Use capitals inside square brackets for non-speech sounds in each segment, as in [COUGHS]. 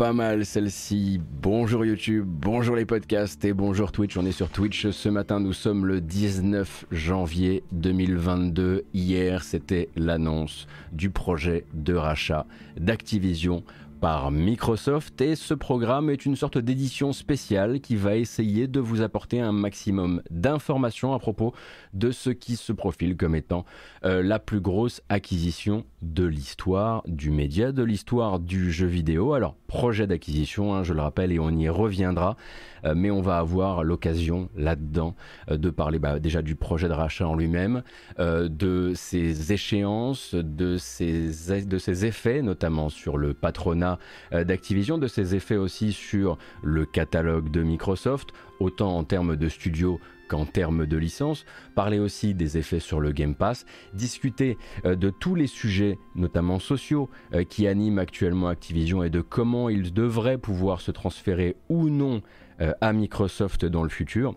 pas mal celle-ci. Bonjour YouTube, bonjour les podcasts et bonjour Twitch. On est sur Twitch ce matin. Nous sommes le 19 janvier 2022. Hier, c'était l'annonce du projet de rachat d'Activision par Microsoft et ce programme est une sorte d'édition spéciale qui va essayer de vous apporter un maximum d'informations à propos de ce qui se profile comme étant euh, la plus grosse acquisition de l'histoire du média, de l'histoire du jeu vidéo. Alors, projet d'acquisition, hein, je le rappelle, et on y reviendra, euh, mais on va avoir l'occasion là-dedans euh, de parler bah, déjà du projet de rachat en lui-même, de ses échéances, de ses, de ses effets, notamment sur le patronat d'Activision, de ses effets aussi sur le catalogue de Microsoft, autant en termes de studio qu'en termes de licence, parler aussi des effets sur le Game Pass, discuter euh, de tous les sujets, notamment sociaux, euh, qui animent actuellement Activision et de comment ils devraient pouvoir se transférer ou non euh, à Microsoft dans le futur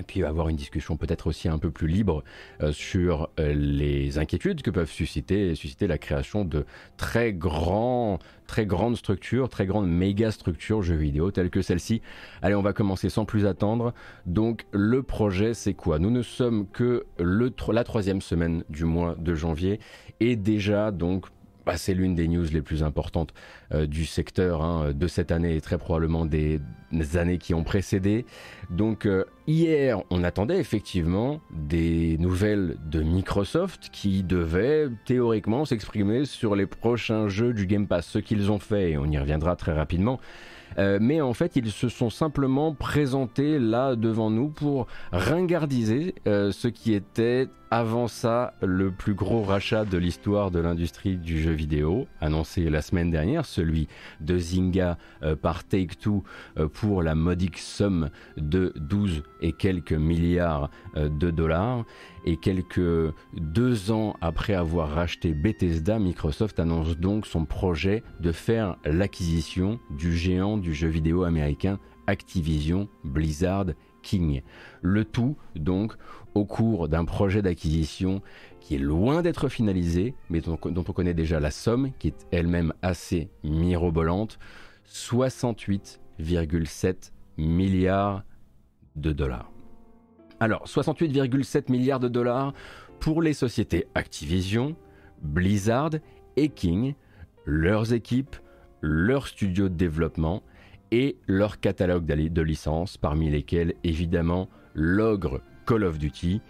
et puis avoir une discussion peut-être aussi un peu plus libre euh, sur euh, les inquiétudes que peuvent susciter, susciter la création de très grands, très grandes structures, très grandes méga structures jeux vidéo telles que celle-ci. Allez, on va commencer sans plus attendre. Donc le projet, c'est quoi? Nous ne sommes que le, la troisième semaine du mois de janvier et déjà donc bah, c'est l'une des news les plus importantes euh, du secteur hein, de cette année et très probablement des, années qui ont précédé. Donc euh, hier, on attendait effectivement des nouvelles de Microsoft qui devaient théoriquement s'exprimer sur les prochains jeux du Game Pass, ce qu'ils ont fait, et on y reviendra très rapidement. Euh, mais en fait, ils se sont simplement présentés là devant nous pour ringardiser ce qui était avant ça le plus gros rachat de l'histoire de l'industrie du jeu vidéo, annoncé la semaine dernière, celui de Zynga euh, par Take-Two pour la modique somme de 12 et quelques milliards de dollars. Et quelques deux ans après avoir racheté Bethesda, Microsoft annonce donc son projet de faire l'acquisition du géant du jeu vidéo américain Activision Blizzard King. Le tout donc au cours d'un projet d'acquisition qui est loin d'être finalisé, mais dont, on connaît déjà la somme, qui est elle-même assez mirobolante, 68,7 milliards de dollars. Alors, 68,7 milliards de dollars pour les sociétés Activision, Blizzard et King, leurs équipes, leurs studios de développement et leur catalogue de licences, parmi lesquels évidemment l'ogre Call of Duty,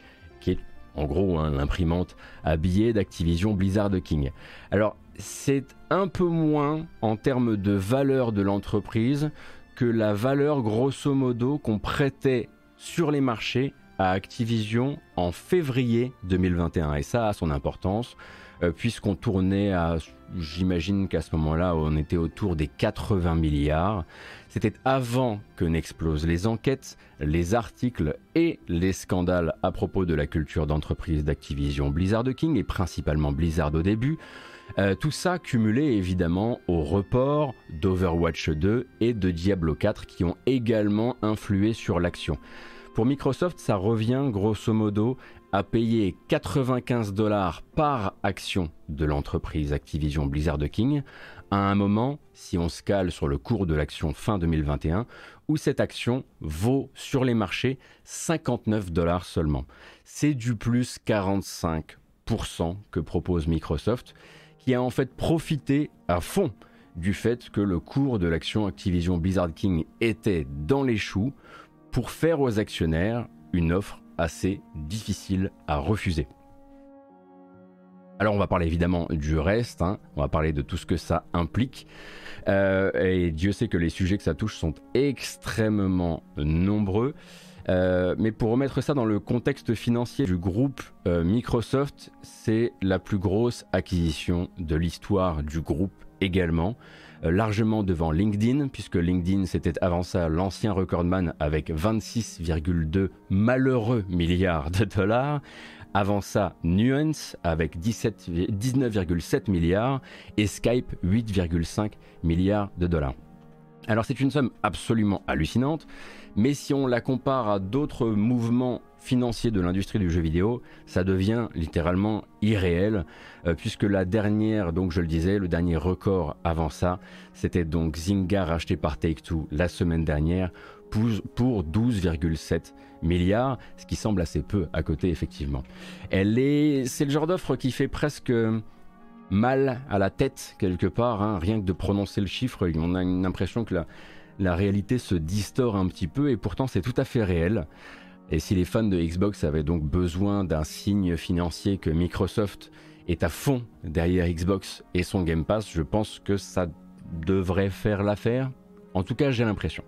qui est en gros hein, l'imprimante billets d'Activision Blizzard King. Alors c'est un peu moins en termes de valeur de l'entreprise que la valeur grosso modo qu'on prêtait sur les marchés à Activision en février 2021. Et ça a son importance, euh, puisqu'on tournait à, j'imagine qu'à ce moment-là, on était autour des 80 milliards. C'était avant que n'explosent les enquêtes, les articles et les scandales à propos de la culture d'entreprise d'Activision Blizzard King, et principalement Blizzard au début. Euh, tout ça cumulé évidemment au report d'Overwatch 2 et de Diablo 4 qui ont également influé sur l'action. Pour Microsoft, ça revient grosso modo à payer 95 dollars par action de l'entreprise Activision Blizzard King à un moment, si on se cale sur le cours de l'action fin 2021, où cette action vaut sur les marchés 59 dollars seulement. C'est du plus 45% que propose Microsoft, qui a en fait profité à fond du fait que le cours de l'action Activision Blizzard King était dans les choux pour faire aux actionnaires une offre assez difficile à refuser. Alors on va parler évidemment du reste, hein. on va parler de tout ce que ça implique. Euh, et Dieu sait que les sujets que ça touche sont extrêmement nombreux. Euh, mais pour remettre ça dans le contexte financier du groupe euh, Microsoft, c'est la plus grosse acquisition de l'histoire du groupe également. Largement devant LinkedIn, puisque LinkedIn c'était avant ça l'ancien recordman avec 26,2 malheureux milliards de dollars. Avant ça, Nuance avec 19,7 milliards et Skype 8,5 milliards de dollars. Alors c'est une somme absolument hallucinante, mais si on la compare à d'autres mouvements financier de l'industrie du jeu vidéo, ça devient littéralement irréel, euh, puisque la dernière, donc je le disais, le dernier record avant ça, c'était donc Zynga racheté par Take-Two la semaine dernière pour 12,7 milliards, ce qui semble assez peu à côté effectivement. Elle est, c'est le genre d'offre qui fait presque mal à la tête quelque part, hein. rien que de prononcer le chiffre, on a une impression que la, la réalité se distord un petit peu et pourtant c'est tout à fait réel. Et si les fans de Xbox avaient donc besoin d'un signe financier que Microsoft est à fond derrière Xbox et son Game Pass, je pense que ça devrait faire l'affaire. En tout cas, j'ai l'impression.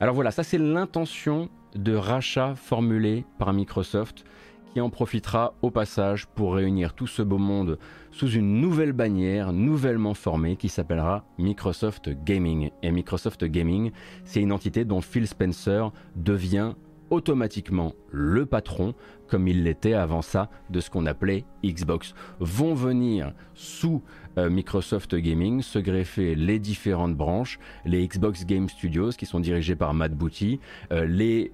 Alors voilà, ça c'est l'intention de rachat formulée par Microsoft qui en profitera au passage pour réunir tout ce beau monde sous une nouvelle bannière nouvellement formée qui s'appellera Microsoft Gaming. Et Microsoft Gaming, c'est une entité dont Phil Spencer devient automatiquement le patron, comme il l'était avant ça de ce qu'on appelait Xbox. Vont venir sous Microsoft Gaming se greffer les différentes branches, les Xbox Game Studios qui sont dirigés par Matt Booty, euh,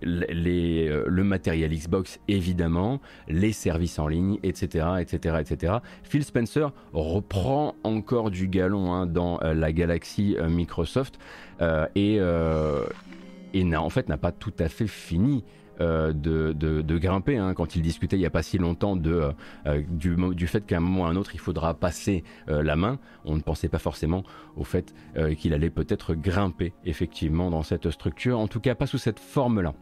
euh, le matériel Xbox évidemment, les services en ligne, etc. etc., etc. Phil Spencer reprend encore du galon hein, dans la galaxie Microsoft et et en fait n'a pas tout à fait fini euh, de, grimper. Hein. quand il discutait il n'y a pas si longtemps de, euh, euh, du, du, fait qu'à un moment ou à un autre il faudra passer la main, on ne pensait pas forcément au fait qu'il allait peut-être grimper effectivement dans cette structure, en tout cas pas sous cette forme-là.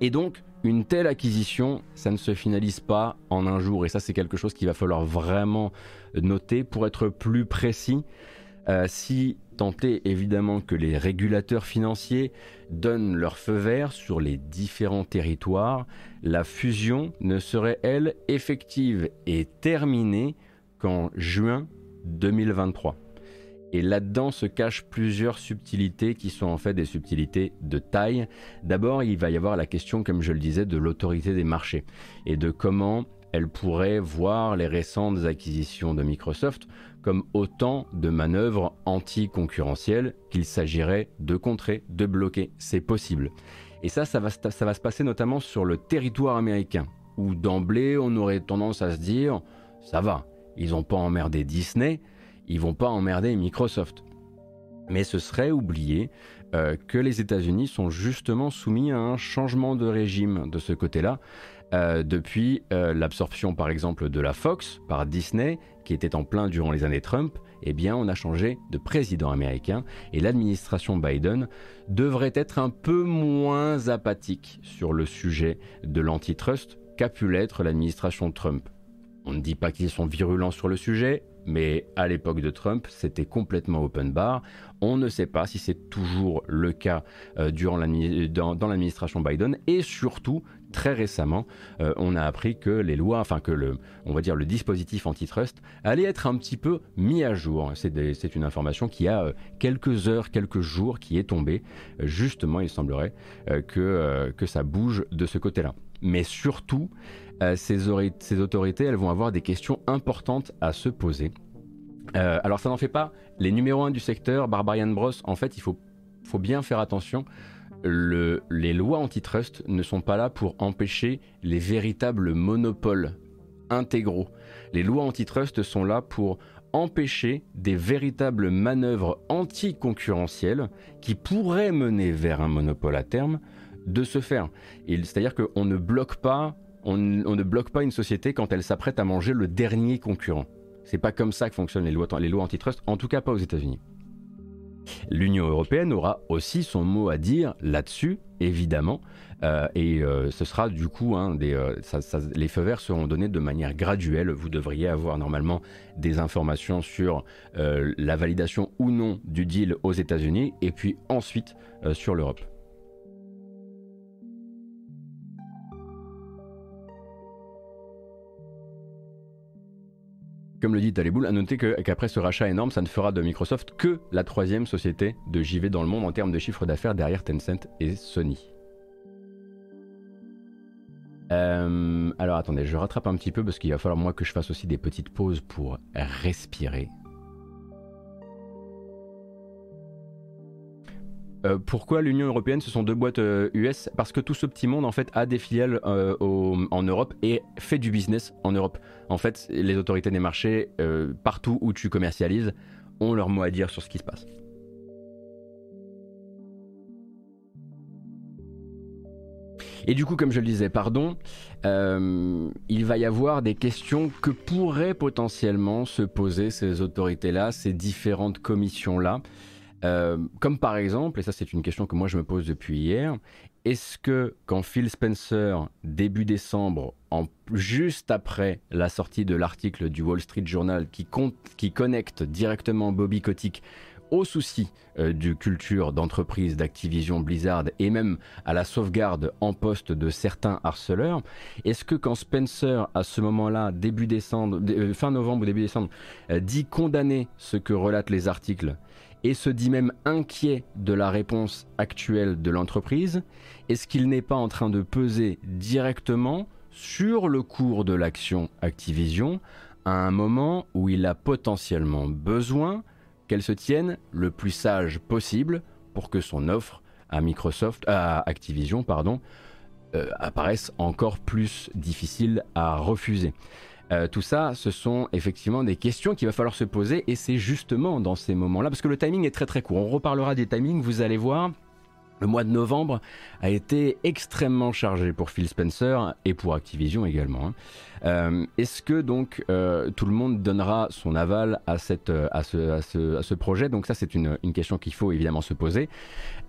Et donc, une telle acquisition, ça ne se finalise pas en un jour, et ça c'est quelque chose qu'il va falloir vraiment noter pour être plus précis. Si tenter évidemment que les régulateurs financiers donnent leur feu vert sur les différents territoires, la fusion ne serait, elle, effective et terminée qu'en juin 2023. Et là-dedans se cachent plusieurs subtilités qui sont en fait des subtilités de taille. D'abord, il va y avoir la question, comme je le disais, de l'autorité des marchés et de comment elle pourrait voir les récentes acquisitions de Microsoft comme autant de manœuvres anticoncurrentielles qu'il s'agirait de contrer, de bloquer. C'est possible. Et ça, ça va, se passer notamment sur le territoire américain, où d'emblée on aurait tendance à se dire, ça va, ils n'ont pas emmerdé Disney, ils vont pas emmerder Microsoft. Mais ce serait oublier euh, que les États-Unis sont justement soumis à un changement de régime de ce côté-là. Euh, depuis euh, l'absorption par exemple de la Fox par Disney, qui était en plein durant les années Trump, eh bien on a changé de président américain et l'administration Biden devrait être un peu moins apathique sur le sujet de l'antitrust qu'a pu l'être l'administration Trump. On ne dit pas qu'ils sont virulents sur le sujet, mais à l'époque de Trump, c'était complètement open bar. On ne sait pas si c'est toujours le cas euh, durant dans, dans l'administration Biden et surtout très récemment, euh, on a appris que les lois, enfin que le, on va dire le dispositif antitrust allait être un petit peu mis à jour. C'est une information qui a euh, quelques heures, quelques jours qui est tombée. justement, il semblerait que, que ça bouge de ce côté-là. Mais surtout, ces, ces, autorités, elles vont avoir des questions importantes à se poser. alors ça n'en fait pas les numéros 1 du secteur, Barbarian Bros, en fait, il faut, faut bien faire attention les lois antitrust ne sont pas là pour empêcher les véritables monopoles intégraux. Les lois antitrust sont là pour empêcher des véritables manœuvres anticoncurrentielles qui pourraient mener vers un monopole à terme de se faire. C'est-à-dire qu'on ne bloque pas, on, ne bloque pas une société quand elle s'apprête à manger le dernier concurrent. C'est pas comme ça que fonctionnent les lois, les lois antitrust, en tout cas pas aux États-Unis. L'Union européenne aura aussi son mot à dire là-dessus, évidemment, euh, et euh, ce sera du coup, hein, euh, les feux verts seront donnés de manière graduelle. Vous devriez avoir normalement des informations sur la validation ou non du deal aux États-Unis, et puis ensuite sur l'Europe. Comme le dit Taléboul, à noter qu'après ce rachat énorme, ça ne fera de Microsoft que la troisième société de JV dans le monde en termes de chiffre d'affaires derrière Tencent et Sony. Euh, alors attendez, je rattrape un petit peu parce qu'il va falloir moi que je fasse aussi des petites pauses pour respirer. Euh, pourquoi l'Union européenne Ce sont deux boîtes US parce que tout ce petit monde en fait a des filiales en Europe et fait du business en Europe. En fait, les autorités des marchés partout où tu commercialises ont leur mot à dire sur ce qui se passe. Et du coup, comme je le disais, pardon, euh, il va y avoir des questions que pourraient potentiellement se poser ces autorités-là, ces différentes commissions-là. Euh, comme par exemple, et ça c'est une question que moi je me pose depuis hier, est-ce que quand Phil Spencer, début décembre, juste après la sortie de l'article du Wall Street Journal qui, connecte directement Bobby Kotick au souci euh, du culture d'entreprise d'Activision Blizzard et même à la sauvegarde en poste de certains harceleurs, est-ce que quand Spencer, à ce moment-là, début décembre, euh, fin novembre ou début décembre, dit condamner ce que relatent les articles et se dit même inquiet de la réponse actuelle de l'entreprise, est-ce qu'il n'est pas en train de peser directement sur le cours de l'action Activision à un moment où il a potentiellement besoin qu'elle se tienne le plus sage possible pour que son offre à Microsoft, à Activision, pardon, euh, apparaisse encore plus difficile à refuser? Euh, tout ça, ce sont effectivement des questions qu'il va falloir se poser et c'est justement dans ces moments-là, parce que le timing est très très court. On reparlera des timings, vous allez voir. Le mois de novembre a été extrêmement chargé pour Phil Spencer et pour Activision également. Hein. Euh, est-ce que donc euh, tout le monde donnera son aval à, cette, euh, à, ce, projet? Donc ça c'est une, question qu'il faut évidemment se poser.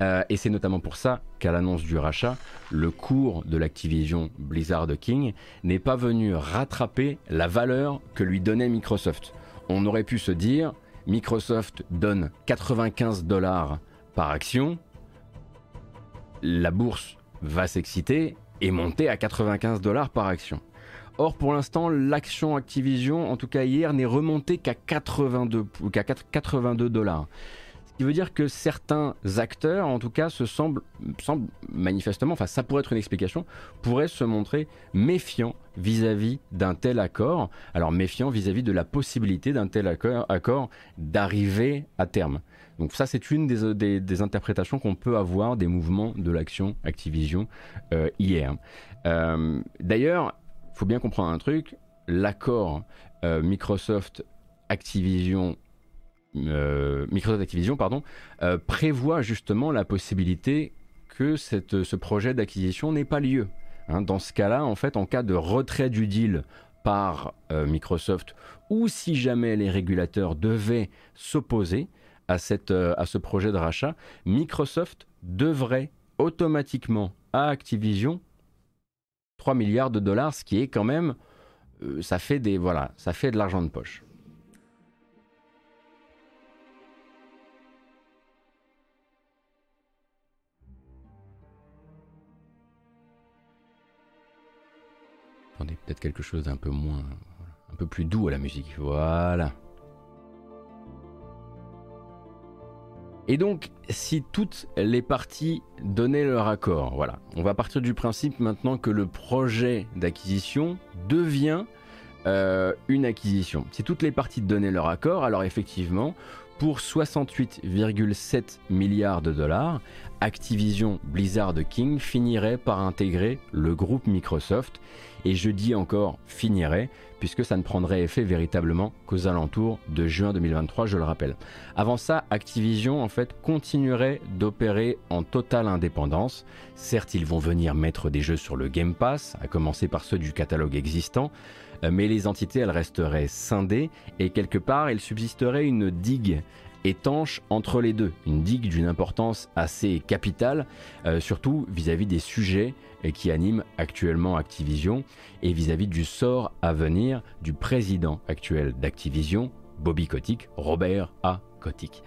et c'est notamment pour ça qu'à l'annonce du rachat, le cours de l'Activision Blizzard King n'est pas venu rattraper la valeur que lui donnait Microsoft. On aurait pu se dire, Microsoft donne 95 dollars par action, la bourse va s'exciter et monter à 95 dollars par action. Or, pour l'instant, l'action Activision, en tout cas hier, n'est remontée qu'à 82, 82 dollars. Ce qui veut dire que certains acteurs, en tout cas, se semblent, manifestement, enfin ça pourrait être une explication, pourraient se montrer méfiants vis-à-vis d'un tel accord. Alors méfiants vis-à-vis de la possibilité d'un tel accord, d'arriver à terme. Donc ça, c'est une des, interprétations qu'on peut avoir des mouvements de l'action Activision euh, hier. Euh, d'ailleurs, faut bien comprendre un truc, l'accord euh, Microsoft Activision euh, Microsoft Activision pardon, euh, prévoit justement la possibilité que cette, ce projet d'acquisition n'ait pas lieu. Hein. dans ce cas-là, en fait, en cas de retrait du deal par Microsoft ou si jamais les régulateurs devaient s'opposer à, cette, à ce projet de rachat, Microsoft devrait automatiquement à Activision 3 milliards de dollars, ce qui est quand même, euh, ça fait des, voilà, ça fait de l'argent de poche. Attendez, peut-être quelque chose d'un peu moins, un peu plus doux à la musique. Voilà. Et donc, si toutes les parties donnaient leur accord, voilà, on va partir du principe maintenant que le projet d'acquisition devient euh, une acquisition. Si toutes les parties donnaient leur accord, alors effectivement, pour 68,7 milliards de dollars, Activision Blizzard King finirait par intégrer le groupe Microsoft. Et je dis encore finirait, puisque ça ne prendrait effet véritablement qu'aux alentours de juin 2023, je le rappelle. Avant ça, Activision en fait continuerait d'opérer en totale indépendance. Certes, ils vont venir mettre des jeux sur le Game Pass, à commencer par ceux du catalogue existant, euh, mais les entités elles resteraient scindées et quelque part il subsisterait une digue étanche entre les deux, une digue d'une importance assez capitale, euh, surtout vis-à-vis des sujets euh, qui animent actuellement Activision et vis-à-vis du sort à venir du président actuel d'Activision, Bobby Kotick, Robert A. Kotick.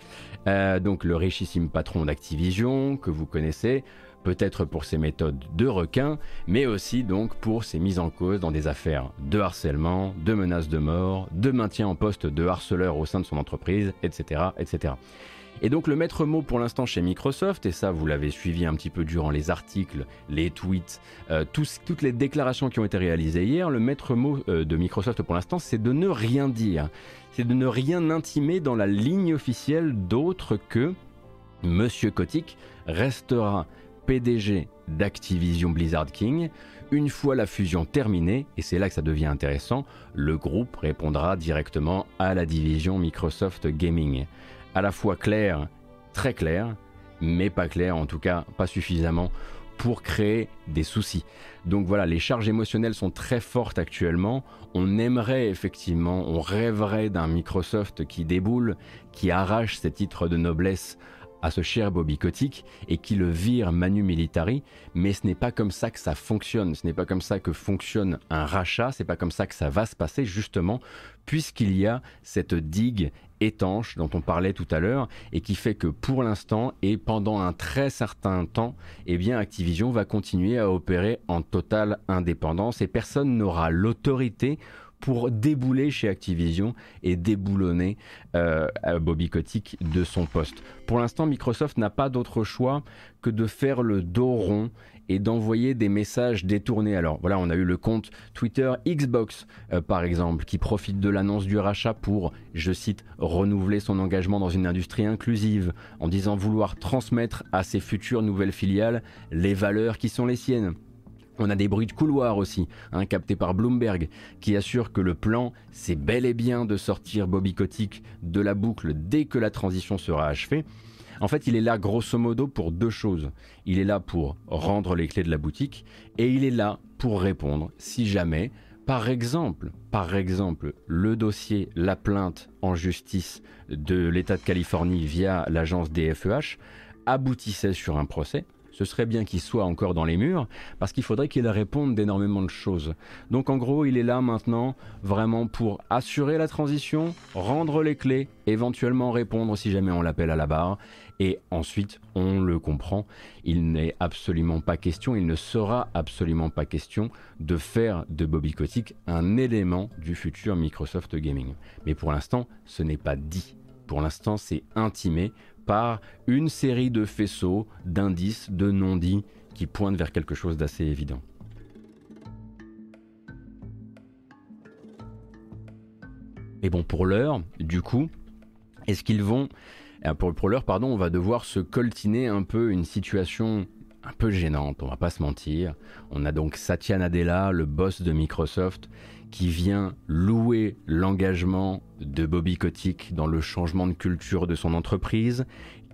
Euh, donc le richissime patron d'Activision que vous connaissez, peut-être pour ses méthodes de requin, mais aussi donc pour ses mises en cause dans des affaires de harcèlement, de menaces de mort, de maintien en poste de harceleur au sein de son entreprise, etc. etc. Et donc le maître mot pour l'instant chez Microsoft, et ça vous l'avez suivi un petit peu durant les articles, les tweets, euh, toutes les déclarations qui ont été réalisées hier, le maître mot euh, de Microsoft pour l'instant c'est de ne rien dire, c'est de ne rien intimer dans la ligne officielle d'autre que Monsieur Kotick restera PDG d'Activision Blizzard King. Une fois la fusion terminée, et c'est là que ça devient intéressant, le groupe répondra directement à la division Microsoft Gaming. À la fois clair, très clair, mais pas clair, en tout cas pas suffisamment pour créer des soucis. Donc voilà, les charges émotionnelles sont très fortes actuellement. On aimerait effectivement, on rêverait d'un Microsoft qui déboule, qui arrache ses titres de noblesse à ce cher Bobby Kotick et qui le vire manu militari, mais ce n'est pas comme ça que ça fonctionne, ce n'est pas comme ça que fonctionne un rachat, c'est pas comme ça que ça va se passer justement, puisqu'il y a cette digue étanche dont on parlait tout à l'heure et qui fait que pour l'instant et pendant un très certain temps, eh bien Activision va continuer à opérer en totale indépendance et personne n'aura l'autorité pour débouler chez Activision et déboulonner euh, Bobby Kotick de son poste. Pour l'instant, Microsoft n'a pas d'autre choix que de faire le dos rond et d'envoyer des messages détournés. Alors voilà, on a eu le compte Twitter Xbox euh, par exemple qui profite de l'annonce du rachat pour, je cite, renouveler son engagement dans une industrie inclusive en disant vouloir transmettre à ses futures nouvelles filiales les valeurs qui sont les siennes. On a des bruits de couloir aussi, hein, captés par Bloomberg, qui assure que le plan, c'est bel et bien de sortir Bobby Kotick de la boucle dès que la transition sera achevée. En fait, il est là grosso modo pour deux choses. Il est là pour rendre les clés de la boutique et il est là pour répondre si jamais, par exemple, par exemple, le dossier, la plainte en justice de l'État de Californie via l'agence DFEH aboutissait sur un procès, ce serait bien qu'il soit encore dans les murs, parce qu'il faudrait qu'il réponde d'énormément de choses. Donc en gros, il est là maintenant vraiment pour assurer la transition, rendre les clés, éventuellement répondre si jamais on l'appelle à la barre, et ensuite, on le comprend, il n'est absolument pas question, il ne sera absolument pas question de faire de Bobby Kotick un élément du futur Microsoft Gaming. Mais pour l'instant, ce n'est pas dit. Pour l'instant, c'est intimé par une série de faisceaux, d'indices, de non-dits qui pointent vers quelque chose d'assez évident. Et bon, pour l'heure, du coup, est-ce qu'ils vont... Euh, pour, pour l'heure, pardon, on va devoir se coltiner un peu une situation un peu gênante, on va pas se mentir. On a donc Satya Nadella, le boss de Microsoft, qui vient louer l'engagement de Bobby Kotick dans le changement de culture de son entreprise,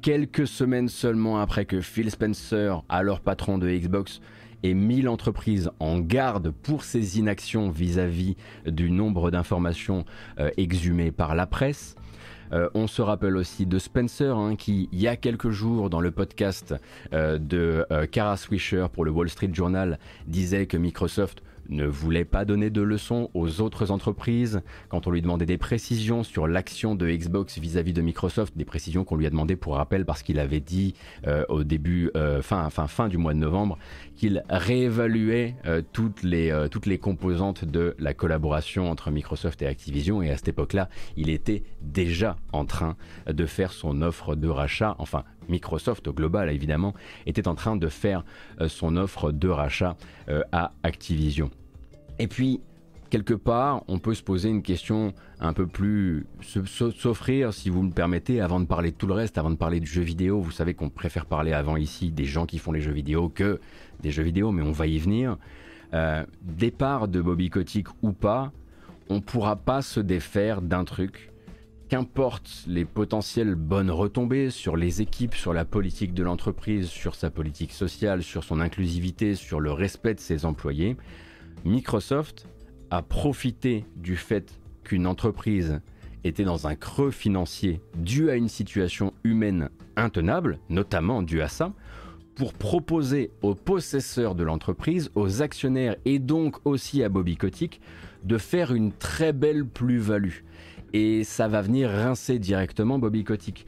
quelques semaines seulement après que Phil Spencer, alors patron de Xbox, ait mis l'entreprise en garde pour ses inactions vis-à-vis du nombre d'informations euh, exhumées par la presse. Euh, on se rappelle aussi de Spencer, hein, qui, il y a quelques jours, dans le podcast euh, de Kara Swisher pour le Wall Street Journal, disait que Microsoft ne voulait pas donner de leçons aux autres entreprises. Quand on lui demandait des précisions sur l'action de Xbox vis-à-vis de Microsoft, des précisions qu'on lui a demandé pour rappel parce qu'il avait dit euh, au début, euh, fin, fin, fin du mois de novembre, qu'il réévaluait euh, toutes, les, toutes les composantes de la collaboration entre Microsoft et Activision. Et à cette époque-là, il était déjà en train de faire son offre de rachat, enfin Microsoft au global évidemment, était en train de faire son offre de rachat à Activision. Et puis, quelque part, on peut se poser une question un peu plus. s'offrir, si vous me permettez, avant de parler de tout le reste, avant de parler de jeux vidéo. Vous savez qu'on préfère parler avant ici des gens qui font les jeux vidéo que des jeux vidéo, mais on va y venir. Euh, départ de Bobby Kotick ou pas, on ne pourra pas se défaire d'un truc. Qu'importe les potentielles bonnes retombées sur les équipes, sur la politique de l'entreprise, sur sa politique sociale, sur son inclusivité, sur le respect de ses employés, Microsoft a profité du fait qu'une entreprise était dans un creux financier dû à une situation humaine intenable, notamment dû à ça, pour proposer aux possesseurs de l'entreprise, aux actionnaires et donc aussi à Bobby Kotick de faire une très belle plus-value et ça va venir rincer directement Bobby Kotick.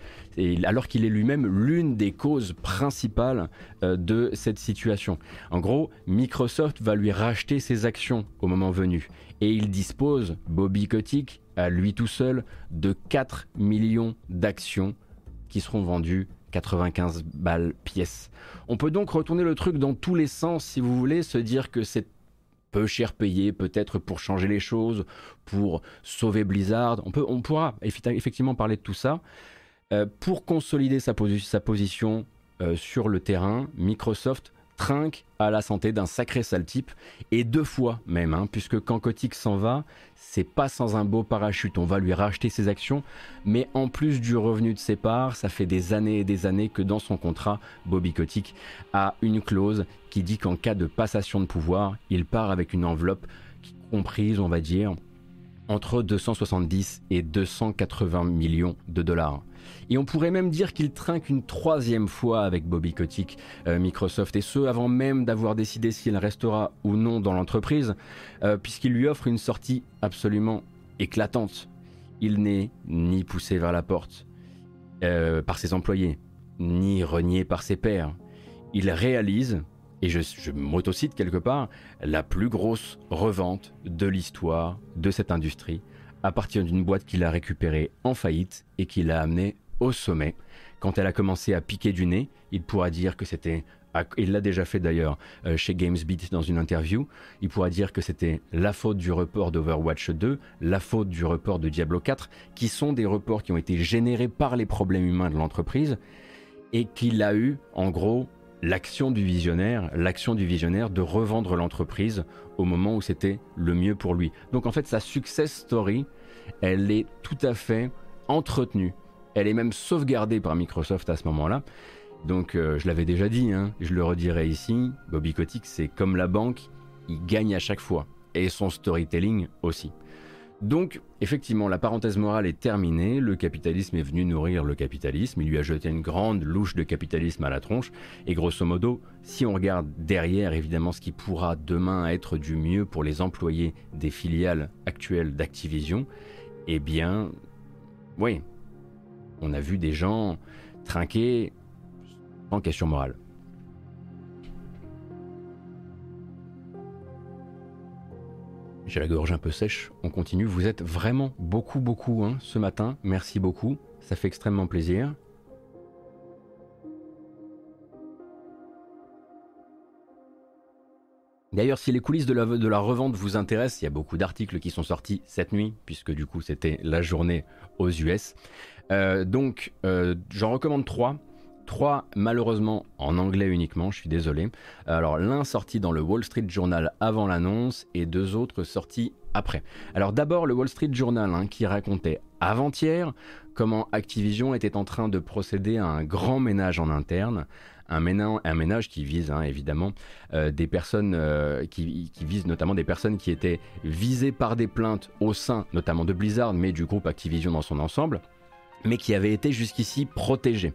alors qu'il est lui-même l'une des causes principales euh, de cette situation. En gros, Microsoft va lui racheter ses actions au moment venu. Et il dispose, Bobby Kotick, à lui tout seul, de 4 millions d'actions qui seront vendues 95 balles pièce. On peut donc retourner le truc dans tous les sens si vous voulez, se dire que c'est peu cher payé peut-être pour changer les choses, pour sauver Blizzard. On, pourra effectivement parler de tout ça. pour consolider sa, sa position sur le terrain, Microsoft trinque à la santé d'un sacré sale type, et deux fois même, hein, puisque quand Kotick s'en va, c'est pas sans un beau parachute, on va lui racheter ses actions, mais en plus du revenu de ses parts, ça fait des années et des années que dans son contrat, Bobby Kotick a une clause qui dit qu'en cas de passation de pouvoir, il part avec une enveloppe comprise, on va dire, entre 270 et 280 millions de dollars. Et on pourrait même dire qu'il trinque une troisième fois avec Bobby Kotick, euh, Microsoft, et ce avant même d'avoir décidé s'il restera ou non dans l'entreprise, euh, puisqu'il lui offre une sortie absolument éclatante. Il n'est ni poussé vers la porte euh, par ses employés, ni renié par ses pairs. Il réalise, et je, je m'autocite quelque part, la plus grosse revente de l'histoire de cette industrie à partir d'une boîte qu'il a récupérée en faillite et qu'il a amenée au sommet. Quand elle a commencé à piquer du nez, il pourra dire que c'était il l'a déjà fait d'ailleurs euh, chez GamesBeat dans une interview. Il pourra dire que c'était la faute du report d'Overwatch 2, la faute du report de Diablo 4, qui sont des reports qui ont été générés par les problèmes humains de l'entreprise, et qu'il a eu, en gros, l'action du visionnaire, l'action du visionnaire de revendre l'entreprise au moment où c'était le mieux pour lui. Donc en fait, sa success story, elle est tout à fait entretenue. Elle est même sauvegardée par Microsoft à ce moment-là. Donc euh, je l'avais déjà dit, hein, je le redirai ici, Bobby Kotick, c'est comme la banque, il gagne à chaque fois. Et son storytelling aussi. Donc, effectivement, la parenthèse morale est terminée, le capitalisme est venu nourrir le capitalisme, il lui a jeté une grande louche de capitalisme à la tronche, et grosso modo, si on regarde derrière, évidemment, ce qui pourra demain être du mieux pour les employés des filiales actuelles d'Activision, eh bien, oui, on a vu des gens trinquer en question morale. J'ai la gorge un peu sèche, on continue. Vous êtes vraiment beaucoup, beaucoup hein, ce matin. Merci beaucoup, ça fait extrêmement plaisir. D'ailleurs, si les coulisses de la, revente vous intéressent, il y a beaucoup d'articles qui sont sortis cette nuit, puisque du coup c'était la journée aux US. Euh, donc, euh, j'en recommande trois. Trois, malheureusement, en anglais uniquement, je suis désolé. Alors, l'un sorti dans le Wall Street Journal avant l'annonce et deux autres sortis après. Alors, d'abord, le Wall Street Journal hein, qui racontait avant-hier comment Activision était en train de procéder à un grand ménage en interne. Un ménage, qui vise hein, évidemment euh, des personnes euh, qui, notamment des personnes qui étaient visées par des plaintes au sein notamment de Blizzard mais du groupe Activision dans son ensemble mais qui avaient été jusqu'ici protégées.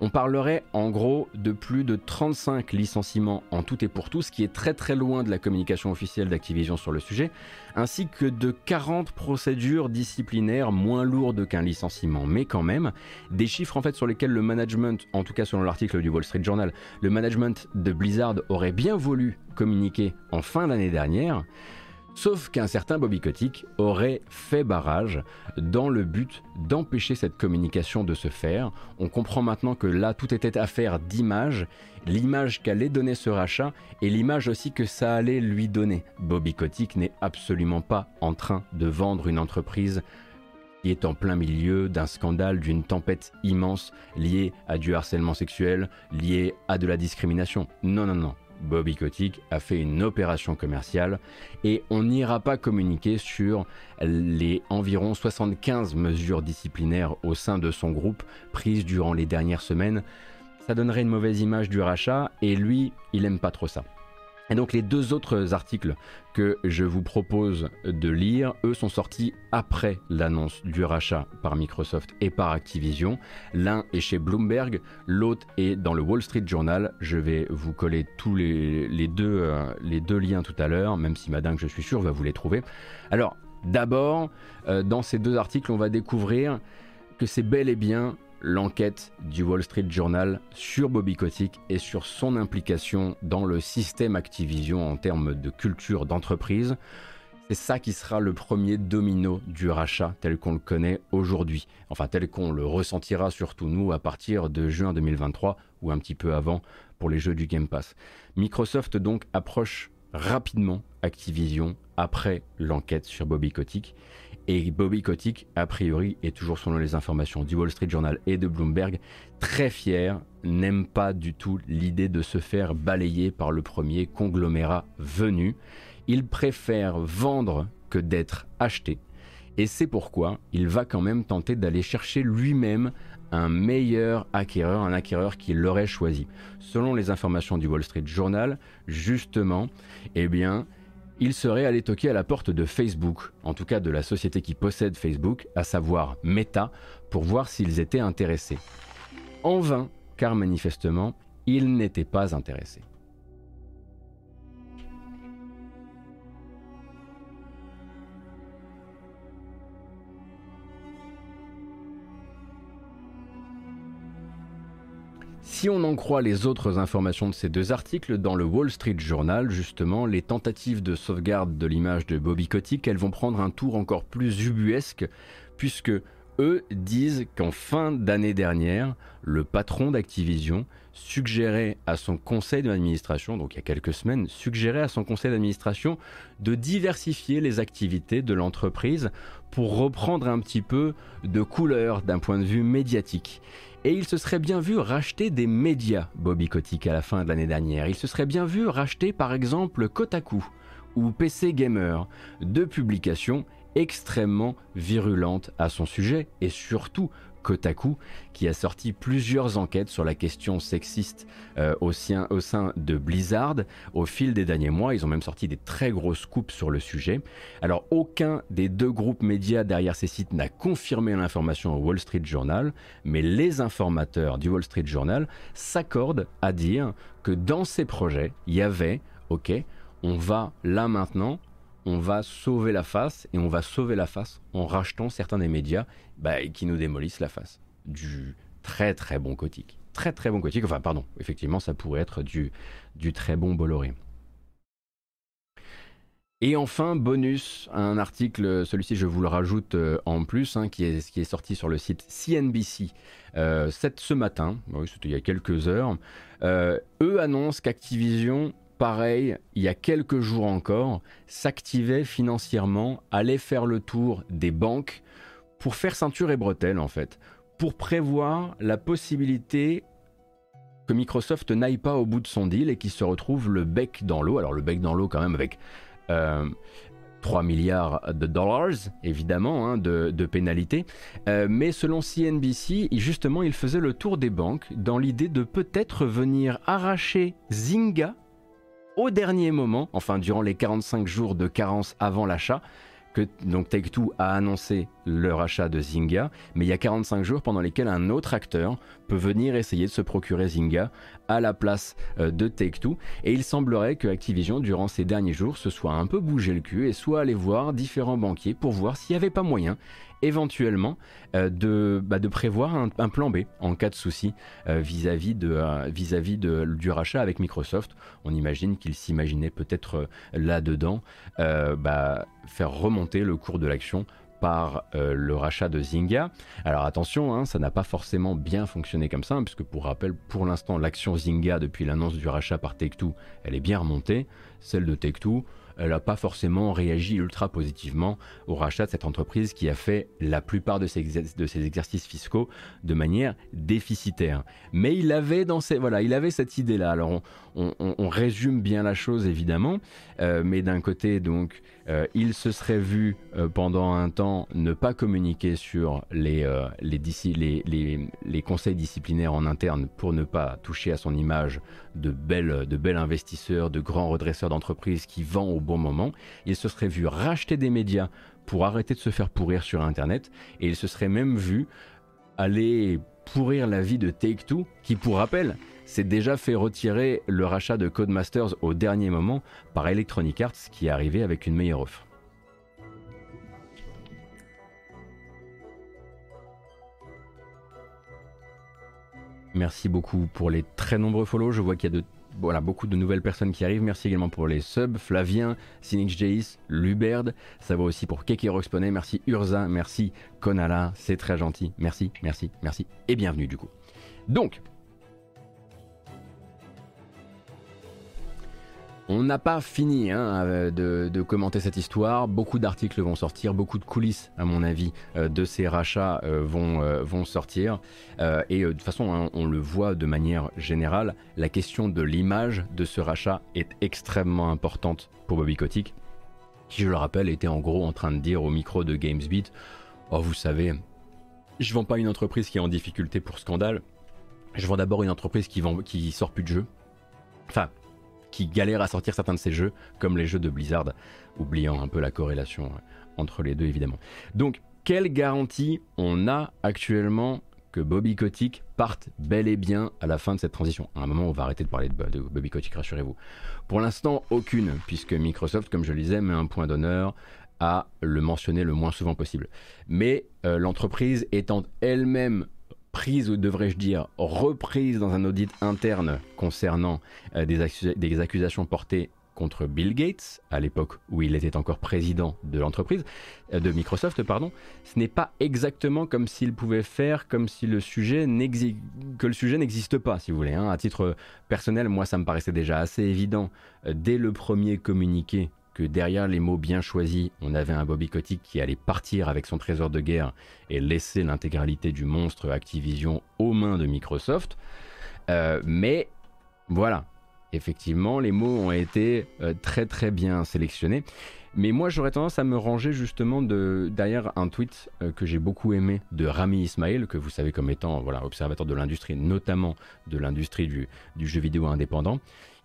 On parlerait en gros de plus de 35 licenciements en tout et pour tout, ce qui est très très loin de la communication officielle d'Activision sur le sujet, ainsi que de 40 procédures disciplinaires moins lourdes qu'un licenciement, mais quand même, des chiffres en fait sur lesquels le management, en tout cas selon l'article du Wall Street Journal, le management de Blizzard aurait bien voulu communiquer en fin d'année dernière. Sauf qu'un certain Bobby Kotick aurait fait barrage dans le but d'empêcher cette communication de se faire. On comprend maintenant que là, tout était affaire d'image, l'image qu'allait donner ce rachat et l'image aussi que ça allait lui donner. Bobby Kotick n'est absolument pas en train de vendre une entreprise qui est en plein milieu d'un scandale, d'une tempête immense liée à du harcèlement sexuel, liée à de la discrimination. Non, non, non. Bobby Kotick a fait une opération commerciale et on n'ira pas communiquer sur les environ 75 mesures disciplinaires au sein de son groupe prises durant les dernières semaines. Ça donnerait une mauvaise image du rachat et lui, il aime pas trop ça. Et donc les deux autres articles que je vous propose de lire, eux sont sortis après l'annonce du rachat par Microsoft et par Activision. L'un est chez Bloomberg, l'autre est dans le Wall Street Journal. Je vais vous coller tous les, deux, euh, les deux liens tout à l'heure, même si madame, je suis sûr, va vous les trouver. Alors d'abord, euh, dans ces deux articles, on va découvrir que c'est bel et bien l'enquête du Wall Street Journal sur Bobby Kotick et sur son implication dans le système Activision en termes de culture d'entreprise. C'est ça qui sera le premier domino du rachat tel qu'on le connaît aujourd'hui. Enfin, tel qu'on le ressentira surtout nous à partir de juin 2023 ou un petit peu avant pour les jeux du Game Pass. Microsoft donc approche rapidement Activision après l'enquête sur Bobby Kotick Et Bobby Kotick, a priori, et toujours selon les informations du Wall Street Journal et de Bloomberg, très fier, n'aime pas du tout l'idée de se faire balayer par le premier conglomérat venu. Il préfère vendre que d'être acheté. Et c'est pourquoi il va quand même tenter d'aller chercher lui-même un meilleur acquéreur, un acquéreur qui l'aurait choisi. Selon les informations du Wall Street Journal, justement, eh bien, il serait allé toquer à la porte de Facebook, en tout cas de la société qui possède Facebook, à savoir Meta, pour voir s'ils étaient intéressés. En vain, car manifestement, ils n'étaient pas intéressés. Si on en croit les autres informations de ces deux articles, dans le Wall Street Journal, justement, les tentatives de sauvegarde de l'image de Bobby Kotick, elles vont prendre un tour encore plus ubuesque, puisque eux disent qu'en fin d'année dernière, le patron d'Activision suggérait à son conseil d'administration, donc il y a quelques semaines, suggérait à son conseil d'administration de diversifier les activités de l'entreprise pour reprendre un petit peu de couleur d'un point de vue médiatique. Et il se serait bien vu racheter des médias, Bobby Kotick, à la fin de l'année dernière. Il se serait bien vu racheter par exemple Kotaku ou PC Gamer, deux publications extrêmement virulentes à son sujet et surtout Kotaku, qui a sorti plusieurs enquêtes sur la question sexiste euh, au, sein, au, sein, de Blizzard au fil des derniers mois. Ils ont même sorti des très grosses coupes sur le sujet. Alors aucun des deux groupes médias derrière ces sites n'a confirmé l'information au Wall Street Journal, mais les informateurs du Wall Street Journal s'accordent à dire que dans ces projets, il y avait, ok, on va là maintenant on va sauver la face et on va sauver la face en rachetant certains des médias bah, qui nous démolissent la face. Du très très bon Kotick. Très très bon Kotick. Enfin, pardon, effectivement, ça pourrait être du, très bon Bolloré. Et enfin, bonus, un article, celui-ci je vous le rajoute euh, en plus, hein, qui, est, sorti sur le site CNBC euh, ce matin, c'était il y a quelques heures. Euh, eux annoncent qu'Activision pareil, il y a quelques jours encore, s'activait financièrement, allait faire le tour des banques pour faire ceinture et bretelles en fait, pour prévoir la possibilité que Microsoft n'aille pas au bout de son deal et qu'il se retrouve le bec dans l'eau. Alors le bec dans l'eau quand même avec 3 euh, milliards de dollars, évidemment, hein, de, pénalités. Euh, mais selon CNBC, justement, il faisait le tour des banques dans l'idée de peut-être venir arracher Zynga au dernier moment, enfin durant les 45 jours de carence avant l'achat, que donc Take-Two a annoncé le rachat de Zynga, mais il y a 45 jours pendant lesquels un autre acteur peut venir essayer de se procurer Zynga à la place euh, de Take-Two. Et il semblerait que Activision, durant ces derniers jours, se soit un peu bougé le cul et soit allé voir différents banquiers pour voir s'il n'y avait pas moyen éventuellement euh, de, bah, de prévoir un, plan B en cas de souci euh, vis-à-vis euh, du rachat avec Microsoft. On imagine qu'il s'imaginait peut-être là-dedans bah, faire remonter le cours de l'action par le rachat de Zynga. Alors attention, hein, ça n'a pas forcément bien fonctionné comme ça, hein, puisque pour rappel, pour l'instant, l'action Zynga, depuis l'annonce du rachat par Take-Two, elle est bien remontée. Celle de Take-Two, elle n'a pas forcément réagi ultra positivement au rachat de cette entreprise qui a fait la plupart de ses, de ses exercices fiscaux de manière déficitaire. Mais il avait, dans ses, voilà, il avait cette idée-là. Alors on, résume bien la chose évidemment, euh, mais d'un côté donc euh, il se serait vu euh, pendant un temps ne pas communiquer sur les, les, conseils disciplinaires en interne pour ne pas toucher à son image de bel, de bel investisseur, de grand redresseur d'entreprise qui vend au bon moment. Il se serait vu racheter des médias pour arrêter de se faire pourrir sur Internet et il se serait même vu aller pourrir la vie de Take-Two, qui pour rappel s'est déjà fait retirer le rachat de Codemasters au dernier moment par Electronic Arts qui est arrivé avec une meilleure offre. Merci beaucoup pour les très nombreux follow. Je vois qu'il y a beaucoup de nouvelles personnes qui arrivent. Merci également pour les subs. Flavien, Cynic Jace, Luberd. Ça va aussi pour Keke Roxponnet. Merci Urza. Merci Konala. C'est très gentil. Merci, merci, merci. Et bienvenue du coup. Donc, On n'a pas fini hein, euh, de, commenter cette histoire. Beaucoup d'articles vont sortir, beaucoup de coulisses, à mon avis, euh, de ces rachats euh, vont, sortir. et de toute façon, hein, on le voit de manière générale, la question de l'image de ce rachat est extrêmement importante pour Bobby Kotick, qui, je le rappelle, était en gros en train de dire au micro de GamesBeat Oh, vous savez, je vends pas une entreprise qui est en difficulté pour scandale. Je vends d'abord une entreprise qui, vend, qui sort plus de jeux. Enfin, qui galère à sortir certains de ces jeux, comme les jeux de Blizzard, oubliant un peu la corrélation euh, entre les deux évidemment. Donc, quelle garantie on a actuellement que Bobby Kotick parte bel et bien à la fin de cette transition? À un moment, on va arrêter de parler de, Bobby Kotick, rassurez-vous. Pour l'instant, aucune, puisque Microsoft, comme je le disais, met un point d'honneur à le mentionner le moins souvent possible. Mais euh, l'entreprise étant elle-même prise, ou devrais-je dire reprise dans un audit interne concernant euh, des, accusations portées contre Bill Gates, à l'époque où il était encore président de l'entreprise, euh, de Microsoft, pardon, ce n'est pas exactement comme s'il pouvait faire comme si le sujet que le sujet n'existe pas, si vous voulez. Hein. À titre personnel, moi, ça me paraissait déjà assez évident euh, dès le premier communiqué que derrière les mots bien choisis, on avait un Bobby Kotick qui allait partir avec son trésor de guerre et laisser l'intégralité du monstre Activision aux mains de Microsoft. Euh, mais voilà, effectivement, les mots ont été euh, très très bien sélectionnés. Mais moi, j'aurais tendance à me ranger justement de, derrière un tweet euh, que j'ai beaucoup aimé de Rami Ismail, que vous savez comme étant voilà, observateur de l'industrie, notamment de l'industrie du, du jeu vidéo indépendant,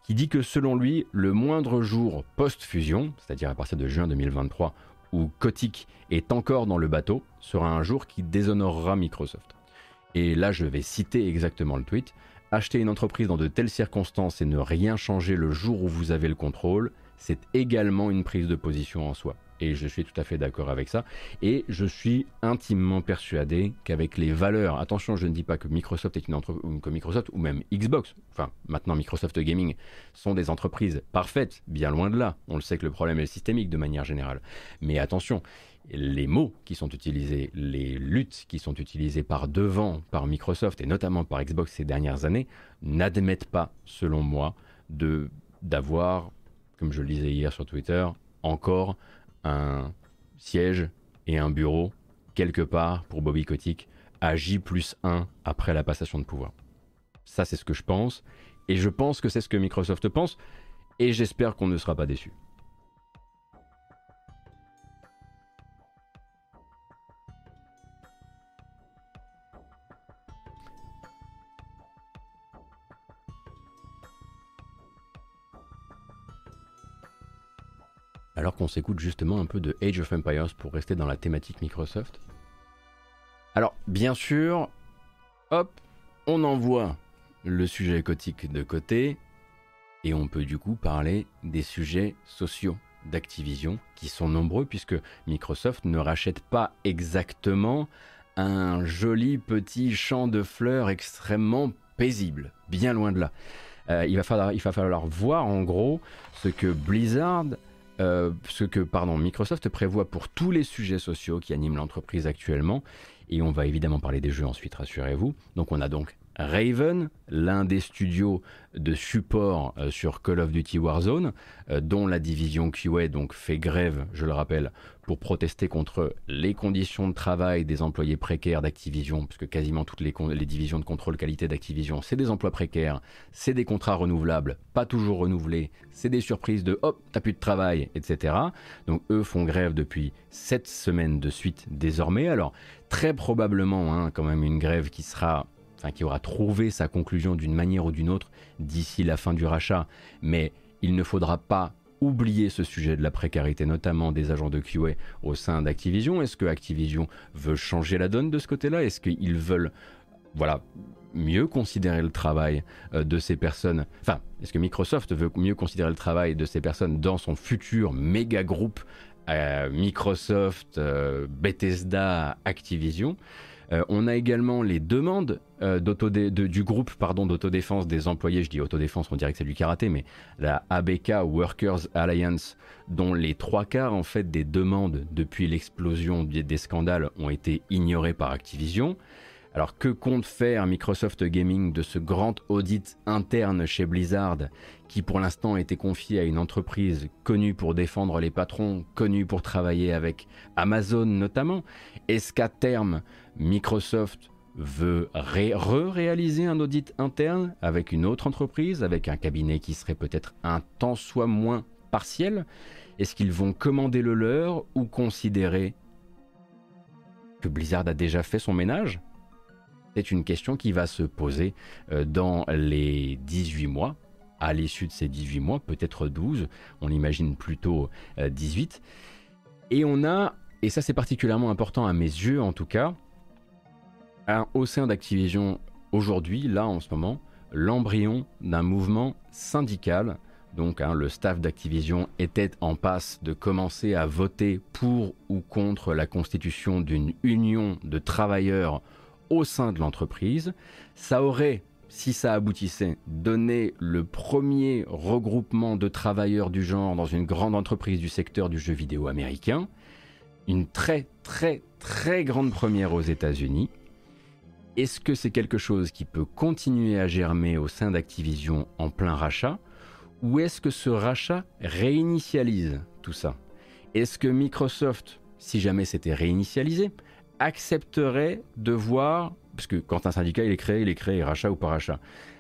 qui dit que selon lui, le moindre jour post-fusion, c'est-à-dire à partir de juin 2023, où Kotick est encore dans le bateau, sera un jour qui déshonorera Microsoft. Et là, je vais citer exactement le tweet. Acheter une entreprise dans de telles circonstances et ne rien changer le jour où vous avez le contrôle, c'est également une prise de position en soi et je suis tout à fait d'accord avec ça. Et je suis intimement persuadé qu'avec les valeurs, attention, je ne dis pas que Microsoft est une entreprise, que Microsoft ou même Xbox, enfin maintenant Microsoft Gaming, sont des entreprises parfaites, bien loin de là. On le sait que le problème est systémique de manière générale. Mais attention, les mots qui sont utilisés, les luttes qui sont utilisées par devant par Microsoft et notamment par Xbox ces dernières années n'admettent pas, selon moi, de d'avoir, comme je le disais hier sur Twitter, encore un siège et un bureau quelque part pour Bobby Kotick à J plus 1 après la passation de pouvoir. Ça, c'est ce que je pense. Et je pense que c'est ce que Microsoft pense. Et j'espère qu'on ne sera pas déçu. Alors qu'on s'écoute justement un peu de Age of Empires pour rester dans la thématique Microsoft. Alors, bien sûr, hop, on envoie le sujet écotique de côté et on peut du coup parler des sujets sociaux d'Activision qui sont nombreux puisque Microsoft ne rachète pas exactement un joli petit champ de fleurs extrêmement paisible, bien loin de là. Euh, il, va il va falloir voir en gros ce que Blizzard euh, ce que pardon, Microsoft prévoit pour tous les sujets sociaux qui animent l'entreprise actuellement. Et on va évidemment parler des jeux ensuite, rassurez-vous. Donc on a donc Raven, l'un des studios de support euh, sur Call of Duty Warzone, euh, dont la division QA donc fait grève, je le rappelle, pour protester contre les conditions de travail des employés précaires d'Activision, puisque quasiment toutes les, divisions de contrôle qualité d'Activision, c'est des emplois précaires, c'est des contrats renouvelables, pas toujours renouvelés, c'est des surprises de hop, t'as plus de travail, etc. Donc eux font grève depuis 7 semaines de suite désormais. Alors très probablement, hein, quand même une grève qui sera qui aura trouvé sa conclusion d'une manière ou d'une autre d'ici la fin du rachat. Mais il ne faudra pas oublier ce sujet de la précarité, notamment des agents de QA au sein d'Activision. Est-ce que Activision veut changer la donne de ce côté-là? Est-ce qu'ils veulent, voilà, mieux considérer le travail euh, de ces personnes? Enfin, est-ce que Microsoft veut mieux considérer le travail de ces personnes dans son futur méga groupe euh, Microsoft, euh, Bethesda, Activision? Euh, on a également les demandes euh, du groupe pardon, d'autodéfense des employés, je dis autodéfense, on dirait que c'est du karaté, mais la ABK Workers Alliance, dont les trois quarts en fait des demandes depuis l'explosion des, scandales ont été ignorées par Activision. Alors que compte faire Microsoft Gaming de ce grand audit interne chez Blizzard qui pour l'instant été confié à une entreprise connue pour défendre les patrons, connue pour travailler avec Amazon notamment? Est-ce qu'à terme Microsoft veut re-réaliser un audit interne avec une autre entreprise, avec un cabinet qui serait peut-être un tant soit moins partiel? Est-ce qu'ils vont commander le leur ou considérer que Blizzard a déjà fait son ménage? C'est une question qui va se poser euh, dans les 18 mois. À l'issue de ces 18 mois, peut-être 12, on imagine plutôt 18. Euh, et on a, et ça c'est particulièrement important à mes yeux en tout cas, au sein d'Activision aujourd'hui, là en ce moment, l'embryon d'un mouvement syndical. Donc hein, le staff d'Activision était en passe de commencer à voter pour ou contre la constitution d'une union de travailleurs au sein de l'entreprise. Ça aurait, si ça aboutissait, donné le premier regroupement de travailleurs du genre dans une grande entreprise du secteur du jeu vidéo américain. Une très très très grande première aux États-Unis. Est-ce que c'est quelque chose qui peut continuer à germer au sein d'Activision en plein rachat? Ou est-ce que ce rachat réinitialise tout ça? Est-ce que Microsoft, si jamais c'était réinitialisé, accepterait de voir, parce que quand un syndicat est créé, il est créé rachat ou pas rachat,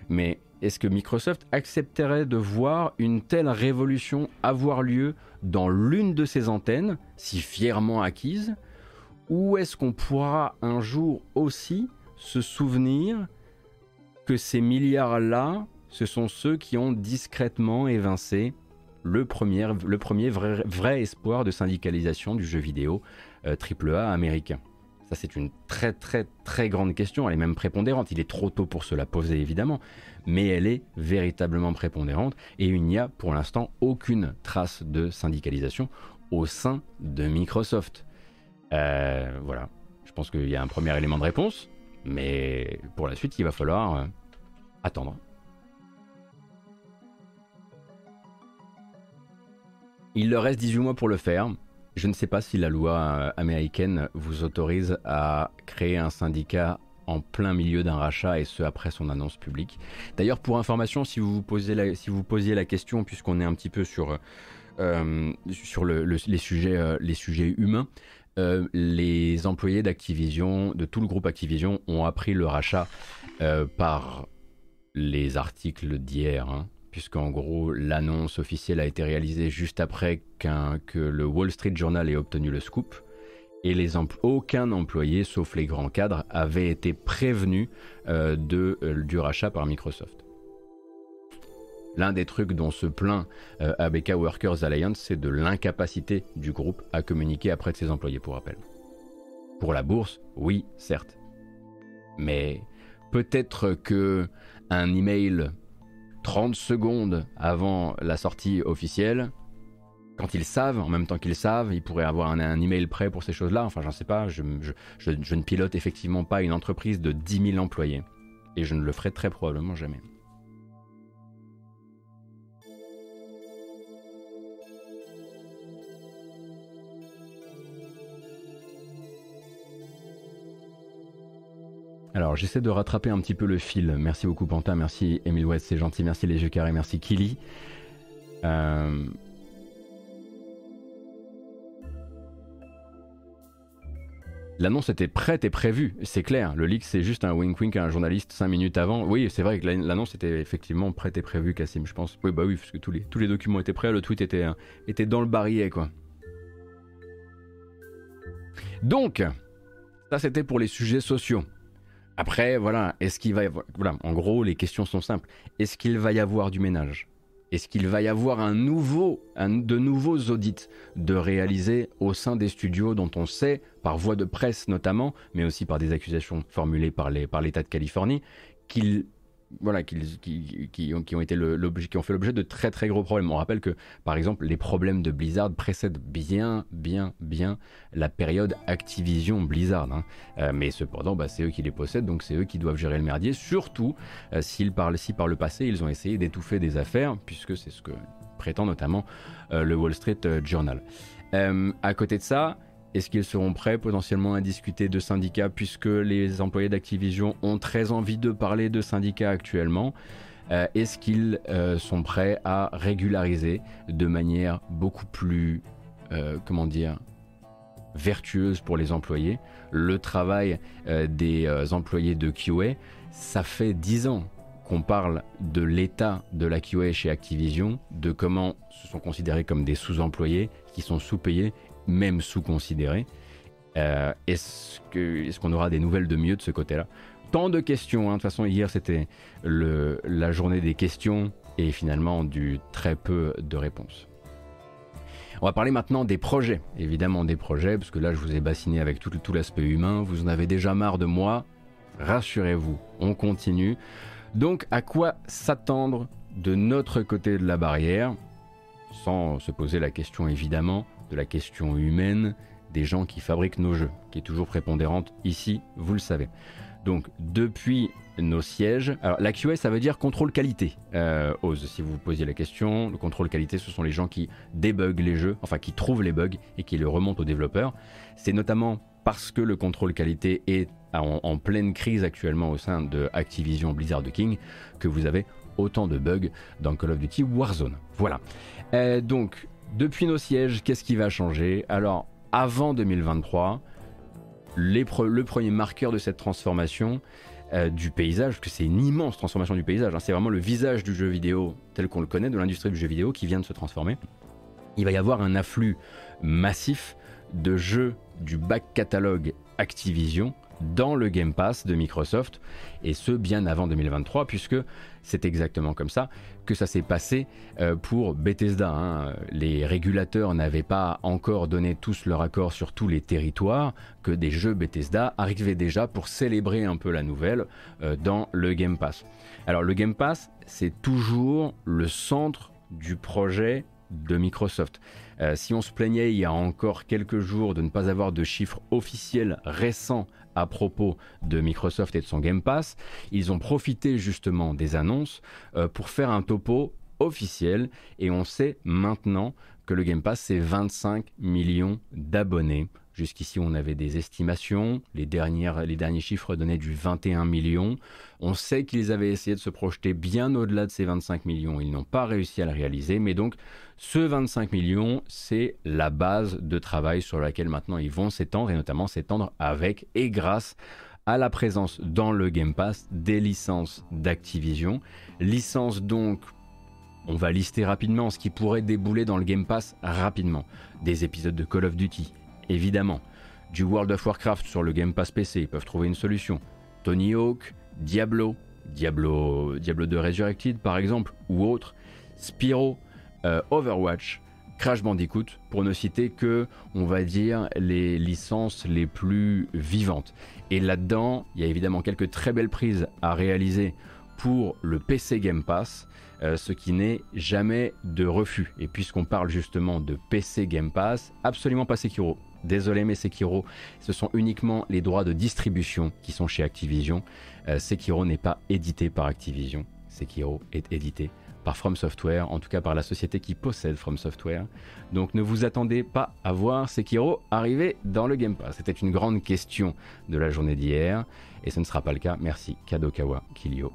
mais est-ce que Microsoft accepterait de voir une telle révolution avoir lieu dans l'une de ses antennes, si fièrement acquise Ou est-ce qu'on pourra un jour aussi se souvenir que ces milliards-là, ce sont ceux qui ont discrètement évincé le premier, le premier vrai, espoir de syndicalisation du jeu vidéo AAA euh, américain? Ça, c'est une très très très grande question. Elle est même prépondérante. Il est trop tôt pour se la poser, évidemment. Mais elle est véritablement prépondérante. Et il n'y a pour l'instant aucune trace de syndicalisation au sein de Microsoft. Euh, voilà. Je pense qu'il y a un premier élément de réponse. Mais pour la suite, il va falloir euh, attendre. Il leur reste 18 mois pour le faire. Je ne sais pas si la loi euh, américaine vous autorise à créer un syndicat en plein milieu d'un rachat et ce après son annonce publique. D'ailleurs, pour information, si vous, vous posiez la, question, puisqu'on est un petit peu sur, euh, sur les, sujets, humains, euh, les employés d'Activision, de tout le groupe Activision, ont appris le rachat euh, par les articles d'hier, hein, puisqu'en gros l'annonce officielle a été réalisée juste après que le Wall Street Journal ait obtenu le scoop. Et les aucun employé, sauf les grands cadres, avait été prévenu euh, de, du rachat par Microsoft. L'un des trucs dont se plaint euh, ABK Workers Alliance, c'est de l'incapacité du groupe à communiquer après de ses employés, pour rappel. Pour la bourse, oui, certes. Mais peut-être que un email 30 secondes avant la sortie officielle, quand ils savent, en même temps qu'ils savent, ils pourraient avoir un, email prêt pour ces choses-là. Enfin, j'en sais pas. Je, je ne pilote effectivement pas une entreprise de 10 000 employés. Et je ne le ferai très probablement jamais. Alors j'essaie de rattraper un petit peu le fil. Merci beaucoup Panta, merci Emile West, c'est gentil, merci les yeux carrés, merci Kili. Euh, l'annonce était prête et prévue, c'est clair. Le leak, c'est juste un wink-wink à un journaliste 5 minutes avant. Oui, c'est vrai que l'annonce était effectivement prête et prévue, Cassim, je pense. Oui, bah oui, parce que tous les, documents étaient prêts, le tweet était, était dans le barillet, quoi. Donc, ça c'était pour les sujets sociaux. Après, voilà, est-ce qu'il va y avoir... Voilà, en gros, les questions sont simples. Est-ce qu'il va y avoir du ménage? Est-ce qu'il va y avoir de nouveaux audits de réaliser au sein des studios dont on sait, par voie de presse notamment, mais aussi par des accusations formulées par l'État de Californie, qu'ils voilà, qui, qui, ont, qui, ont, été qui ont fait l'objet de très très gros problèmes. On rappelle que, par exemple, les problèmes de Blizzard précèdent bien, bien, bien la période Activision Blizzard. Hein. Euh, mais cependant, bah, c'est eux qui les possèdent, donc c'est eux qui doivent gérer le merdier, surtout euh, s'ils si par le passé ils ont essayé d'étouffer des affaires, puisque c'est ce que prétend notamment euh, le Wall Street Journal. à côté de ça, Est-ce qu'ils seront prêts potentiellement à discuter de syndicats puisque les employés d'Activision ont très envie de parler de syndicats actuellement? Euh, Est-ce qu'ils euh, sont prêts à régulariser de manière beaucoup plus, euh, comment dire, vertueuse pour les employés? Le travail des employés de QA Ça fait 10 ans qu'on parle de l'état de la QA chez Activision, de comment se sont considérés comme des sous-employés qui sont sous-payés même sous-considéré. Euh, est-ce qu'on aura des nouvelles de mieux de ce côté-là? Tant de questions. Hein. De toute façon, hier, c'était la journée des questions et finalement du très peu de réponses. On va parler maintenant des projets, évidemment des projets, parce que là je vous ai bassiné avec tout, tout l'aspect humain, vous en avez déjà marre de moi, rassurez-vous, on continue. Donc à quoi s'attendre de notre côté de la barrière, sans se poser la question évidemment, de la question humaine des gens qui fabriquent nos jeux, qui est toujours prépondérante ici, vous le savez. Donc depuis nos sièges, alors la ça veut dire contrôle qualité, euh, ose si vous vous posiez la question, le contrôle qualité ce sont les gens qui débuguent les jeux, enfin qui trouvent les bugs et qui les remontent aux développeurs. C'est notamment parce que le contrôle qualité est en, pleine crise actuellement au sein de Activision Blizzard King que vous avez autant de bugs dans Call of Duty Warzone. Voilà. Euh, donc depuis nos sièges, qu'est-ce qui va changer? Alors, avant 2023, le premier marqueur de cette transformation euh, du paysage, parce que c'est une immense transformation du paysage, hein, c'est vraiment le visage du jeu vidéo tel qu'on le connaît, de l'industrie du jeu vidéo qui vient de se transformer. Il va y avoir un afflux massif de jeux du back catalogue Activision dans le Game Pass de Microsoft, et ce bien avant 2023, puisque c'est exactement comme ça que ça s'est passé euh, pour Bethesda. Hein. Les régulateurs n'avaient pas encore donné tous leur accord sur tous les territoires, que des jeux Bethesda arrivaient déjà pour célébrer un peu la nouvelle euh, dans le Game Pass. Alors le Game Pass, c'est toujours le centre du projet de Microsoft. Euh, si on se plaignait il y a encore quelques jours de ne pas avoir de chiffres officiels récents à propos de Microsoft et de son Game Pass, ils ont profité justement des annonces euh, pour faire un topo officiel et on sait maintenant que le Game Pass c'est 25 millions d'abonnés. Jusqu'ici, on avait des estimations. Les, derniers chiffres donnaient du 21 millions. On sait qu'ils avaient essayé de se projeter bien au-delà de ces 25 millions. Ils n'ont pas réussi à le réaliser. Mais donc, ce 25 millions, c'est la base de travail sur laquelle maintenant ils vont s'étendre et notamment s'étendre avec et grâce à la présence dans le Game Pass des licences d'Activision. Licences donc on va lister rapidement ce qui pourrait débouler dans le Game Pass rapidement. Des épisodes de Call of Duty, évidemment. Du World of Warcraft sur le Game Pass PC, ils peuvent trouver une solution. Tony Hawk, Diablo, Diablo, Diablo 2 Resurrected par exemple, ou autre. Spyro, euh, Overwatch, Crash Bandicoot, pour ne citer que, on va dire, les licences les plus vivantes. Et là-dedans, il y a évidemment quelques très belles prises à réaliser pour le PC Game Pass, euh, ce qui n'est jamais de refus. Et puisqu'on parle justement de PC Game Pass, absolument pas Sekiro. Désolé mais Sekiro, ce sont uniquement les droits de distribution qui sont chez Activision. Euh, Sekiro n'est pas édité par Activision. Sekiro est édité par From Software, en tout cas par la société qui possède From Software. Donc ne vous attendez pas à voir Sekiro arriver dans le Game Pass. C'était une grande question de la journée d'hier et ce ne sera pas le cas. Merci Kadokawa Kilio.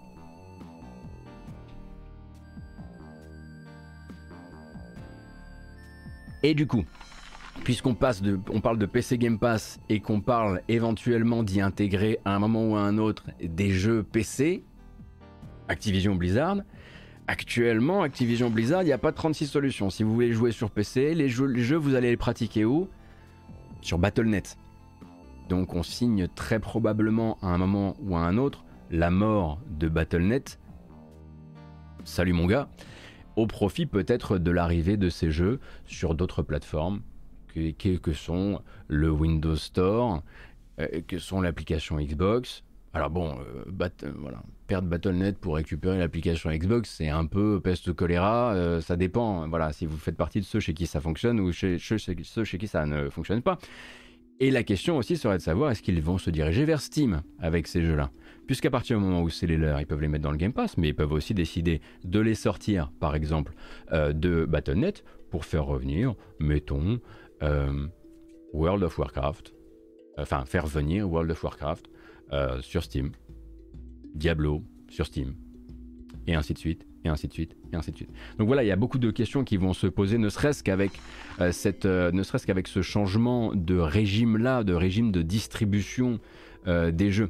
Et du coup, puisqu'on passe de, parle de PC Game Pass et qu'on parle éventuellement d'y intégrer à un moment ou à un autre des jeux PC, Activision Blizzard, actuellement, Activision Blizzard, il n'y a pas 36 solutions. Si vous voulez jouer sur PC, les jeux, les jeux vous allez les pratiquer où? Sur Battle.net. Donc on signe très probablement à un moment ou à un autre la mort de Battle.net. Salut mon gars. Au profit peut-être de l'arrivée de ces jeux sur d'autres plateformes que, que, sont le Windows Store, euh, que sont l'application Xbox, alors bon, euh, voilà, perdre Battle.net pour récupérer l'application Xbox, c'est un peu peste choléra, euh, ça dépend. Voilà, si vous faites partie de ceux chez qui ça fonctionne ou chez, ceux chez qui ça ne fonctionne pas. Et la question aussi serait de savoir est-ce qu'ils vont se diriger vers Steam avec ces jeux-là? Puisqu'à partir du moment où c'est les leurs, ils peuvent les mettre dans le Game Pass, mais ils peuvent aussi décider de les sortir, par exemple, euh, de Battle.net pour faire revenir, mettons, World of Warcraft, enfin faire venir World of Warcraft euh, sur Steam, Diablo sur Steam, et ainsi de suite, et ainsi de suite, et ainsi de suite. Donc voilà, il y a beaucoup de questions qui vont se poser, ne serait-ce qu'avec euh, cette, euh, ne serait-ce qu'avec ce changement de régime là, de régime de distribution des jeux.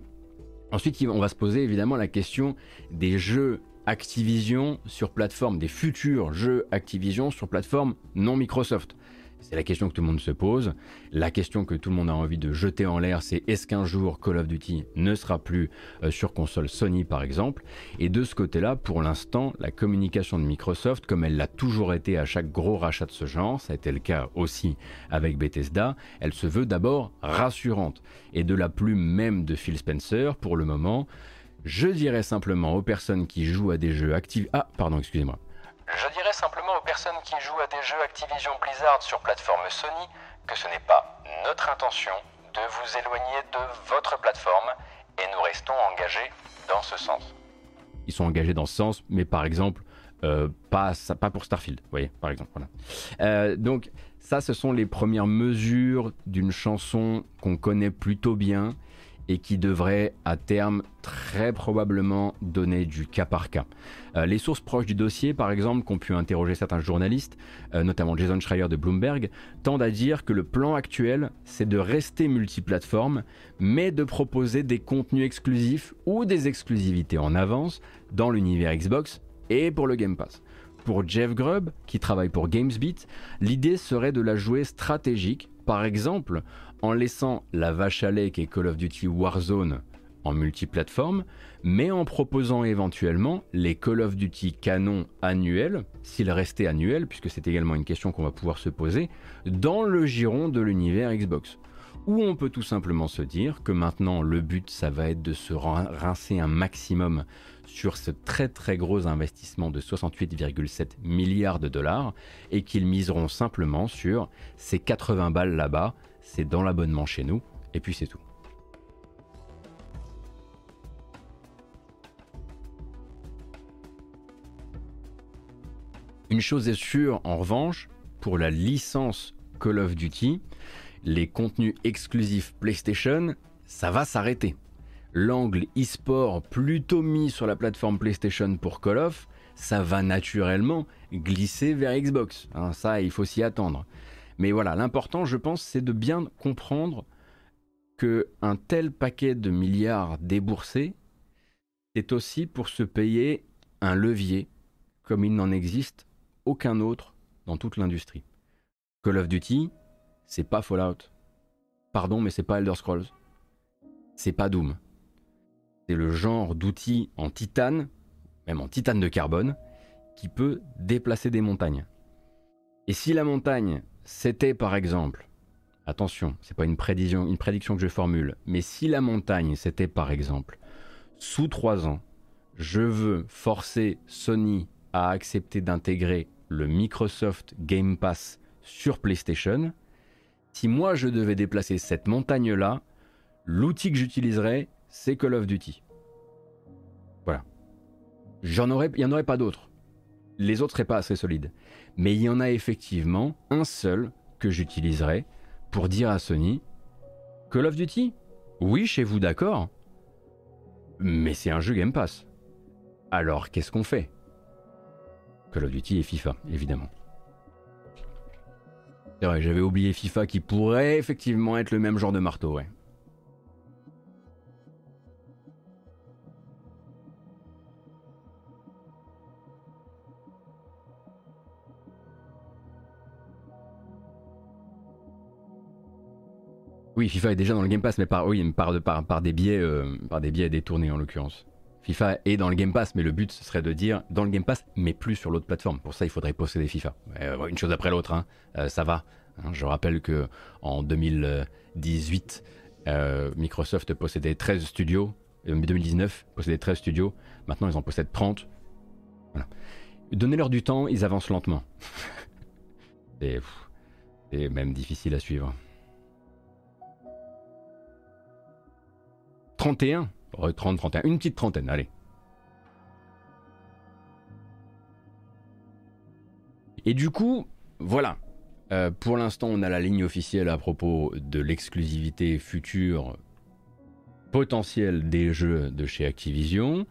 Ensuite, on va se poser évidemment la question des jeux Activision sur plateforme, des futurs jeux Activision sur plateforme non Microsoft. C'est la question que tout le monde se pose. La question que tout le monde a envie de jeter en l'air, c'est est-ce qu'un jour Call of Duty ne sera plus euh, sur console Sony par exemple? Et de ce côté-là, pour l'instant, la communication de Microsoft, comme elle l'a toujours été à chaque gros rachat de ce genre, ça a été le cas aussi avec Bethesda, elle se veut d'abord rassurante. Et de la plume même de Phil Spencer, pour le moment, je dirais simplement aux personnes qui jouent à des jeux actifs... Ah, pardon, excusez-moi. Je dirais simplement aux personnes qui jouent à des jeux Activision Blizzard sur plateforme Sony que ce n'est pas notre intention de vous éloigner de votre plateforme et nous restons engagés dans ce sens. Ils sont engagés dans ce sens, mais par exemple, euh, pas, pour Starfield, vous voyez, par exemple. Euh, donc ça, ce sont les premières mesures d'une chanson qu'on connaît plutôt bien et qui devrait à terme très probablement donner du cas par cas. Euh, les sources proches du dossier, par exemple, qu'ont pu interroger certains journalistes, euh, notamment Jason Schreier de Bloomberg, tendent à dire que le plan actuel, c'est de rester multiplateforme, mais de proposer des contenus exclusifs ou des exclusivités en avance dans l'univers Xbox et pour le Game Pass. Pour Jeff Grubb, qui travaille pour GamesBeat, l'idée serait de la jouer stratégique, par exemple en laissant la vache à lait qui est Call of Duty Warzone en multiplateforme, mais en proposant éventuellement les Call of Duty canon annuels, s'ils restaient annuels, puisque c'est également une question qu'on va pouvoir se poser, dans le giron de l'univers Xbox. Ou on peut tout simplement se dire que maintenant le but ça va être de se rincer un maximum sur ce très très gros investissement de 68,7 milliards de dollars et qu'ils miseront simplement sur ces 80 balles là-bas c'est dans l'abonnement chez nous, et puis c'est tout. Une chose est sûre, en revanche, pour la licence Call of Duty, les contenus exclusifs PlayStation, ça va s'arrêter. L'angle e-sport plutôt mis sur la plateforme PlayStation pour Call of, ça va naturellement glisser vers Xbox. Hein, ça, il faut s'y attendre. Mais voilà, l'important, je pense, c'est de bien comprendre que un tel paquet de milliards déboursés, c'est aussi pour se payer un levier comme il n'en existe aucun autre dans toute l'industrie. Call of Duty, c'est pas Fallout. Pardon, mais c'est pas Elder Scrolls. C'est pas Doom. C'est le genre d'outil en titane, même en titane de carbone, qui peut déplacer des montagnes. Et si la montagne, c'était par exemple, attention, c'est pas une prédiction, une prédiction que je formule, mais si la montagne c'était par exemple, sous trois ans, je veux forcer Sony à accepter d'intégrer le Microsoft Game Pass sur PlayStation, si moi je devais déplacer cette montagne-là, l'outil que j'utiliserais, c'est Call of Duty. Voilà. J'en aurais, il n'y en aurait pas d'autres. Les autres seraient pas assez solides mais il y en a effectivement un seul que j'utiliserai pour dire à Sony Call of Duty? Oui, chez vous, d'accord. Mais c'est un jeu Game Pass. Alors qu'est-ce qu'on fait? Call of Duty et FIFA, évidemment. C'est vrai, j'avais oublié FIFA qui pourrait effectivement être le même genre de marteau, ouais. Oui, FIFA est déjà dans le Game Pass, mais par, oui, par, par, par, des biais, euh, par des biais détournés en l'occurrence. FIFA est dans le Game Pass, mais le but ce serait de dire dans le Game Pass, mais plus sur l'autre plateforme. Pour ça, il faudrait posséder FIFA. Euh, une chose après l'autre, hein. euh, ça va. Hein. Je rappelle que en 2018, Microsoft possédait 13 studios. En 2019, possédait 13 studios. Maintenant, ils en possèdent 30. Voilà. Donnez-leur du temps, ils avancent lentement. [LAUGHS] C'est même difficile à suivre. 31 30, 31, une petite trentaine, allez. Et du coup, voilà. Euh, pour l'instant, on a la ligne officielle à propos de l'exclusivité future potentielle des jeux de chez Activision.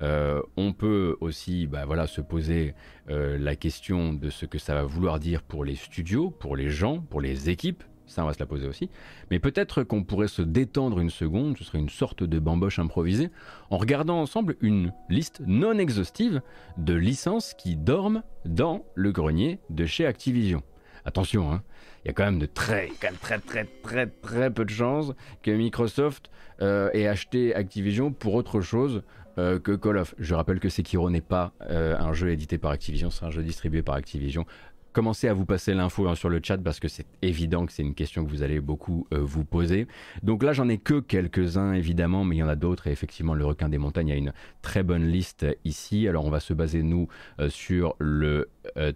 Euh, on peut aussi bah, se poser euh, la question de ce que ça va vouloir dire pour les studios, pour les gens, pour les équipes. Ça, on va se la poser aussi. Mais peut-être qu'on pourrait se détendre une seconde, ce serait une sorte de bamboche improvisée, en regardant ensemble une liste non exhaustive de licences qui dorment dans le grenier de chez Activision. Attention, hein, il y a quand même de très, très, très, très, très peu de chances que Microsoft euh, ait acheté Activision pour autre chose euh, que Call of. Je rappelle que Sekiro n'est pas euh, un jeu édité par Activision, c'est un jeu distribué par Activision. Commencez à vous passer l'info hein, sur le chat parce que c'est évident que c'est une question que vous allez beaucoup euh, vous poser. Donc là, j'en ai que quelques-uns évidemment, mais il y en a d'autres et effectivement, le requin des montagnes a une très bonne liste ici. Alors on va se baser nous sur le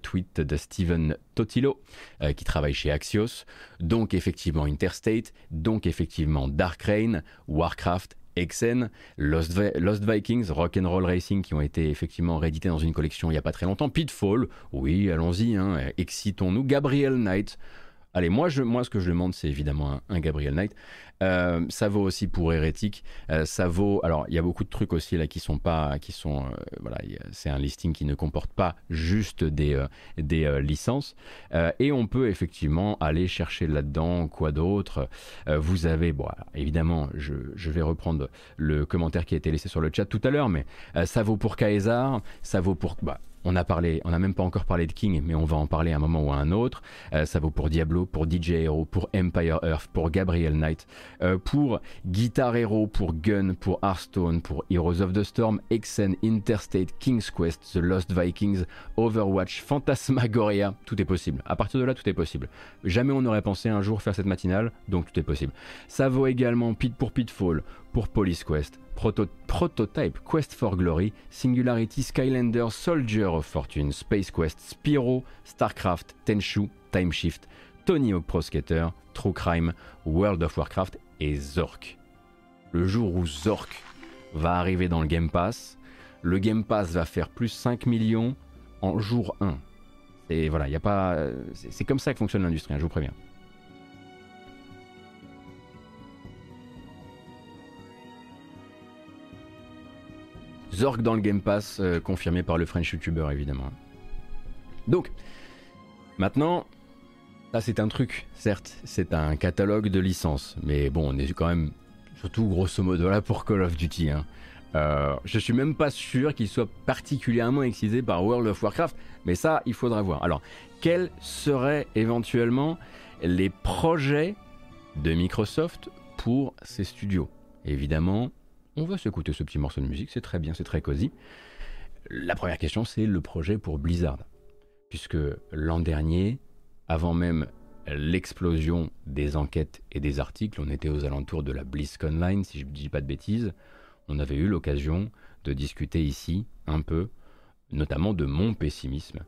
tweet de Steven Totilo qui travaille chez Axios. Donc effectivement Interstate, donc effectivement Dark Reign, Warcraft Exen, Lost, Vikings, Rock'n'Roll Racing qui ont été effectivement réédités dans une collection il n'y a pas très longtemps, Pitfall, oui, allons-y, hein, excitons-nous, Gabriel Knight. Allez, moi, je, moi, ce que je demande, c'est évidemment un Gabriel Knight. Euh, ça vaut aussi pour hérétique. Euh, ça vaut. Alors, il y a beaucoup de trucs aussi là qui sont pas, qui sont, euh, voilà, c'est un listing qui ne comporte pas juste des des licences. et on peut effectivement aller chercher là-dedans quoi d'autre. vous avez, bon, évidemment, je, je, vais reprendre le commentaire qui a été laissé sur le chat tout à l'heure, mais ça vaut pour Caesar, ça vaut pour, bah, on a n'a même pas encore parlé de King, mais on va en parler à un moment ou à un autre. Euh, ça vaut pour Diablo, pour DJ Hero, pour Empire Earth, pour Gabriel Knight, euh, pour Guitar Hero, pour Gun, pour Hearthstone, pour Heroes of the Storm, Exen, Interstate, King's Quest, The Lost Vikings, Overwatch, Phantasmagoria. Tout est possible. À partir de là, tout est possible. Jamais on n'aurait pensé un jour faire cette matinale, donc tout est possible. Ça vaut également Pit pour Pitfall, pour Police Quest, Prototype, Quest for Glory, Singularity, Skylander, Soldier of Fortune, Space Quest, Spyro, StarCraft, Tenchu, Time Shift, Tony Hawk Pro Skater, True Crime, World of Warcraft et Zork. Le jour où Zork va arriver dans le Game Pass, le Game Pass va faire plus 5 millions en jour 1. Et voilà, il a pas. C'est comme ça que fonctionne l'industrie, hein, je vous préviens. Zork dans le Game Pass, euh, confirmé par le French YouTuber évidemment. Donc, maintenant, ça c'est un truc, certes, c'est un catalogue de licences, mais bon, on est quand même surtout grosso modo là pour Call of Duty. Hein. Euh, je suis même pas sûr qu'il soit particulièrement excité par World of Warcraft, mais ça, il faudra voir. Alors, quels seraient éventuellement les projets de Microsoft pour ces studios? Évidemment, on va s'écouter ce petit morceau de musique, c'est très bien, c'est très cosy. La première question, c'est le projet pour Blizzard. Puisque l'an dernier, avant même l'explosion des enquêtes et des articles, on était aux alentours de la BlizzConline, si je ne dis pas de bêtises, on avait eu l'occasion de discuter ici un peu, notamment de mon pessimisme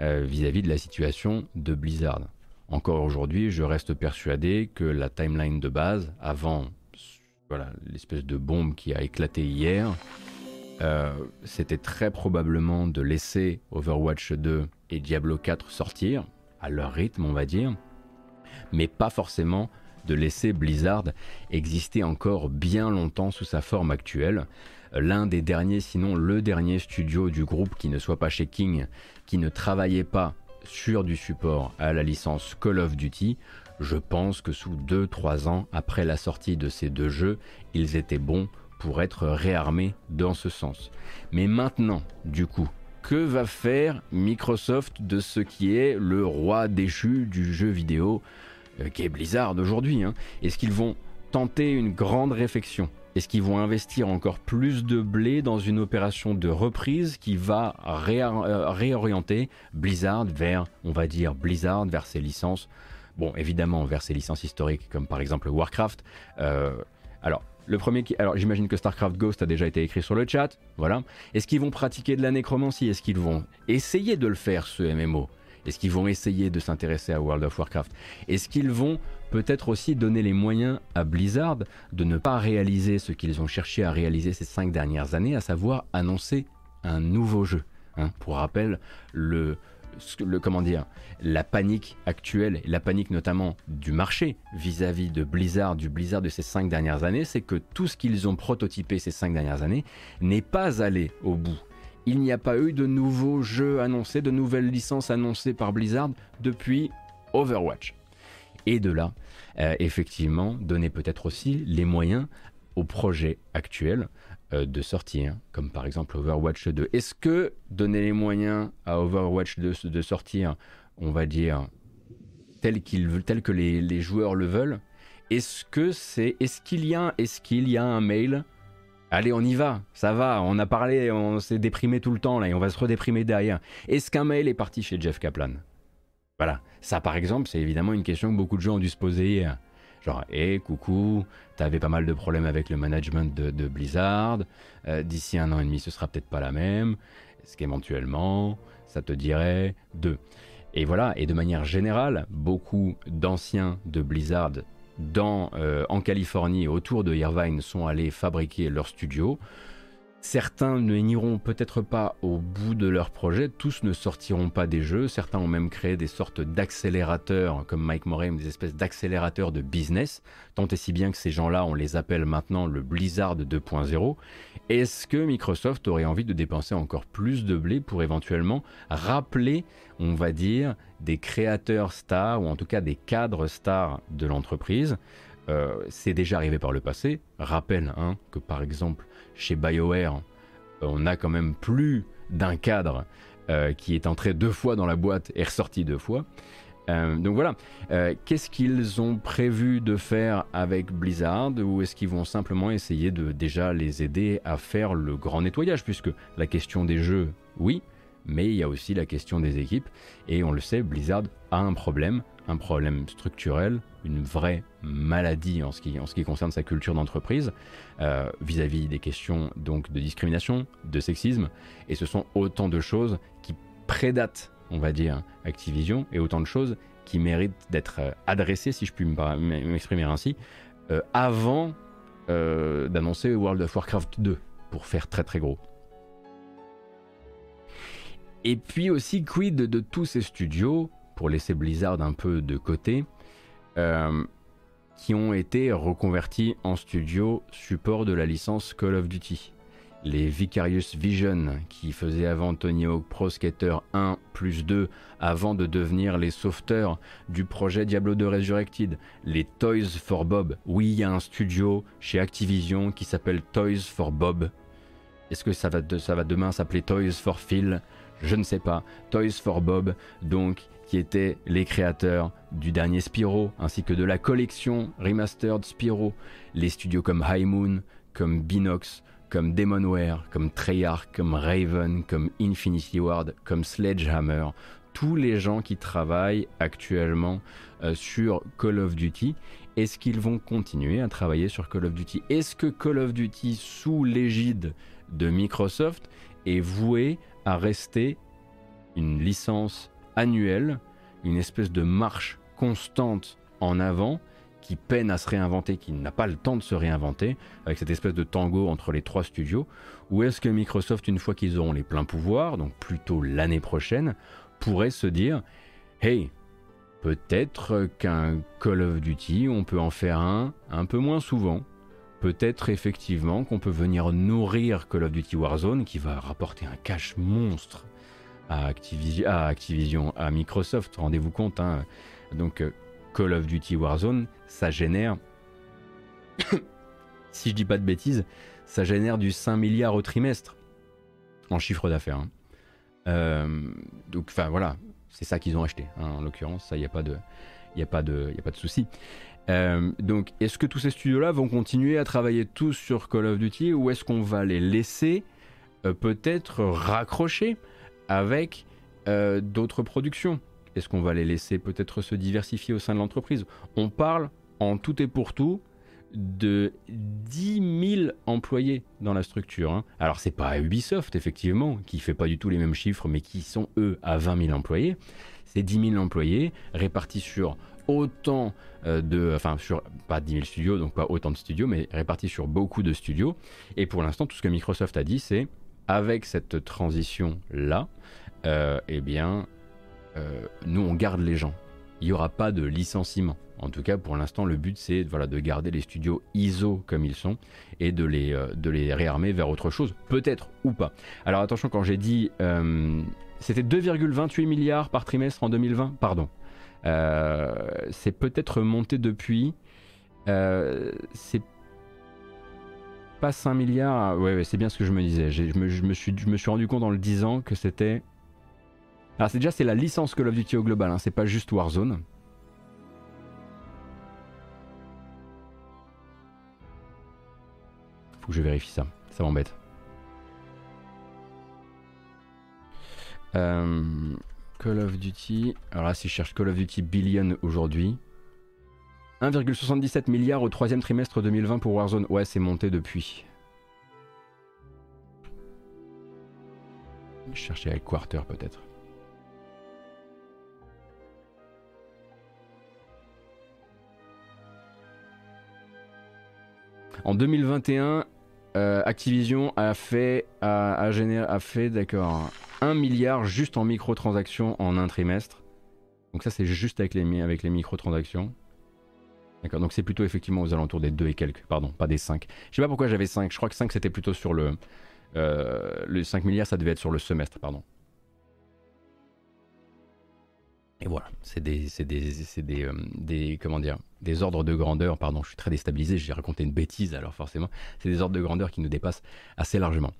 euh, vis-à-vis -vis de la situation de Blizzard. Encore aujourd'hui, je reste persuadé que la timeline de base, avant voilà, l'espèce de bombe qui a éclaté hier, euh, c'était très probablement de laisser Overwatch 2 et Diablo 4 sortir, à leur rythme on va dire, mais pas forcément de laisser Blizzard exister encore bien longtemps sous sa forme actuelle. L'un des derniers, sinon le dernier studio du groupe qui ne soit pas chez King, qui ne travaillait pas sur du support à la licence Call of Duty, je pense que sous 2-3 ans après la sortie de ces deux jeux, ils étaient bons pour être réarmés dans ce sens. Mais maintenant, du coup, que va faire Microsoft de ce qui est le roi déchu du jeu vidéo, euh, qui est Blizzard aujourd'hui hein? Est-ce qu'ils vont tenter une grande réflexion? Est-ce qu'ils vont investir encore plus de blé dans une opération de reprise qui va euh, réorienter Blizzard vers, on va dire, Blizzard vers ses licences Bon, évidemment, vers ses licences historiques, comme par exemple Warcraft. Euh, alors, le premier qui. Alors, j'imagine que StarCraft Ghost a déjà été écrit sur le chat. Voilà. Est-ce qu'ils vont pratiquer de la nécromancie? Est-ce qu'ils vont essayer de le faire, ce MMO Est-ce qu'ils vont essayer de s'intéresser à World of Warcraft? Est-ce qu'ils vont peut-être aussi donner les moyens à Blizzard de ne pas réaliser ce qu'ils ont cherché à réaliser ces cinq dernières années, à savoir annoncer un nouveau jeu hein? Pour rappel, le comment dire, la panique actuelle, la panique notamment du marché vis-à-vis de Blizzard, du Blizzard de ces cinq dernières années, c'est que tout ce qu'ils ont prototypé ces cinq dernières années n'est pas allé au bout. Il n'y a pas eu de nouveaux jeux annoncés, de nouvelles licences annoncées par Blizzard depuis Overwatch. Et de là, euh, effectivement, donner peut-être aussi les moyens aux projets actuels euh, de sortir, comme par exemple Overwatch 2. Est-ce que donner les moyens à Overwatch 2 de sortir, on va dire, tel, qu'il, tel que les, joueurs le veulent, est-ce que c'est, est-ce qu'il y a, est-ce y a un mail Allez, on y va, ça va, on a parlé, on s'est déprimé tout le temps là et on va se redéprimer derrière. Est-ce qu'un mail est parti chez Jeff Kaplan? Voilà, ça par exemple, c'est évidemment une question que beaucoup de gens ont dû se poser hier. Genre, hé, coucou, t'avais pas mal de problèmes avec le management de, Blizzard. Euh, d'ici un an et demi, ce sera peut-être pas la même. Est-ce qu'éventuellement, ça te dirait deux Et voilà, et de manière générale, beaucoup d'anciens de Blizzard dans, euh, en Californie autour de Irvine sont allés fabriquer leur studio. Certains n'iront peut-être pas au bout de leur projet, tous ne sortiront pas des jeux, certains ont même créé des sortes d'accélérateurs, comme Mike Morey, des espèces d'accélérateurs de business, tant et si bien que ces gens-là, on les appelle maintenant le Blizzard 2.0. Est-ce que Microsoft aurait envie de dépenser encore plus de blé pour éventuellement rappeler, on va dire, des créateurs stars, ou en tout cas des cadres stars de l'entreprise? Euh, c'est déjà arrivé par le passé. Rappelle hein, que par exemple chez BioWare, on a quand même plus d'un cadre euh, qui est entré deux fois dans la boîte et ressorti deux fois. Euh, donc voilà, qu'est-ce qu'ils ont prévu de faire avec Blizzard ou est-ce qu'ils vont simplement essayer de déjà les aider à faire le grand nettoyage? Puisque la question des jeux, oui, mais il y a aussi la question des équipes et on le sait, Blizzard a un problème, un problème structurel, une vraie maladie en ce qui, concerne sa culture d'entreprise euh, vis-à-vis des questions donc de discrimination, de sexisme, et ce sont autant de choses qui prédatent, on va dire, Activision, et autant de choses qui méritent d'être euh, adressées, si je puis m'exprimer ainsi, euh, avant d'annoncer World of Warcraft 2, pour faire très très gros. Et puis aussi, quid de tous ces studios, pour laisser Blizzard un peu de côté, euh, qui ont été reconvertis en studio support de la licence Call of Duty. Les Vicarious Vision, qui faisaient avant Tony Hawk Pro Skater 1 plus 2, avant de devenir les sauveteurs du projet Diablo 2 Resurrected. Les Toys for Bob. Oui, il y a un studio chez Activision qui s'appelle Toys for Bob. Est-ce que ça va, ça va demain s'appeler Toys for Phil? Je ne sais pas. Toys for Bob, donc qui étaient les créateurs du dernier Spyro, ainsi que de la collection Remastered Spyro, les studios comme High Moon, comme Binox, comme Demonware, comme Treyarch, comme Raven, comme Infinity Ward, comme Sledgehammer, tous les gens qui travaillent actuellement euh, sur Call of Duty, est-ce qu'ils vont continuer à travailler sur Call of Duty? Est-ce que Call of Duty, sous l'égide de Microsoft, est voué à rester une licence annuelle, une espèce de marche constante en avant qui peine à se réinventer, qui n'a pas le temps de se réinventer, avec cette espèce de tango entre les trois studios, ou est-ce que Microsoft, une fois qu'ils auront les pleins pouvoirs, donc plutôt l'année prochaine, pourrait se dire, hey, peut-être qu'un Call of Duty, on peut en faire un un peu moins souvent, peut-être effectivement qu'on peut venir nourrir Call of Duty Warzone, qui va rapporter un cash monstre à Activision, à, Microsoft. Rendez-vous compte, hein. donc euh, Call of Duty Warzone, ça génère, [COUGHS] si je dis pas de bêtises, ça génère du 5 milliards au trimestre en chiffre d'affaires. Hein. Euh, donc, enfin voilà, c'est ça qu'ils ont acheté, hein, en l'occurrence, ça, il n'y a pas de, il a pas de, y a pas de souci. Euh, donc, est-ce que tous ces studios-là vont continuer à travailler tous sur Call of Duty ou est-ce qu'on va les laisser peut-être raccrocher avec euh, d'autres productions? Est-ce qu'on va les laisser peut-être se diversifier au sein de l'entreprise? On parle en tout et pour tout de 10 000 employés dans la structure. Hein. Alors c'est pas Ubisoft effectivement qui fait pas du tout les mêmes chiffres, mais qui sont eux à 20 000 employés. C'est 10 000 employés répartis sur autant euh, de, enfin sur pas 10 000 studios, donc pas autant de studios, mais répartis sur beaucoup de studios. Et pour l'instant, tout ce que Microsoft a dit, c'est avec cette transition-là, euh, eh bien, nous on garde les gens. Il n'y aura pas de licenciement. En tout cas, pour l'instant, le but c'est voilà, de garder les studios ISO comme ils sont et de les, de les réarmer vers autre chose, peut-être ou pas. Alors attention, quand j'ai dit c'était 2,28 milliards par trimestre en 2020, pardon. C'est peut-être monté depuis. c'est pas 5 milliards. Ouais, c'est bien ce que je me disais. Je me, suis, je me suis rendu compte en le disant que c'était. Alors, c'est déjà c'est la licence Call of Duty au global, hein, c'est pas juste Warzone. Faut que je vérifie ça, ça m'embête. Euh, Call of Duty. Alors là, si je cherche Call of Duty Billion aujourd'hui, 1,77 milliard au troisième trimestre 2020 pour Warzone. Ouais, c'est monté depuis. Je cherchais avec Quarter peut-être. En 2021, euh, Activision a fait, a, a fait d'accord, 1 milliard juste en microtransactions en un trimestre. Donc ça c'est juste avec les, avec les microtransactions. D'accord, donc c'est plutôt effectivement aux alentours des 2 et quelques, pardon, pas des 5. Je sais pas pourquoi j'avais 5, je crois que 5 c'était plutôt sur le... Euh, le 5 milliards ça devait être sur le semestre, pardon. Et voilà, c'est des, des, des, euh, des, comment dire, des ordres de grandeur, pardon, je suis très déstabilisé, j'ai raconté une bêtise, alors forcément, c'est des ordres de grandeur qui nous dépassent assez largement.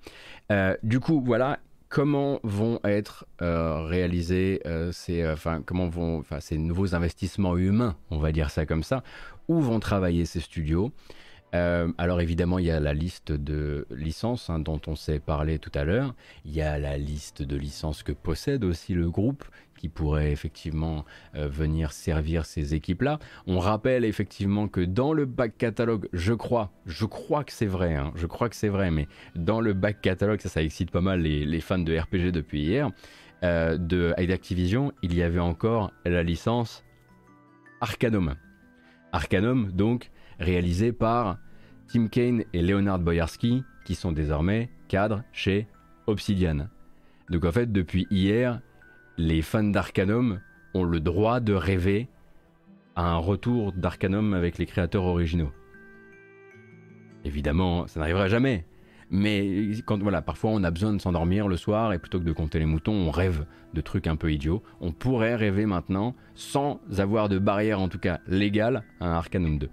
Euh, du coup, voilà, comment vont être euh, réalisés vont, enfin, ces nouveaux investissements humains, on va dire ça comme ça, où vont travailler ces studios? Alors évidemment, il y a la liste de licences hein, dont on s'est parlé tout à l'heure. Il y a la liste de licences que possède aussi le groupe qui pourrait effectivement euh, venir servir ces équipes-là. On rappelle effectivement que dans le back catalogue, je crois, je crois que c'est vrai, hein, je crois que c'est vrai, mais dans le back catalogue, ça, ça excite pas mal les, fans de RPG depuis hier, euh, de Activision, il y avait encore la licence Arcanum. Arcanum, donc, réalisé par Tim Kaine et Leonard Boyarski, qui sont désormais cadres chez Obsidian. Donc en fait, depuis hier, les fans d'Arcanum ont le droit de rêver à un retour d'Arcanum avec les créateurs originaux. Évidemment, ça n'arrivera jamais. Mais quand voilà, parfois on a besoin de s'endormir le soir et plutôt que de compter les moutons, on rêve de trucs un peu idiots. On pourrait rêver maintenant sans avoir de barrière en tout cas légale à un Arcanum 2.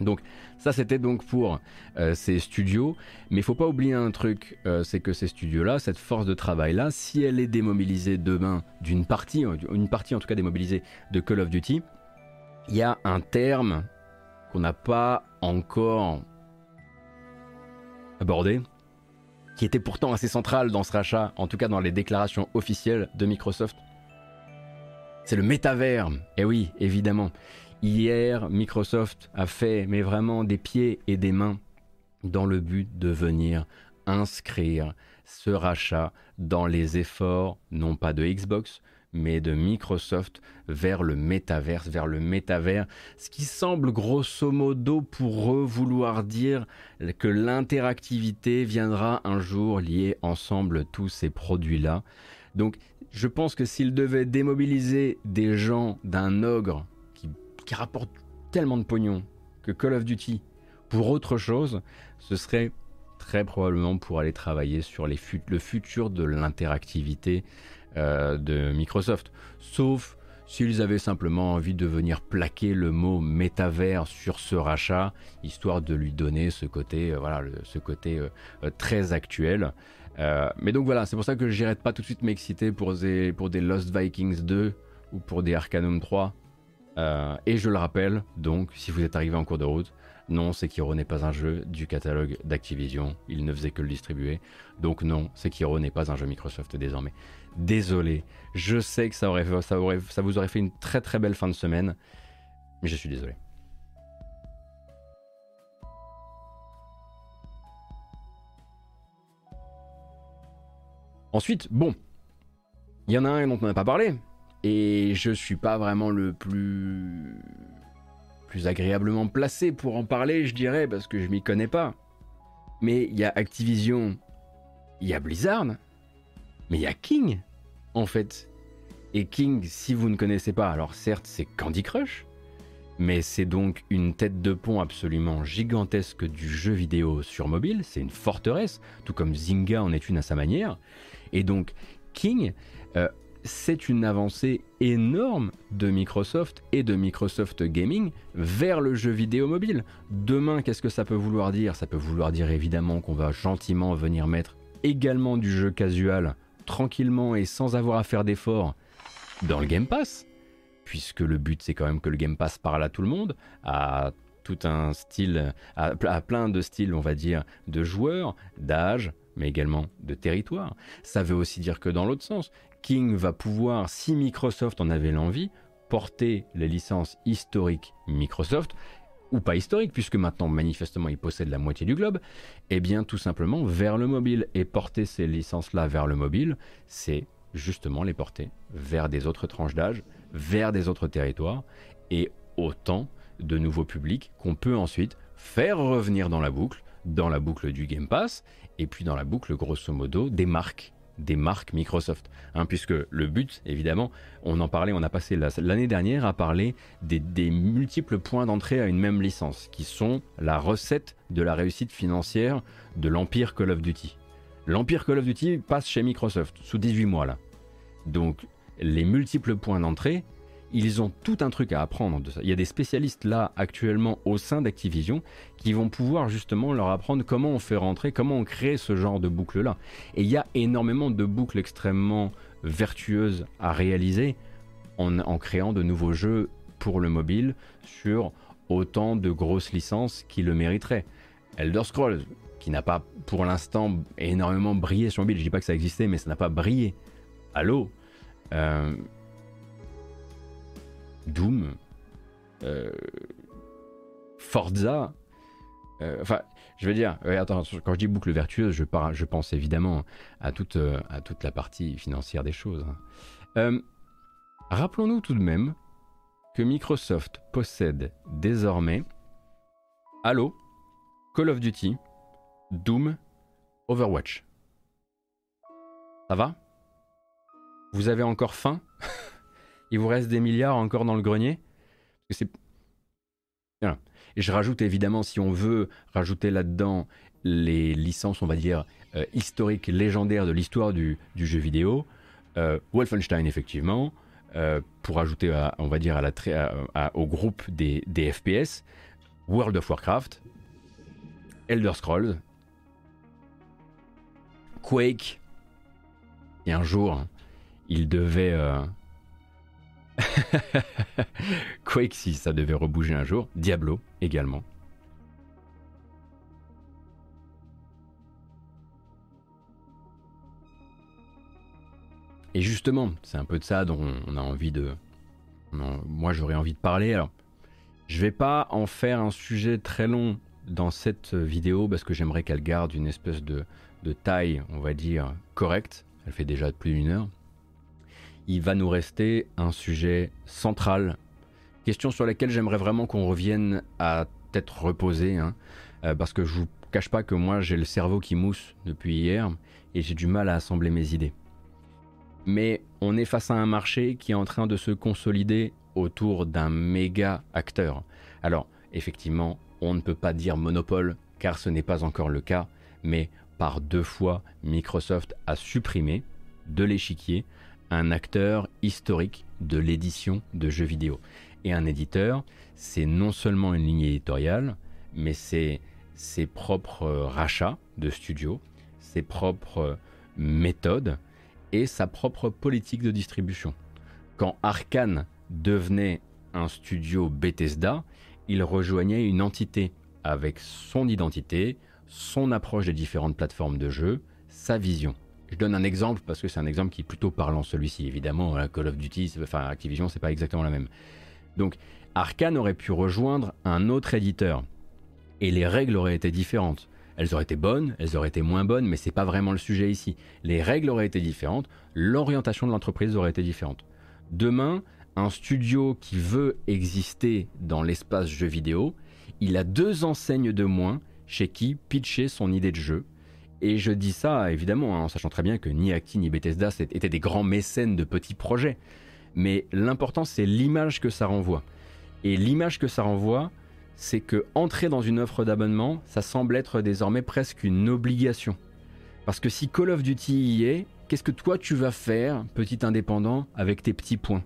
Donc ça c'était donc pour euh, ces studios, mais il faut pas oublier un truc, euh, c'est que ces studios-là, cette force de travail-là, si elle est démobilisée demain d'une partie, une partie en tout cas démobilisée de Call of Duty, il y a un terme qu'on n'a pas encore abordé, qui était pourtant assez central dans ce rachat, en tout cas dans les déclarations officielles de Microsoft. C'est le métavers. Et eh oui, évidemment. Hier, Microsoft a fait, mais vraiment des pieds et des mains, dans le but de venir inscrire ce rachat dans les efforts, non pas de Xbox, mais de Microsoft vers le métaverse, vers le métavers, ce qui semble grosso modo pour eux vouloir dire que l'interactivité viendra un jour lier ensemble tous ces produits-là. Donc je pense que s'ils devaient démobiliser des gens d'un ogre qui rapporte tellement de pognon que Call of Duty pour autre chose, ce serait très probablement pour aller travailler sur le futur de l'interactivité euh, de Microsoft. Sauf s'ils avaient simplement envie de venir plaquer le mot métavers sur ce rachat, histoire de lui donner ce côté, euh, voilà, ce côté euh, très actuel. mais donc voilà, c'est pour ça que je n'irai pas tout de suite m'exciter pour des, pour des Lost Vikings 2 ou pour des Arcanum 3. Euh, et je le rappelle, donc, si vous êtes arrivé en cours de route, non, Sekiro n'est pas un jeu du catalogue d'Activision, il ne faisait que le distribuer. Donc non, Sekiro n'est pas un jeu Microsoft désormais. Désolé, je sais que ça, aurait, ça, vous aurait fait une très très belle fin de semaine, mais je suis désolé. Ensuite, bon, il y en a un dont on n'a pas parlé, et je suis pas vraiment le plus plus agréablement placé pour en parler, je dirais, parce que je m'y connais pas. Mais il y a Activision, il y a Blizzard, mais il y a King, en fait. Et King, si vous ne connaissez pas, alors certes c'est Candy Crush, mais c'est donc une tête de pont absolument gigantesque du jeu vidéo sur mobile, c'est une forteresse, tout comme Zynga en est une à sa manière. Et donc King, euh, c'est une avancée énorme de Microsoft et de Microsoft Gaming vers le jeu vidéo mobile. Demain, qu'est-ce que ça peut vouloir dire? Ça peut vouloir dire évidemment qu'on va gentiment venir mettre également du jeu casual, tranquillement et sans avoir à faire d'efforts, dans le Game Pass puisque le but c'est quand même que le Game Pass parle à tout le monde, à tout un style, à, plein de styles, on va dire, de joueurs, d'âge, mais également de territoire. Ça veut aussi dire que dans l'autre sens, King va pouvoir, si Microsoft en avait l'envie, porter les licences historiques Microsoft, ou pas historiques, puisque maintenant manifestement il possède la moitié du globe, et eh bien tout simplement vers le mobile. Et porter ces licences-là vers le mobile, c'est justement les porter vers des autres tranches d'âge, vers des autres territoires et autant de nouveaux publics qu'on peut ensuite faire revenir dans la boucle, dans la boucle du Game Pass et puis dans la boucle grosso modo des marques des marques Microsoft. Hein, puisque le but, évidemment, on en parlait, on a passé l'année dernière à parler des, des multiples points d'entrée à une même licence, qui sont la recette de la réussite financière de l'Empire Call of Duty. L'Empire Call of Duty passe chez Microsoft sous 18 mois là. Donc les multiples points d'entrée, ils ont tout un truc à apprendre de ça. Il y a des spécialistes là actuellement au sein d'Activision qui vont pouvoir justement leur apprendre comment on fait rentrer, comment on crée ce genre de boucle là. Et il y a énormément de boucles extrêmement vertueuses à réaliser en, créant de nouveaux jeux pour le mobile sur autant de grosses licences qui le mériteraient. Elder Scrolls, qui n'a pas pour l'instant énormément brillé sur mobile, je dis pas que ça existait, mais ça n'a pas brillé. Euh, Doom, euh, Forza, euh, enfin, je veux dire, attends, quand je dis boucle vertueuse, je, je pense évidemment à toute, à toute la partie financière des choses. Hein. Rappelons-nous tout de même que Microsoft possède désormais Halo, Call of Duty, Doom, Overwatch. Ça va? Vous avez encore faim? [LAUGHS] Il vous reste des milliards encore dans le grenier. Et je rajoute évidemment, si on veut rajouter là-dedans les licences, on va dire, euh, historiques, légendaires de l'histoire du, jeu vidéo, euh, Wolfenstein effectivement, euh, pour ajouter, on va dire, à au groupe des, des, FPS, World of Warcraft, Elder Scrolls, Quake, et un jour, hein, il devait... [LAUGHS] Quake si ça devait rebouger un jour. Diablo également. Et justement, c'est un peu de ça dont on a envie de... moi j'aurais envie de parler. Alors, je vais pas en faire un sujet très long dans cette vidéo parce que j'aimerais qu'elle garde une espèce de taille, on va dire, correcte. Elle fait déjà plus d'une heure il va nous rester un sujet central, question sur laquelle j'aimerais vraiment qu'on revienne à tête reposée, hein, euh, parce que je vous cache pas que moi j'ai le cerveau qui mousse depuis hier et j'ai du mal à assembler mes idées. Mais on est face à un marché qui est en train de se consolider autour d'un méga acteur. Alors, effectivement, on ne peut pas dire monopole car ce n'est pas encore le cas, mais par deux fois, Microsoft a supprimé de l'échiquier un acteur historique de l'édition de jeux vidéo. Et un éditeur, c'est non seulement une ligne éditoriale, mais c'est ses propres rachats de studios, ses propres méthodes et sa propre politique de distribution. Quand Arkane devenait un studio Bethesda, il rejoignait une entité avec son identité, son approche des différentes plateformes de jeu, sa vision. Je donne un exemple parce que c'est un exemple qui est plutôt parlant celui-ci. Évidemment, Call of Duty, enfin Activision, c'est pas exactement la même. Donc, Arkane aurait pu rejoindre un autre éditeur et les règles auraient été différentes. Elles auraient été bonnes, elles auraient été moins bonnes, mais c'est pas vraiment le sujet ici. Les règles auraient été différentes, l'orientation de l'entreprise aurait été différente. Demain, un studio qui veut exister dans l'espace jeu vidéo, il a deux enseignes de moins chez qui pitcher son idée de jeu et je dis ça évidemment hein, en sachant très bien que ni Acti ni Bethesda étaient des grands mécènes de petits projets. mais l'important c'est l'image que ça renvoie. Et l'image que ça renvoie, c'est que entrer dans une offre d'abonnement, ça semble être désormais presque une obligation. Parce que si Call of Duty y est, qu'est-ce que toi tu vas faire, petit indépendant, avec tes petits points?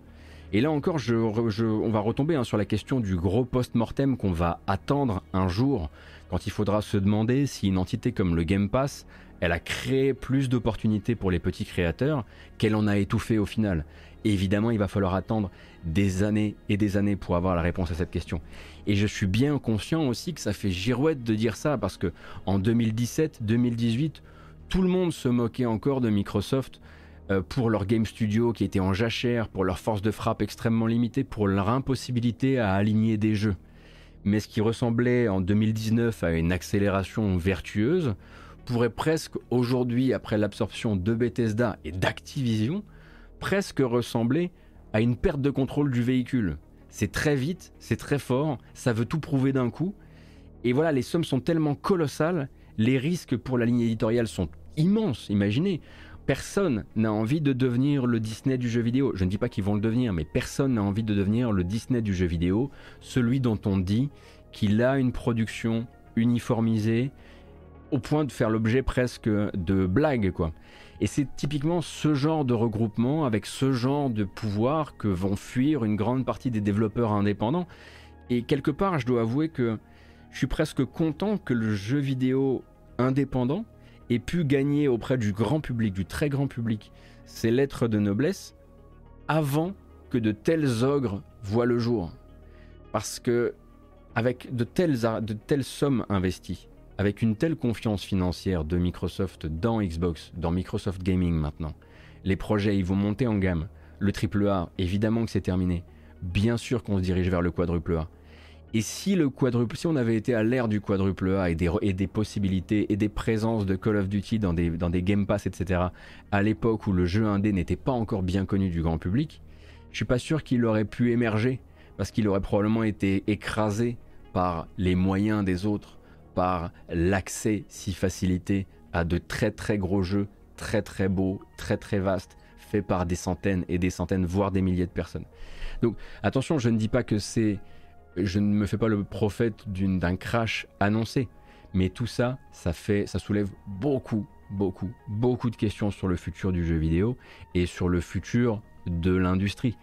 Et là encore, on va retomber hein, sur la question du gros post-mortem qu'on va attendre un jour, quand il faudra se demander si une entité comme le Game Pass, elle a créé plus d'opportunités pour les petits créateurs qu'elle en a étouffé au final. évidemment, il va falloir attendre des années et des années pour avoir la réponse à cette question. Et je suis bien conscient aussi que ça fait girouette de dire ça parce que en 2017, 2018, tout le monde se moquait encore de Microsoft euh, pour leur game studio qui était en jachère, pour leur force de frappe extrêmement limitée, pour leur impossibilité à aligner des jeux. Mais ce qui ressemblait en 2019 à une accélération vertueuse pourrait presque aujourd'hui, après l'absorption de Bethesda et d'Activision, presque ressembler à une perte de contrôle du véhicule. C'est très vite, c'est très fort, ça veut tout prouver d'un coup. Et voilà, les sommes sont tellement colossales, les risques pour la ligne éditoriale sont immense. Imaginez, personne n'a envie de devenir le Disney du jeu vidéo. Je ne dis pas qu'ils vont le devenir, mais personne n'a envie de devenir le Disney du jeu vidéo, celui dont on dit qu'il a une production uniformisée au point de faire l'objet presque de blagues. Et c'est typiquement ce genre de regroupement avec ce genre de pouvoir que vont fuir une grande partie des développeurs indépendants. Et quelque part, je dois avouer que je suis presque content que le jeu vidéo indépendant ait pu gagner auprès du grand public, du très grand public, ses lettres de noblesse avant que de tels ogres voient le jour. Parce que avec de telles, de telles sommes investies, avec une telle confiance financière de Microsoft dans Xbox, dans Microsoft Gaming maintenant, les projets ils vont monter en gamme. Le AAA, évidemment que c'est terminé. Bien sûr qu'on se dirige vers le quadruple A. Et si le quadruple, si on avait été à l'ère du quadruple A et des, et des, possibilités et des présences de Call of Duty dans des, dans des Game Pass, etc., à l'époque où le jeu indé n'était pas encore bien connu du grand public, je suis pas sûr qu'il aurait pu émerger parce qu'il aurait probablement été écrasé par les moyens des autres, par l'accès si facilité à de très très gros jeux, très très beaux, très très vastes, faits par des centaines et des centaines, voire des milliers de personnes. Donc attention, je ne dis pas que c'est je ne me fais pas le prophète d'un crash annoncé, mais tout ça, ça fait, ça soulève beaucoup, beaucoup, beaucoup de questions sur le futur du jeu vidéo et sur le futur de l'industrie,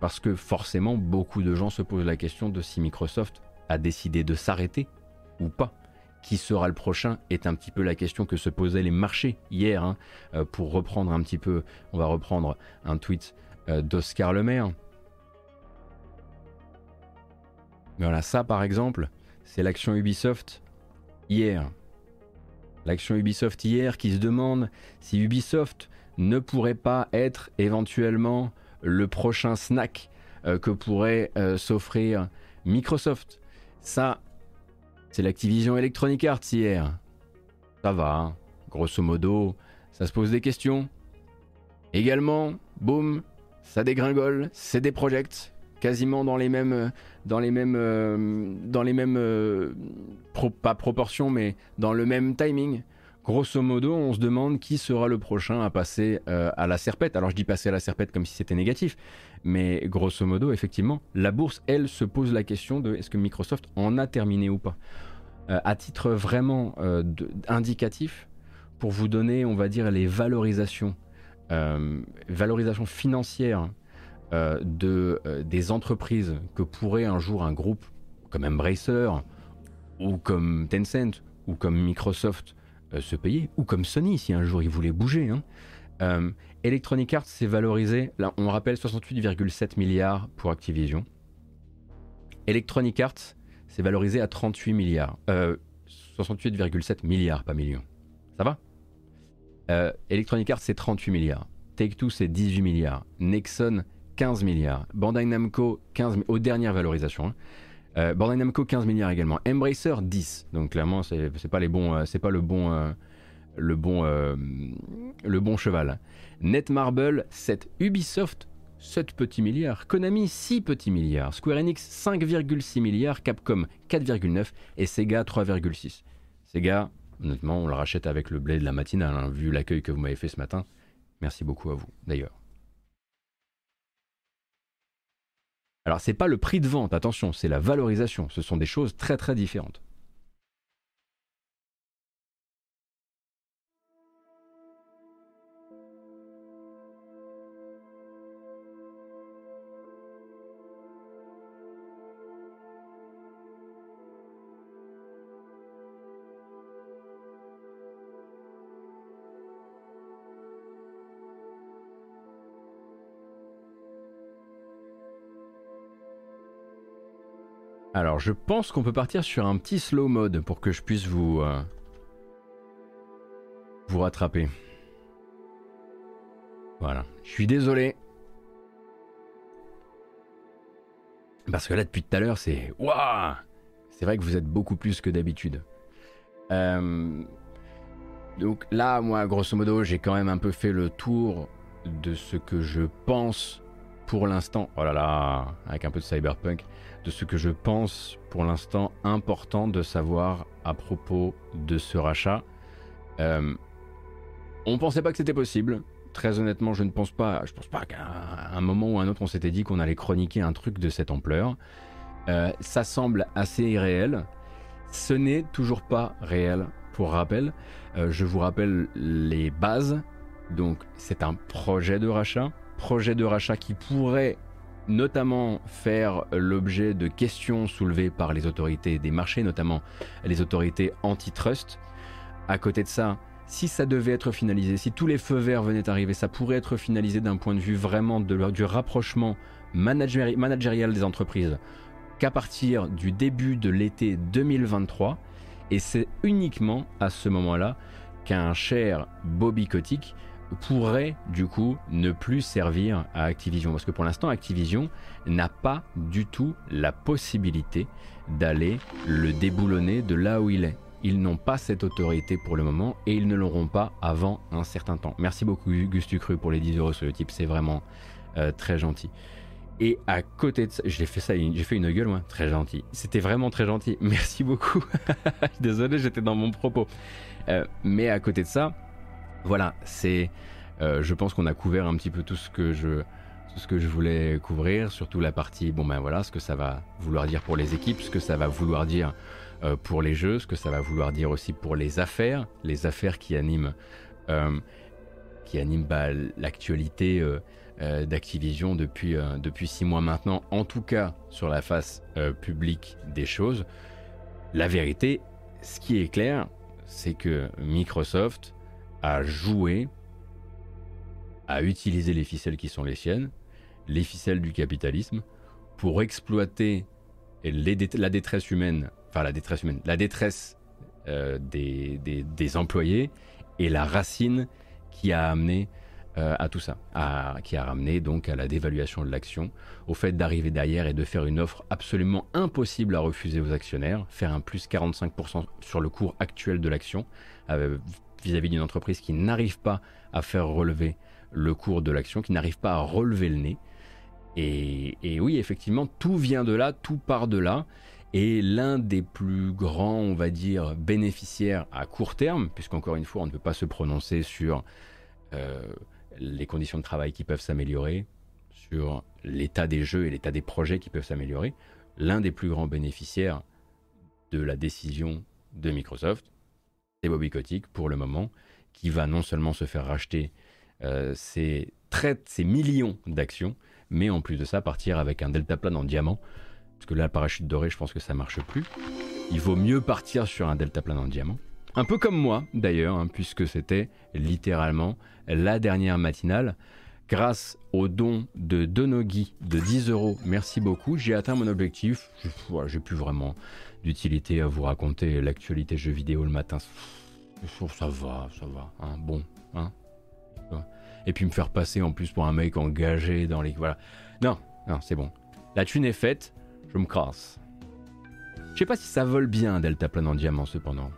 parce que forcément, beaucoup de gens se posent la question de si Microsoft a décidé de s'arrêter ou pas. Qui sera le prochain est un petit peu la question que se posaient les marchés hier. Hein, euh, pour reprendre un petit peu, on va reprendre un tweet euh, d'Oscar Lemaire voilà, ça par exemple, c'est l'action Ubisoft hier. L'action Ubisoft hier qui se demande si Ubisoft ne pourrait pas être éventuellement le prochain snack euh, que pourrait euh, s'offrir Microsoft. Ça, c'est l'Activision Electronic Arts hier. Ça va, grosso modo, ça se pose des questions. Également, boum, ça dégringole, c'est des projects, quasiment dans les mêmes, dans les mêmes, euh, dans les mêmes, euh, pas proportions, mais dans le même timing. Grosso modo, on se demande qui sera le prochain à passer euh, à la serpette. Alors je dis passer à la serpette comme si c'était négatif, mais grosso modo, effectivement, la bourse, elle, se pose la question de est-ce que Microsoft en a terminé ou pas. à titre vraiment indicatif, pour vous donner, on va dire, les valorisations, valorisations financières de, euh, des entreprises que pourrait un jour un groupe comme Embracer ou comme Tencent ou comme Microsoft euh, se payer, ou comme Sony si un jour ils voulaient bouger. Hein. Electronic Arts s'est valorisé, là on rappelle 68,7 milliards pour Activision. Electronic Arts s'est valorisé à 38 milliards. 68,7 milliards, pas millions. Ça va? Electronic Arts c'est 38 milliards. Take-Two c'est 18 milliards. Nexon 15 milliards. Bandai Namco, 15 aux dernières valorisations. Hein. Euh, Bandai Namco, 15 milliards également. Embracer, 10. Donc clairement, c'est pas les bons, euh, pas le bon, euh, le bon, le bon cheval. Netmarble, 7. Ubisoft, 7 petits milliards. Konami, 6 petits milliards. Square Enix, 5,6 milliards. Capcom, 4,9. Et Sega, 3,6. Sega, honnêtement, on le rachète avec le blé de la matinale, hein, vu l'accueil que vous m'avez fait ce matin. Merci beaucoup à vous, d'ailleurs. Alors c'est pas le prix de vente, attention, c'est la valorisation. Ce sont des choses très très différentes. Alors, je pense qu'on peut partir sur un petit slow mode pour que je puisse vous euh, vous rattraper. Voilà. Je suis désolé. Parce que là, depuis tout à l'heure, c'est waouh. C'est vrai que vous êtes beaucoup plus que d'habitude. Euh, donc là, moi, grosso modo, j'ai quand même un peu fait le tour de ce que je pense pour l'instant. Oh là là, avec un peu de cyberpunk de ce que je pense pour l'instant important de savoir à propos de ce rachat. Euh, on pensait pas que c'était possible. Très honnêtement, je ne pense pas. Je pense pas qu'à un moment ou un autre, on s'était dit qu'on allait chroniquer un truc de cette ampleur. Euh, ça semble assez irréel. Ce n'est toujours pas réel. Pour rappel, euh, je vous rappelle les bases. Donc, c'est un projet de rachat. Projet de rachat qui pourrait notamment faire l'objet de questions soulevées par les autorités des marchés, notamment les autorités antitrust. À côté de ça, si ça devait être finalisé, si tous les feux verts venaient arriver, ça pourrait être finalisé d'un point de vue vraiment de, du rapprochement managérial des entreprises qu'à partir du début de l'été 2023. Et c'est uniquement à ce moment-là qu'un cher Bobby Kotick pourrait du coup ne plus servir à Activision. Parce que pour l'instant, Activision n'a pas du tout la possibilité d'aller le déboulonner de là où il est. Ils n'ont pas cette autorité pour le moment et ils ne l'auront pas avant un certain temps. Merci beaucoup Gustu Cru pour les 10 euros sur le type, c'est vraiment euh, très gentil. Et à côté de ça, j'ai fait ça, j'ai fait une gueule moi, très gentil. C'était vraiment très gentil. [LAUGHS] Merci beaucoup. [LAUGHS] Désolé, j'étais dans mon propos. Euh, mais à côté de ça, voilà, c'est. Euh, je pense qu'on a couvert un petit peu tout ce que je ce que je voulais couvrir, surtout la partie, bon ben voilà, ce que ça va vouloir dire pour les équipes, ce que ça va vouloir dire euh, pour les jeux, ce que ça va vouloir dire aussi pour les affaires, les affaires qui animent, euh, qui animent bah, l'actualité d'Activision depuis, depuis six mois maintenant, en tout cas sur la face publique des choses. La vérité, ce qui est clair, c'est que Microsoft à jouer, à utiliser les ficelles qui sont les siennes, les ficelles du capitalisme, pour exploiter la détresse humaine, enfin la détresse humaine, la détresse euh, des, employés et la racine qui a amené euh, à tout ça, qui a ramené donc à la dévaluation de l'action, au fait d'arriver derrière et de faire une offre absolument impossible à refuser aux actionnaires, faire un plus 45% sur le cours actuel de l'action, euh, vis-à-vis d'une entreprise qui n'arrive pas à faire relever le cours de l'action, qui n'arrive pas à relever le nez. Et, oui, effectivement, tout vient de là, tout part de là. Et l'un des plus grands, on va dire, bénéficiaires à court terme, puisqu'encore une fois, on ne peut pas se prononcer sur euh, les conditions de travail qui peuvent s'améliorer, sur l'état des jeux et l'état des projets qui peuvent s'améliorer, l'un des plus grands bénéficiaires de la décision de Microsoft, Bobby Kotick pour le moment, qui va non seulement se faire racheter euh, ses, ses millions d'actions, mais en plus de ça partir avec un deltaplane en diamant, parce que là parachute doré je pense que ça marche plus. Il vaut mieux partir sur un deltaplane en diamant. Un peu comme moi d'ailleurs, hein, puisque c'était littéralement la dernière matinale. Grâce au don de Donogi de 10 euros, merci beaucoup, j'ai atteint mon objectif. J'ai plus vraiment d'utilité à vous raconter l'actualité jeux vidéo le matin. Ça va, ça va. Hein, bon, hein. Et puis me faire passer en plus pour un mec engagé dans les. Voilà. Non, non, c'est bon. La thune est faite, je me crasse. Je sais pas si ça vole bien Delta Plane en diamant cependant.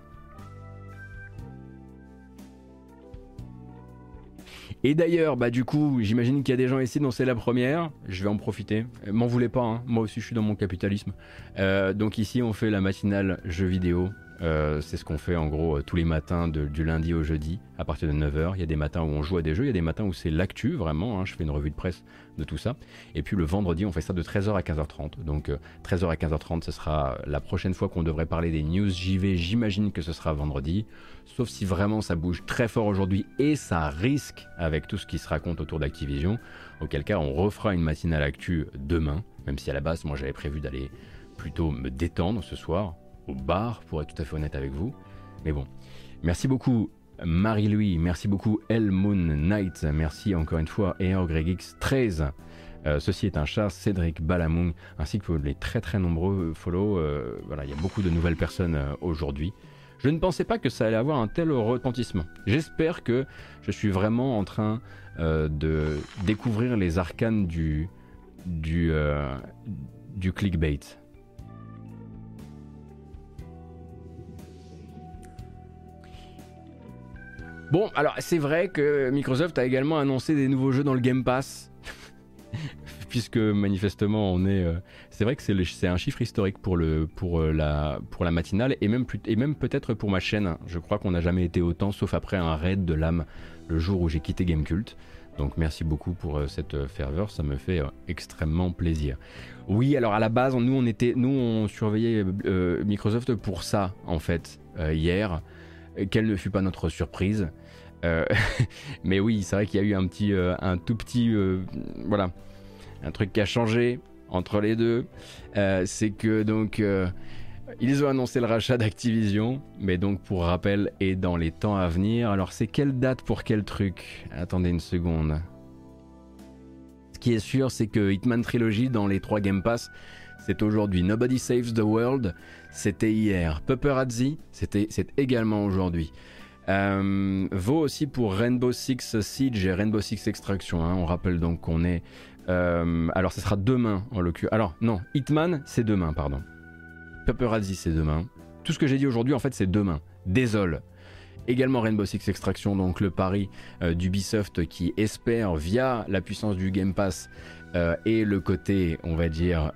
Et d'ailleurs, bah du coup, j'imagine qu'il y a des gens ici dont c'est la première. Je vais en profiter. M'en voulez pas, hein. moi aussi je suis dans mon capitalisme. Euh, donc ici, on fait la matinale jeux vidéo Euh, c'est ce qu'on fait en gros tous les matins du lundi au jeudi à partir de 9h. Il y a des matins où on joue à des jeux, il y a des matins où c'est l'actu vraiment. Hein. je fais une revue de presse de tout ça. Et puis le vendredi, on fait ça de 13h à 15h30. Donc 13h à 15h30, ce sera la prochaine fois qu'on devrait parler des news JV. J'imagine que ce sera vendredi. Sauf si vraiment ça bouge très fort aujourd'hui et ça risque avec tout ce qui se raconte autour d'Activision. Auquel cas, on refera une matinale actu demain. Même si à la base, moi j'avais prévu d'aller plutôt me détendre ce soir au bar, pour être tout à fait honnête avec vous. Mais bon, merci beaucoup Marie-Louis, merci beaucoup El Moon Knight, merci encore une fois EorGregX 13. Euh, ceci est un chat, Cédric Balamung, ainsi que les très très nombreux follow. Euh, voilà, il y a beaucoup de nouvelles personnes euh, aujourd'hui. Je ne pensais pas que ça allait avoir un tel retentissement. J'espère que je suis vraiment en train de découvrir les arcanes du, du, du clickbait. Bon, alors c'est vrai que Microsoft a également annoncé des nouveaux jeux dans le Game Pass. [LAUGHS] Puisque manifestement on est... Euh, c'est vrai que c'est un chiffre historique pour, le, pour, euh, la, pour la matinale et même, peut-être pour ma chaîne. Je crois qu'on n'a jamais été autant sauf après un raid de l'âme le jour où j'ai quitté Gamecult. Donc merci beaucoup pour euh, cette ferveur, ça me fait extrêmement plaisir. Oui, alors à la base, nous on était, nous on surveillait Microsoft pour ça en fait hier quelle ne fut pas notre surprise. Euh, [LAUGHS] mais oui, c'est vrai qu'il y a eu un petit, euh, un tout petit, euh, voilà, un truc qui a changé entre les deux. c'est que donc ils ont annoncé le rachat d'Activision, mais donc pour rappel et dans les temps à venir. Alors c'est quelle date pour quel truc? Attendez une seconde. Ce qui est sûr, c'est que Hitman Trilogy dans les trois Game Pass, c'est aujourd'hui. Nobody Saves the World, c'était hier. Paparazzi, c'était, c'est également aujourd'hui. Euh, vaut aussi pour Rainbow Six Siege et Rainbow Six Extraction. Hein. On rappelle donc qu'on est. Euh, alors, ce sera demain en l'occurrence. Alors, non, Hitman, c'est demain, pardon. Paparazzi, c'est demain. Tout ce que j'ai dit aujourd'hui, en fait, c'est demain. Désolé. Également Rainbow Six Extraction, donc le pari euh, d'Ubisoft qui espère, via la puissance du Game Pass et le côté, on va dire,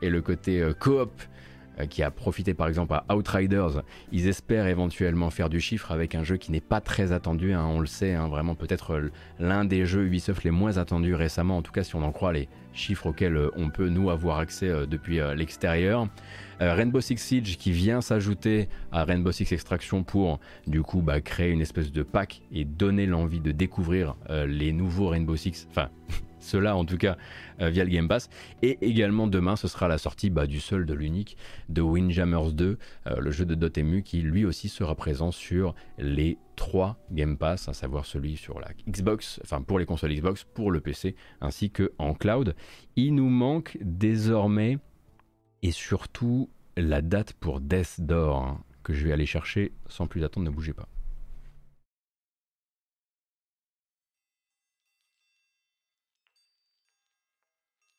et le côté coop qui a profité par exemple à Outriders, ils espèrent éventuellement faire du chiffre avec un jeu qui n'est pas très attendu, hein, on le sait, hein, vraiment peut-être l'un des jeux Ubisoft les moins attendus récemment, en tout cas si on en croit les chiffres auxquels euh, on peut nous avoir accès euh, depuis l'extérieur. Rainbow Six Siege qui vient s'ajouter à Rainbow Six Extraction pour du coup bah, créer une espèce de pack et donner l'envie de découvrir les nouveaux Rainbow Six, enfin [LAUGHS] cela en tout cas euh, via le Game Pass. Et également demain, ce sera la sortie bah, du seul, de l'unique de Windjammers 2, euh, le jeu de Dotemu qui lui aussi sera présent sur les trois Game Pass, à savoir celui sur la Xbox, enfin pour les consoles Xbox, pour le PC, ainsi que en cloud. Il nous manque désormais et surtout la date pour Death Door, hein, que je vais aller chercher sans plus attendre, ne bougez pas.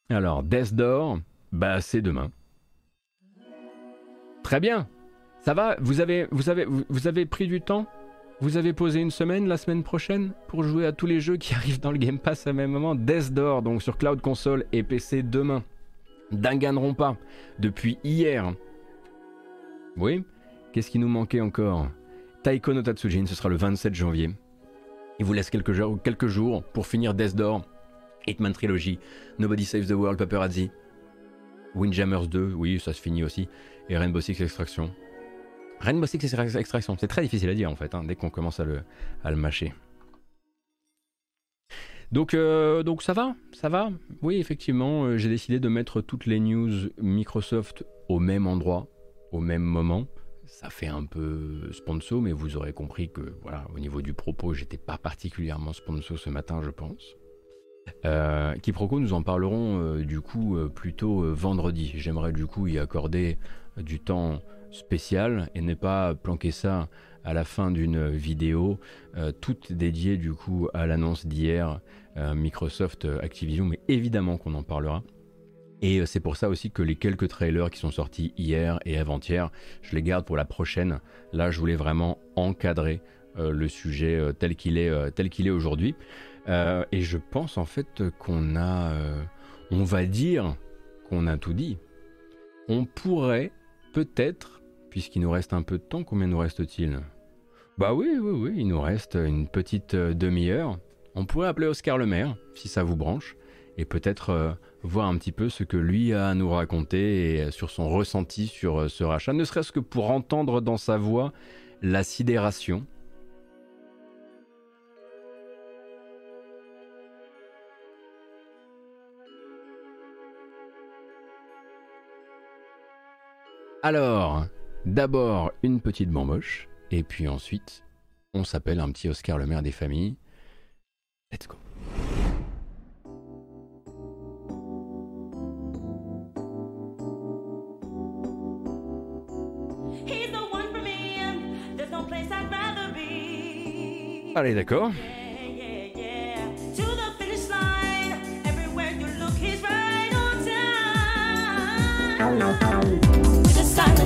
Alors, Death Door, bah c'est demain. Très bien. Ça va vous avez, pris du temps? Vous avez posé une semaine la semaine prochaine pour jouer à tous les jeux qui [LAUGHS] arrivent dans le Game Pass à même moment? Death Door, donc sur Cloud Console et PC demain. pas depuis hier. Oui Qu'est-ce qui nous manquait encore? Taiko no Tatsujin, ce sera le 27 janvier. Il vous laisse quelques jours, quelques jours pour finir Death Door Hitman Trilogy, Nobody Saves the World, Paparazzi, Windjammers 2, oui, ça se finit aussi, et Rainbow Six Extraction. Rainbow Six Extraction, c'est très difficile à dire en fait, hein, dès qu'on commence à le, mâcher. Donc, euh, donc ça va, ça va. Oui, effectivement, euh, j'ai décidé de mettre toutes les news Microsoft au même endroit, au même moment. Ça fait un peu sponsor, mais vous aurez compris que voilà, au niveau du propos, j'étais pas particulièrement sponsor ce matin, je pense. Euh, Quiproquo, nous en parlerons euh, du coup euh, plutôt vendredi. J'aimerais du coup y accorder du temps spécial et ne pas planquer ça à la fin d'une vidéo toute dédiée du coup à l'annonce d'hier Microsoft Activision, mais évidemment qu'on en parlera. Et c'est pour ça aussi que les quelques trailers qui sont sortis hier et avant-hier, je les garde pour la prochaine. Là, je voulais vraiment encadrer le sujet tel qu'il est aujourd'hui. Euh, et je pense en fait qu'on a, euh, on va dire qu'on a tout dit. On pourrait peut-être, puisqu'il nous reste un peu de temps. Combien nous reste-t-il? Bah oui, oui, oui, il nous reste une petite euh, demi-heure. On pourrait appeler Oscar le maire, si ça vous branche, et peut-être voir un petit peu ce que lui a à nous raconter et sur son ressenti sur ce rachat, ne serait-ce que pour entendre dans sa voix la sidération Alors, d'abord une petite bamboche, et puis ensuite, on s'appelle un petit Oscar le maire des familles. Let's go. Allez, d'accord.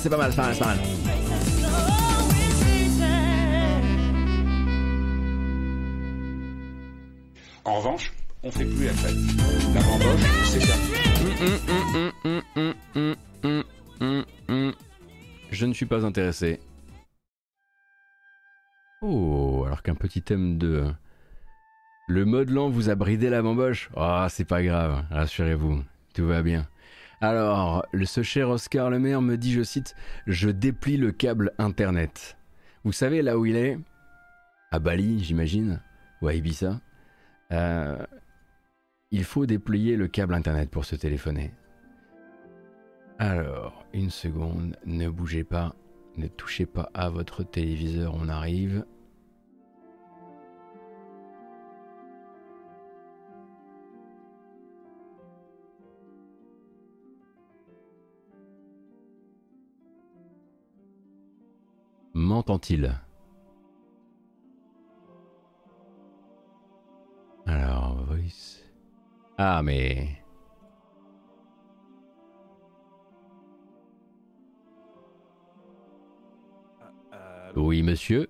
c'est pas mal, c'est pas mal, c'est pas mal. En revanche, on fait plus la fête. La bamboche, c'est ça. Je ne suis pas intéressé. Oh, alors qu'un petit thème de... Le mode lent vous a bridé la bamboche Ah, oh, c'est pas grave, rassurez-vous, tout va bien. Alors, ce cher Oscar Le Maire me dit, je cite, Je déplie le câble Internet. Vous savez là où il est? À Bali, j'imagine Ou à Ibiza euh, Il faut déplier le câble Internet pour se téléphoner. Alors, une seconde, ne bougez pas, ne touchez pas à votre téléviseur, on arrive. M'entend-il? Alors, voice. Ah, mais. oui, monsieur.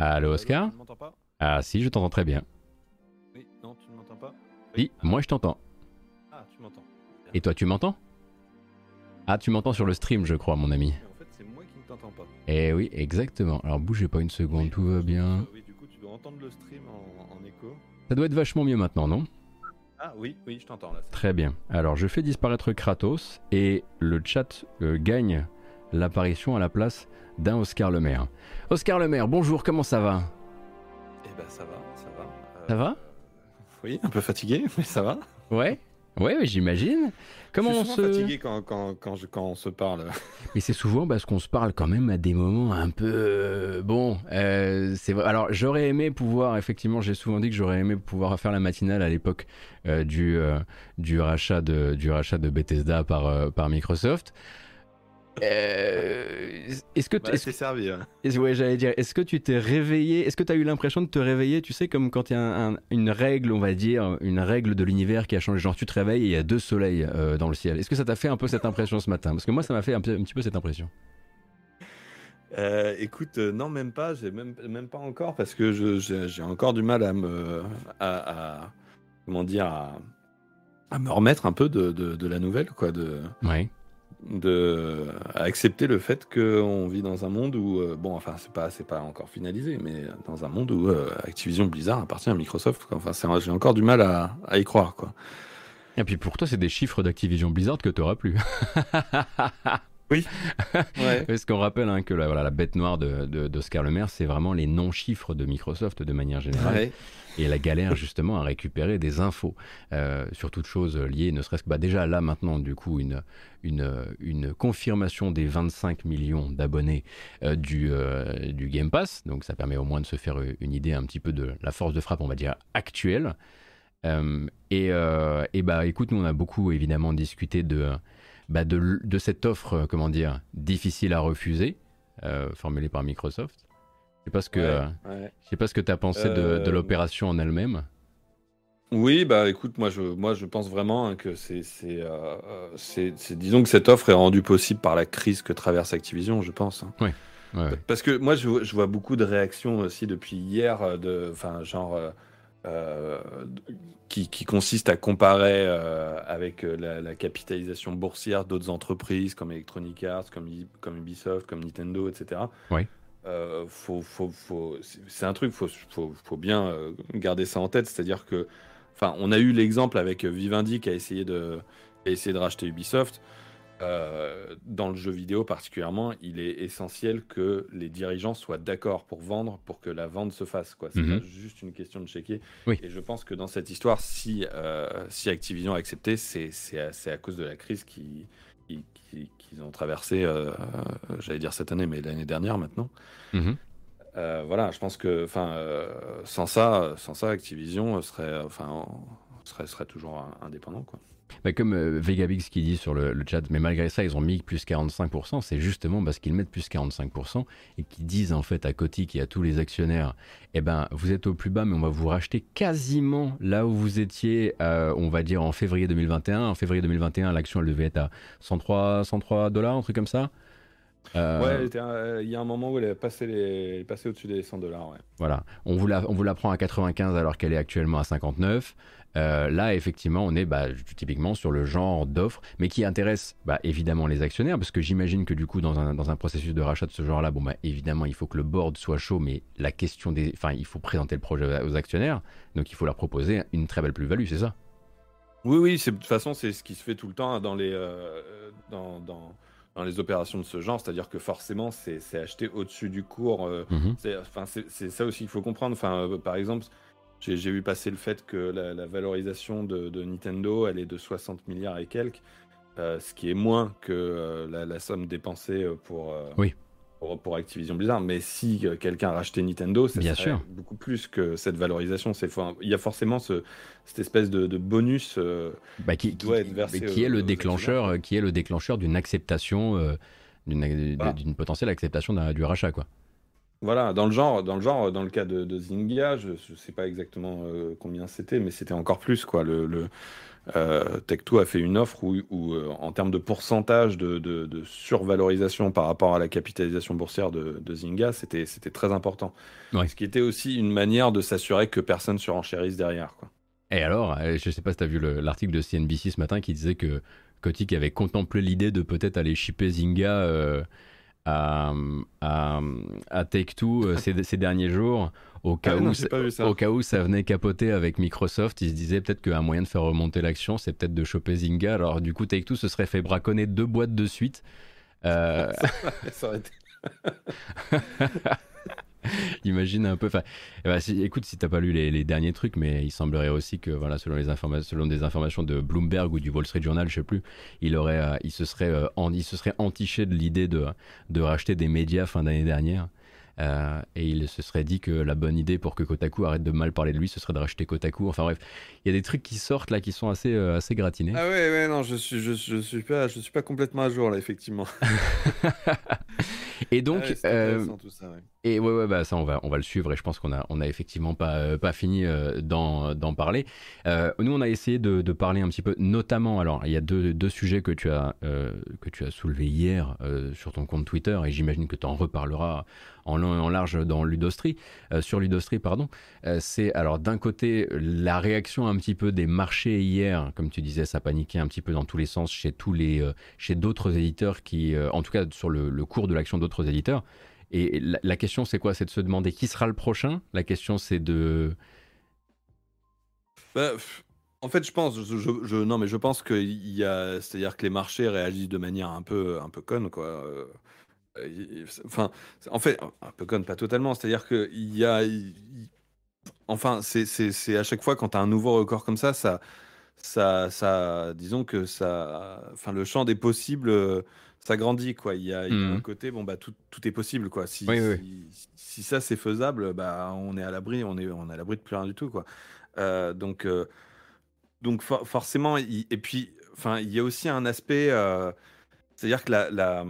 Allô, Oscar? pas? Ah, si, je t'entends très bien. Oui, non, tu ne m'entends pas? Oui, moi je t'entends. Ah, tu m'entends. Et toi, tu m'entends? Ah, tu m'entends sur le stream, je crois, mon ami. Eh oui, exactement. Alors bougez pas une seconde, tout va bien. Oui, du coup, tu dois entendre le stream en, écho. Ça doit être vachement mieux maintenant, non? Ah oui, oui, je t'entends là. Très bien. Alors je fais disparaître Kratos et le chat euh, gagne l'apparition à la place d'un Oscar Le Maire. Oscar Le Maire, bonjour, comment ça va? Eh ben ça va, ça va. Ça va? Oui, un peu fatigué, [LAUGHS] mais ça va. Ouais? Ouais, j'imagine. Comment je suis on se fatigué quand, quand, quand, quand, on se parle. [LAUGHS] Mais c'est souvent parce qu'on se parle quand même à des moments un peu euh, bon. Euh, c'est vrai. Alors j'aurais aimé pouvoir effectivement, j'ai souvent dit que j'aurais aimé pouvoir faire la matinale à l'époque euh, du du rachat de du rachat de Bethesda par par Microsoft. Euh, [LAUGHS] est-ce que tu est servi ouais, j'allais dire. Est-ce que tu t'es réveillé Est-ce que tu as eu l'impression de te réveiller Tu sais, comme quand il y a une règle, on va dire, une règle de l'univers qui a changé? Genre, tu te réveilles et il y a deux soleils euh, dans le ciel. Est-ce que ça t'a fait un peu cette impression ce matin? Parce que moi, ça m'a fait un, petit peu cette impression. Euh, écoute, non, même pas. J'ai même, même pas encore parce que j'ai encore du mal à me, à, comment dire, à, me remettre un peu de, de, de la nouvelle, quoi. De, ouais de accepter le fait qu'on vit dans un monde où euh, bon enfin c'est pas pas encore finalisé mais dans un monde où euh, Activision Blizzard appartient à Microsoft enfin j'ai encore du mal à, y croire quoi. Et puis pour toi c'est des chiffres d'Activision Blizzard que tu auras plus [LAUGHS] Oui. [LAUGHS] Ouais. Parce qu'on rappelle hein, que la, voilà, la bête noire d'Oscar de, de, Le Maire, c'est vraiment les non-chiffres de Microsoft de manière générale. Et la galère justement à récupérer des infos euh, sur toutes choses liées, ne serait-ce que bah, déjà là maintenant, du coup, une, une, une confirmation des 25 millions d'abonnés euh, du, euh, du Game Pass. Donc ça permet au moins de se faire une idée un petit peu de la force de frappe, on va dire, actuelle. et, et bah écoute, nous on a beaucoup évidemment discuté de bah de, de, cette offre, euh, comment dire, difficile à refuser, euh, formulée par Microsoft. Je sais pas ce que, euh, je sais pas ce que tu as pensé de, de l'opération en elle-même. Oui, bah écoute, moi je, moi je pense vraiment hein, que c'est, c'est, disons que cette offre est rendue possible par la crise que traverse Activision, je pense. Hein. Oui. Parce que moi je, je, vois beaucoup de réactions aussi depuis hier, de, enfin genre euh, qui, consiste à comparer euh, avec euh, la, capitalisation boursière d'autres entreprises comme Electronic Arts, comme, comme Ubisoft, comme Nintendo, etc. Oui. faut, faut, faut, c'est un truc, faut, faut, faut, bien garder ça en tête. C'est-à-dire que, enfin, on a eu l'exemple avec Vivendi qui a essayé de, qui a essayé de racheter Ubisoft. Euh, dans le jeu vidéo particulièrement, il est essentiel que les dirigeants soient d'accord pour vendre, pour que la vente se fasse. Quoi. C'est mhm. juste une question de checker. Et je pense que dans cette histoire, si, euh, si Activision a accepté, c'est à, à, cause de la crise qu'ils qui, ont traversée, euh, j'allais dire cette année, mais l'année dernière maintenant. Mhm. voilà, je pense que sans, ça, sans ça, Activision serait, serait, serait toujours indépendant. Quoi. Bah, comme euh, Vegabix qui dit sur le, chat, mais malgré ça, ils ont mis plus 45%, c'est justement parce qu'ils mettent plus 45% et qu'ils disent en fait à Kotick et à tous les actionnaires, eh ben, vous êtes au plus bas, mais on va vous racheter quasiment là où vous étiez, euh, on va dire en février 2021. En février 2021, l'action, elle devait être à 103, 103 dollars, un truc comme ça. Euh, ouais, il y a un moment où elle est passée, les... au-dessus des 100 dollars. Ouais. Voilà, on vous, la, on vous la prend à 95 alors qu'elle est actuellement à 59. Euh, là, effectivement, on est bah, typiquement sur le genre d'offre, mais qui intéresse bah, évidemment les actionnaires, parce que j'imagine que du coup, dans un, dans un, processus de rachat de ce genre-là, bon, bah, évidemment, il faut que le board soit chaud, mais la question des. Enfin, il faut présenter le projet aux actionnaires, donc il faut leur proposer une très belle plus-value, c'est ça? Oui, oui, de toute façon, c'est ce qui se fait tout le temps dans les. Euh, dans, dans dans les opérations de ce genre, c'est-à-dire que forcément c'est acheté au-dessus du cours. Euh, mhm. C'est ça aussi qu'il faut comprendre. Enfin, par exemple, j'ai vu passer le fait que la, valorisation de, Nintendo, elle est de 60 milliards et quelques, euh, ce qui est moins que euh, la, somme dépensée euh, pour, pour, Activision Blizzard. Mais si quelqu'un rachetait Nintendo, c'est beaucoup plus que cette valorisation. Il y a forcément ce, cette espèce de, bonus bah, qui, doit être versé. Qui est le déclencheur, qui est le déclencheur d'une acceptation, d'une potentielle acceptation du rachat, quoi. Voilà, dans le genre, dans le genre, dans le cas de, Zynga, je ne sais pas exactement euh, combien c'était, mais c'était encore plus quoi. Le, le euh, Tech2 a fait une offre où, euh, en termes de pourcentage de, survalorisation par rapport à la capitalisation boursière de, Zynga, c'était très important. Ce qui était aussi une manière de s'assurer que personne surenchérisse derrière quoi. Et alors, je ne sais pas si tu as vu l'article de CNBC ce matin qui disait que Kotick avait contemplé l'idée de peut-être aller shipper Zynga à, à, Take-Two euh, [LAUGHS] ces, derniers jours. Au cas, ah où, au cas où ça venait capoter avec Microsoft, ils se disaient peut-être qu'un moyen de faire remonter l'action, c'est peut-être de choper Zynga. Alors du coup, Take-Two se serait fait braconner deux boîtes de suite. Euh... [LAUGHS] ça aurait été... [LAUGHS] [LAUGHS] Imagine un peu. Enfin, eh ben, écoute, si t'as pas lu les, derniers trucs, mais il semblerait aussi que, voilà, selon les informations, selon des informations de Bloomberg ou du Wall Street Journal, je sais plus, il aurait, euh, il se serait, euh, il se serait entiché de l'idée de, de racheter des médias fin d'année dernière. Euh, et il se serait dit que la bonne idée pour que Kotaku arrête de mal parler de lui, ce serait de racheter Kotaku. Enfin bref, il y a des trucs qui sortent là qui sont assez, assez gratinés. Ah ouais, ouais, non, je suis, je, je, suis pas, je suis pas complètement à jour là, effectivement. [LAUGHS] et donc, ah tout ça, ouais. Et ouais, bah ça on va, on va le suivre et je pense qu'on a, on a effectivement pas, euh, pas fini euh, d'en parler. Euh, nous on a essayé de, parler un petit peu, notamment, alors il y a deux, deux sujets que tu as, que tu as soulevés hier sur ton compte Twitter et j'imagine que tu en reparleras en long et en large dans Ludostri, sur Ludostri, pardon. C'est alors d'un côté la réaction un petit peu des marchés hier, comme tu disais, ça paniquait un petit peu dans tous les sens chez tous les, chez d'autres éditeurs qui, en tout cas sur le cours de l'action d'autres éditeurs. Et la, question, c'est quoi? C'est de se demander qui sera le prochain? La question, c'est de. Bah, En fait, je pense, non, mais je pense qu'il y a, c'est-à-dire que les marchés réagissent de manière un peu, un peu conne, quoi. Euh, Enfin, en fait, un peu conne, pas totalement. C'est-à-dire que il y a, enfin, c'est, à chaque fois quand tu as un nouveau record comme ça, ça, ça, ça, disons que ça, enfin, le champ des possibles euh, s'agrandit, quoi. Il y a, un Mhm. côté, bon, bah, tout, tout est possible, quoi. Si, Oui, oui, si, si ça c'est faisable, bah, on est à l'abri, on est, on est à l'abri de plus rien du tout, quoi. Euh, donc, euh, donc for- forcément, et puis, enfin, il y a aussi un aspect, euh, c'est-à-dire que la, la-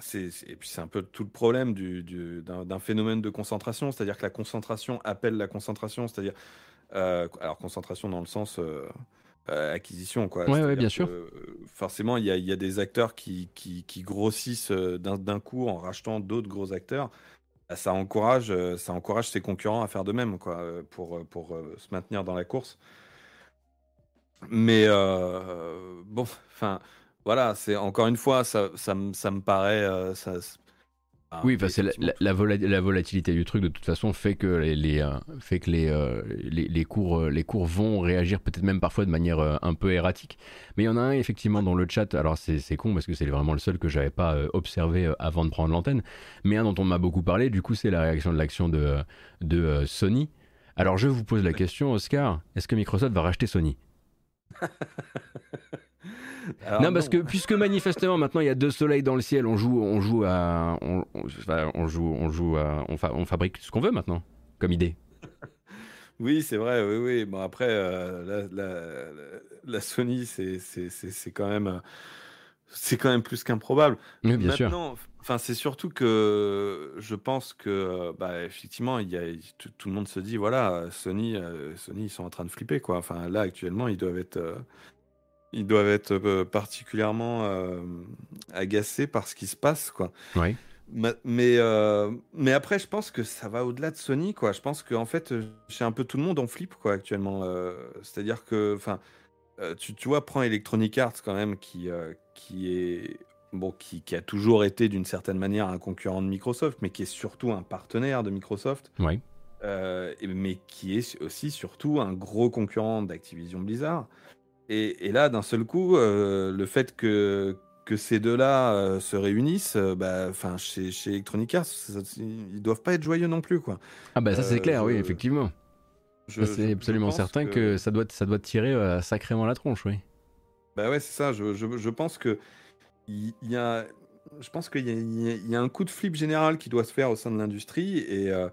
c'est, c'est- et puis c'est un peu tout le problème du, du- d'un, d'un phénomène de concentration, c'est-à-dire que la concentration appelle la concentration, c'est-à-dire, alors concentration dans le sens euh, acquisition, quoi. Ouais, ouais, C'est-à-dire bien sûr. euh, forcément, il y a, y a des acteurs qui, qui, qui grossissent euh, d'un, coup en rachetant d'autres gros acteurs. Bah, Ça encourage, ça encourage ses concurrents à faire de même, quoi, pour, pour se maintenir dans la course. Mais euh, bon, enfin, voilà, c'est encore une fois, ça, ça, me- ça me paraît. ça, Oui, la, volatilité du truc de toute façon fait que les, les, euh, fait que les, euh, les, les cours, euh, les cours vont réagir peut-être même parfois de manière un peu erratique. Mais il y en a un effectivement dans le chat. Alors c'est c'est con parce que c'est vraiment le seul que j'avais pas observé avant de prendre l'antenne. Mais un dont on m'a beaucoup parlé. Du coup, c'est la réaction de l'action de, de Sony. Alors je vous pose la question, Oscar. Est-ce que Microsoft va racheter Sony? [LAUGHS] Alors, non, parce que puisque manifestement maintenant il y a deux soleils dans le ciel, on joue, on joue à, on, on- enfin, on joue, on joue à, on, fa- on fabrique ce qu'on veut maintenant comme idée. Oui, c'est vrai, oui, oui. Bon, après, euh, la, la- la- Sony, c'est quand même, c'est quand même plus qu'improbable. Oui, bien sûr. Maintenant, enfin, c'est surtout que je pense que, euh, bah, effectivement, il y a, tout, tout le monde se dit, voilà, Sony, euh, Sony, ils sont en train de flipper, quoi. Enfin, là, actuellement, ils doivent être, euh, ils doivent être euh, particulièrement euh, agacés par ce qui se passe, quoi. Oui. Mais, euh, mais après, je pense que ça va au-delà de Sony, quoi. Je pense qu'en fait, chez un peu tout le monde, on flippe, quoi, actuellement. C'est-à-dire que, enfin, tu, tu vois, prends Electronic Arts, quand même, qui, qui est. Bon, qui, qui a toujours été d'une certaine manière un concurrent de Microsoft, mais qui est surtout un partenaire de Microsoft, Oui. euh, mais qui est aussi surtout un gros concurrent d'Activision Blizzard. Et, et là, d'un seul coup, euh, le fait que, que ces deux-là euh, se réunissent, euh, bah, chez, chez Electronic Arts, ils doivent pas être joyeux non plus, quoi. Ah bah ça c'est clair, oui, effectivement. C'est absolument certain que... ça doit, ça doit tirer euh, sacrément la tronche, oui. Bah ouais, c'est ça. Je, je, je pense que il y a, je pense qu'il y a, y un coup de flip général qui doit se faire au sein de l'industrie et et,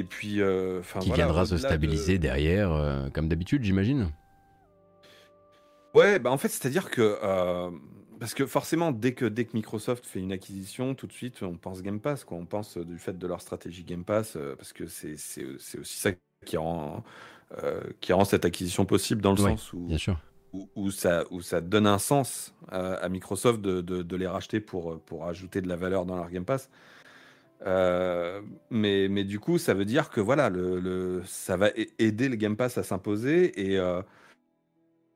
et puis, euh, Qui voilà, viendra se de- stabiliser derrière, comme d'habitude, j'imagine. Ouais, bah en fait, c'est-à-dire que euh, parce que forcément, dès que dès que Microsoft fait une acquisition, tout de suite, on pense Game Pass, quoi. On pense euh, du fait de leur stratégie Game Pass, euh, parce que c'est c'est c'est aussi ça qui rend qui rend cette acquisition possible dans le Ouais, sens où Bien sûr. où, où ça, où ça donne un sens à Microsoft de, de- de les racheter pour, pour ajouter de la valeur dans leur Game Pass. Euh, mais, mais du coup, ça veut dire que voilà, le, le- ça va aider le Game Pass à s'imposer et, euh,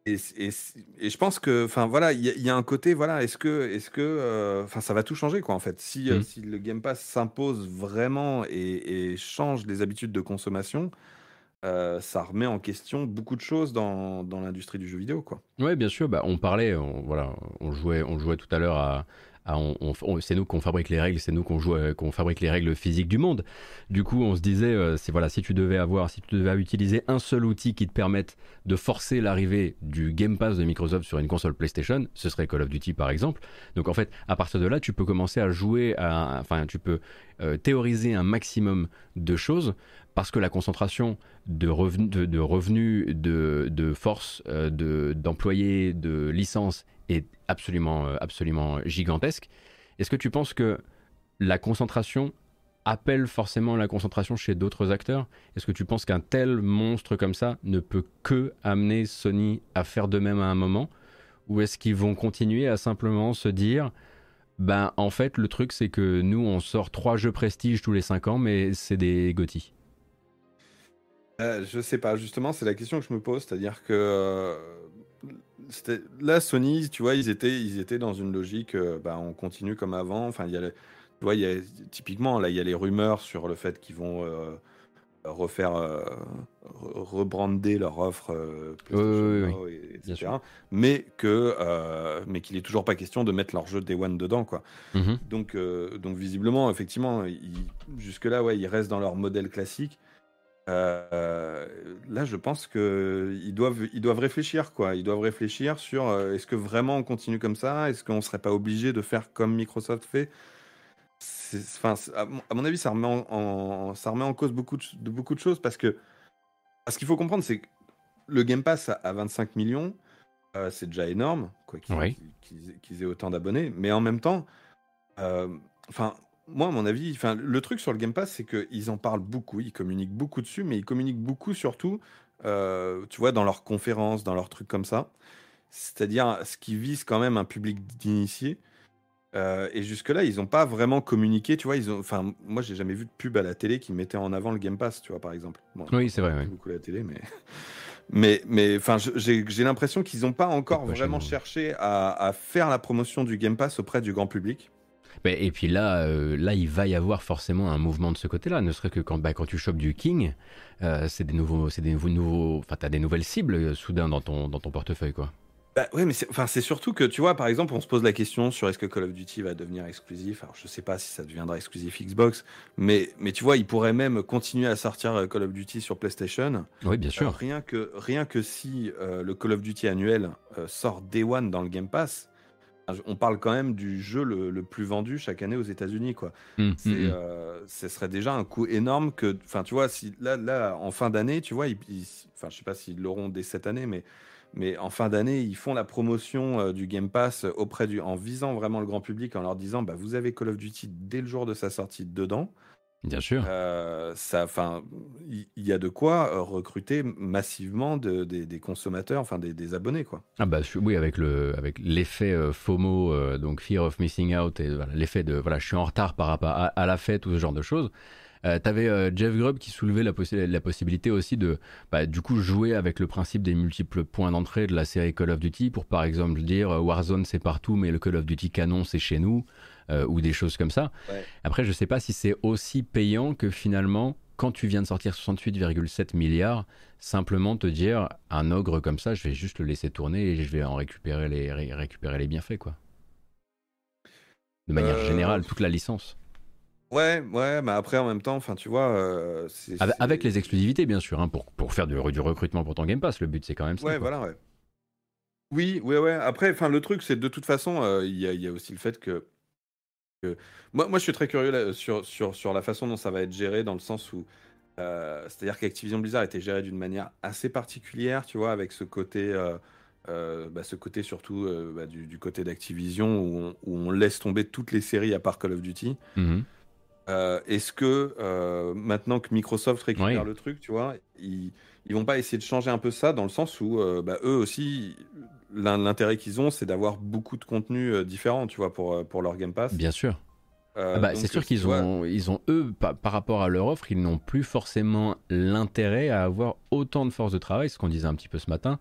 et, et, et je pense que, enfin voilà, il y, a- il y a un côté, voilà, est-ce que, est-ce que, euh, enfin, ça va tout changer quoi en fait. Si, euh, Mhm. si le Game Pass s'impose vraiment et, et change les habitudes de consommation, euh, ça remet en question beaucoup de choses dans, dans l'industrie du jeu vidéo quoi. Ouais, bien sûr. Bah, on parlait, on, voilà, on jouait, on jouait tout à l'heure à, à- on- c'est nous qu'on fabrique les règles, c'est nous qu'on joue, euh, qu'on fabrique les règles physiques du monde. Du coup, on se disait, euh, c'est voilà, si tu devais avoir, si tu devais utiliser un seul outil qui te permette de forcer l'arrivée du Game Pass de Microsoft sur une console PlayStation, ce serait Call of Duty par exemple. Donc en fait, à partir de là, tu peux commencer à jouer, enfin, tu peux euh, théoriser un maximum de choses parce que la concentration de revenus, de, revenus, de, force, de, d'employés, de licences est absolument, euh, absolument gigantesque. Est-ce que tu penses que la concentration appelle forcément la concentration chez d'autres acteurs? Est-ce que tu penses qu'un tel monstre comme ça ne peut que amener Sony à faire de même à un moment? Ou est-ce qu'ils vont continuer à simplement se dire ben en fait le truc c'est que nous on sort trois jeux prestige tous les 5 ans mais c'est des GOTY Euh, je sais pas, justement, c'est la question que je me pose, c'est-à-dire que euh, là, Sony, tu vois, ils étaient, ils étaient dans une logique, euh, bah, on continue comme avant. Enfin, il y a, tu vois, y a typiquement là, il y a les rumeurs sur le fait qu'ils vont, euh, refaire, euh, re- rebrander leur offre PlayStation Oui, oui, oui, Now, et- bien etc. Mais que, mais qu'il est toujours pas question de mettre leur jeu Day One dedans, quoi. Mhm. Donc, donc visiblement, effectivement, ils- jusque-là, ouais, ils restent dans leur modèle classique. Euh, là, je pense que ils doivent, ils doivent réfléchir, quoi. Ils doivent réfléchir sur euh, est-ce que vraiment on continue comme ça? Est-ce qu'on serait pas obligé de faire comme Microsoft fait? Enfin, à, mon- à mon avis, ça remet en, en- ça remet en cause beaucoup de, de beaucoup de choses parce que ce qu'il faut comprendre, c'est que le Game Pass à, à 25 millions, euh, c'est déjà énorme, quoi, qu'ils Oui. qu'ils- qu'ils aient autant d'abonnés. Mais en même temps, enfin, moi, à mon avis, enfin, le truc sur le Game Pass, c'est qu'ils en parlent beaucoup, ils communiquent beaucoup dessus, mais ils communiquent beaucoup surtout, euh, tu vois, dans leurs conférences, dans leurs trucs comme ça. C'est-à-dire ce qui vise quand même un public d'initiés. Euh, et jusque-là, ils n'ont pas vraiment communiqué, tu vois. Ils ont, enfin, moi, j'ai jamais vu de pub à la télé qui mettait en avant le Game Pass, tu vois, par exemple. Bon, Oui, c'est vrai. ouais. beaucoup la télé, mais mais mais enfin, j'ai l'impression qu'ils n'ont pas encore vraiment cherché à, à faire la promotion du Game Pass auprès du grand public. Mais- et puis là, euh, là, il va y avoir forcément un mouvement de ce côté-là. Ne serait que quand, bah, quand tu chopes du King, euh, c'est des nouveaux, c'est des nouveaux, nouveaux, enfin, t'as des nouvelles cibles euh, soudain dans ton, dans ton portefeuille, quoi. Bah ouais, mais c'est enfin, c'est surtout que, tu vois, par exemple, on se pose la question sur est-ce que Call of Duty va devenir exclusif. Alors, je sais pas si ça deviendra exclusif Xbox, mais, mais tu vois, ils pourraient même continuer à sortir Call of Duty sur PlayStation. Oui, bien Euh, sûr. rien, que, rien que si euh, le Call of Duty annuel euh, sort Day One dans le Game Pass, on parle quand même du jeu le, le plus vendu chaque année aux États-Unis, quoi. C'est, hum, hum. euh, ce serait déjà un coût énorme que, enfin, tu vois, si là, là, en fin d'année, tu vois, enfin, je sais pas s'ils l'auront dès cette année, mais, mais en fin d'année, ils font la promotion euh, du Game Pass auprès du, en visant vraiment le grand public, en leur disant, bah, vous avez Call of Duty dès le jour de sa sortie dedans. Bien sûr. Euh, ça, enfin, il y, a de quoi euh, recruter massivement de- des, des consommateurs, enfin, des, des abonnés, quoi. Ah bah oui, avec le, avec l'effet euh, FOMO, donc Fear of Missing Out, et voilà, l'effet de, voilà, je suis en retard par rapport à, à la fête ou ce genre de choses. Euh, T'avais euh, Jeff Grubb qui soulevait la, possi- la possibilité aussi de, bah, du coup, jouer avec le principe des multiples points d'entrée de la série Call of Duty pour, par exemple, dire Warzone c'est partout, mais le Call of Duty canon c'est chez nous, euh, ou des choses comme ça. Ouais. Après, je sais pas si c'est aussi payant que finalement, quand tu viens de sortir 68,7 milliards, simplement te dire un ogre comme ça, je vais juste le laisser tourner et je vais en récupérer les, ré- récupérer les bienfaits, quoi. De manière Euh, générale, toute la licence. Ouais, ouais, mais après, en même temps, enfin, tu vois, euh, Avec, les exclusivités, bien sûr, hein, pour, pour faire du, du recrutement pour ton Game Pass. Le but, c'est quand même ça. Ouais, quoi. voilà, ouais. Oui, ouais, ouais. Après, enfin, le truc, c'est de toute façon, euh, y, il y a aussi le fait que, que- moi, moi, je suis très curieux là, sur, sur, sur la façon dont ça va être géré, dans le sens où, euh, c'est-à-dire qu'Activision Blizzard a été géré d'une manière assez particulière, tu vois, avec ce côté, euh, euh, bah, ce côté surtout bah, du, du côté d'Activision où on, où on laisse tomber toutes les séries à part Call of Duty. Mhm. Euh, Est-ce que maintenant que Microsoft récupère Oui. le truc, tu vois, ils, ils vont pas essayer de changer un peu ça dans le sens où bah, eux aussi, l'intérêt qu'ils ont, c'est d'avoir beaucoup de contenus euh, différents, tu vois, pour, euh, pour leur Game Pass. Bien sûr. Euh, Ah bah, c'est sûr qu'ils vois, ont, ils ont, eux, par, par rapport à leur offre, ils n'ont plus forcément l'intérêt à avoir autant de force de travail, ce qu'on disait un petit peu ce matin,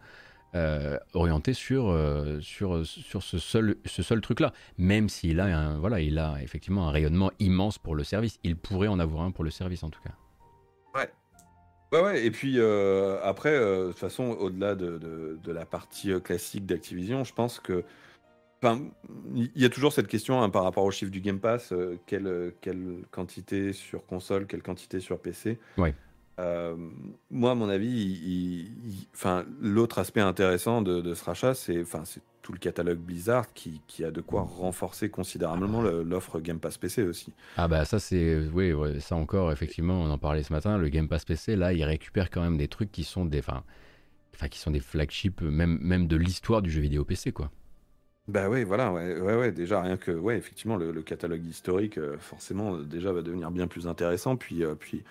euh, orienté sur, euh, sur, sur ce seul, ce seul truc-là. Même s'il a, un, voilà, il a effectivement un rayonnement immense pour le service. Il pourrait en avoir un pour le service, en tout cas. Ouais, ouais, et puis euh, après, euh, de toute façon, au-delà de, de- de la partie euh, classique d'Activision, je pense que. Enfin, il y a toujours cette question hein, par rapport au chiffre du Game Pass euh, quelle, quelle quantité sur console, quelle quantité sur PC Ouais. Moi, à mon avis, l'autre aspect intéressant de, de ce rachat, c'est tout le catalogue Blizzard qui, qui a de quoi renforcer considérablement le- l'offre Game Pass PC aussi. Ah bah ça c'est oui ouais, ça encore effectivement on en parlait ce matin le Game Pass PC là il récupère quand même des trucs qui sont des enfin qui sont des flagships même même de l'histoire du jeu vidéo PC quoi. Bah ouais, voilà, ouais, ouais, ouais, déjà rien que, ouais, effectivement, le, le catalogue historique, euh, forcément, déjà va devenir bien plus intéressant. Puis, euh, puis,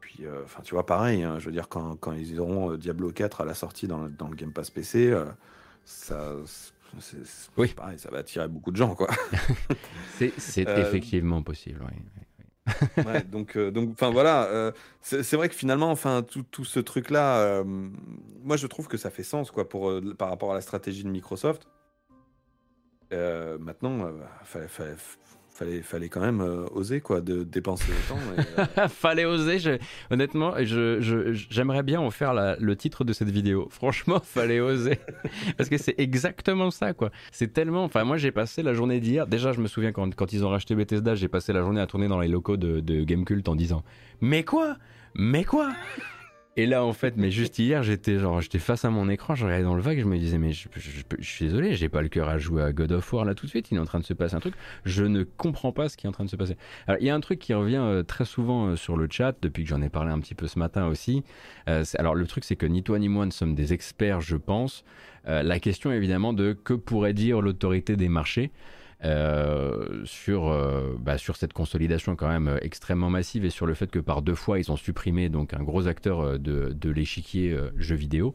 puis, euh, tu vois, pareil, hein, je veux dire, quand, quand ils auront Diablo 4 à la sortie dans, le- dans le Game Pass PC, ça, c'est Oui. pareil, ça va attirer beaucoup de gens, quoi. [LAUGHS] C'est Euh, effectivement possible oui. [LAUGHS] Ouais, donc, euh, donc, enfin voilà, euh, c'est vrai que finalement, enfin, tout, tout ce truc-là, moi je trouve que ça fait sens, quoi, pour, par rapport à la stratégie de Microsoft. Maintenant, fallait, fallait, fallait, quand même euh, oser quoi, de dépenser autant. et, euh, [LAUGHS] Fallait oser. honnêtement, je, je- j'aimerais bien en faire la- le titre de cette vidéo. [LAUGHS] Franchement, fallait oser. Parce que c'est exactement ça, quoi. C'est tellement. Enfin, moi, j'ai passé la journée d'hier. Déjà, je me souviens quand, quand ils ont racheté Bethesda, j'ai passé la journée à tourner dans les locaux de, de Gamecult en disant Mais quoi? Mais quoi? Et là, en fait, mais juste hier, j'étais genre, j'étais face à mon écran, je regardais dans le vague, je me disais, mais je, je- je- je suis désolé, j'ai pas le cœur à jouer à God of War là tout de suite, il est en train de se passer un truc, je ne comprends pas ce qui est en train de se passer. Alors, il y a un truc qui revient euh, très souvent euh, sur le chat, depuis que j'en ai parlé un petit peu ce matin aussi. Euh, alors, le truc, c'est que ni toi ni moi ne sommes des experts, je pense. La question, évidemment, de que pourrait dire l'autorité des marchés euh, sur, euh, bah, sur cette consolidation quand même euh, extrêmement massive et sur le fait que par deux fois, ils ont supprimé donc un gros acteur de, de l'échiquier jeux vidéo.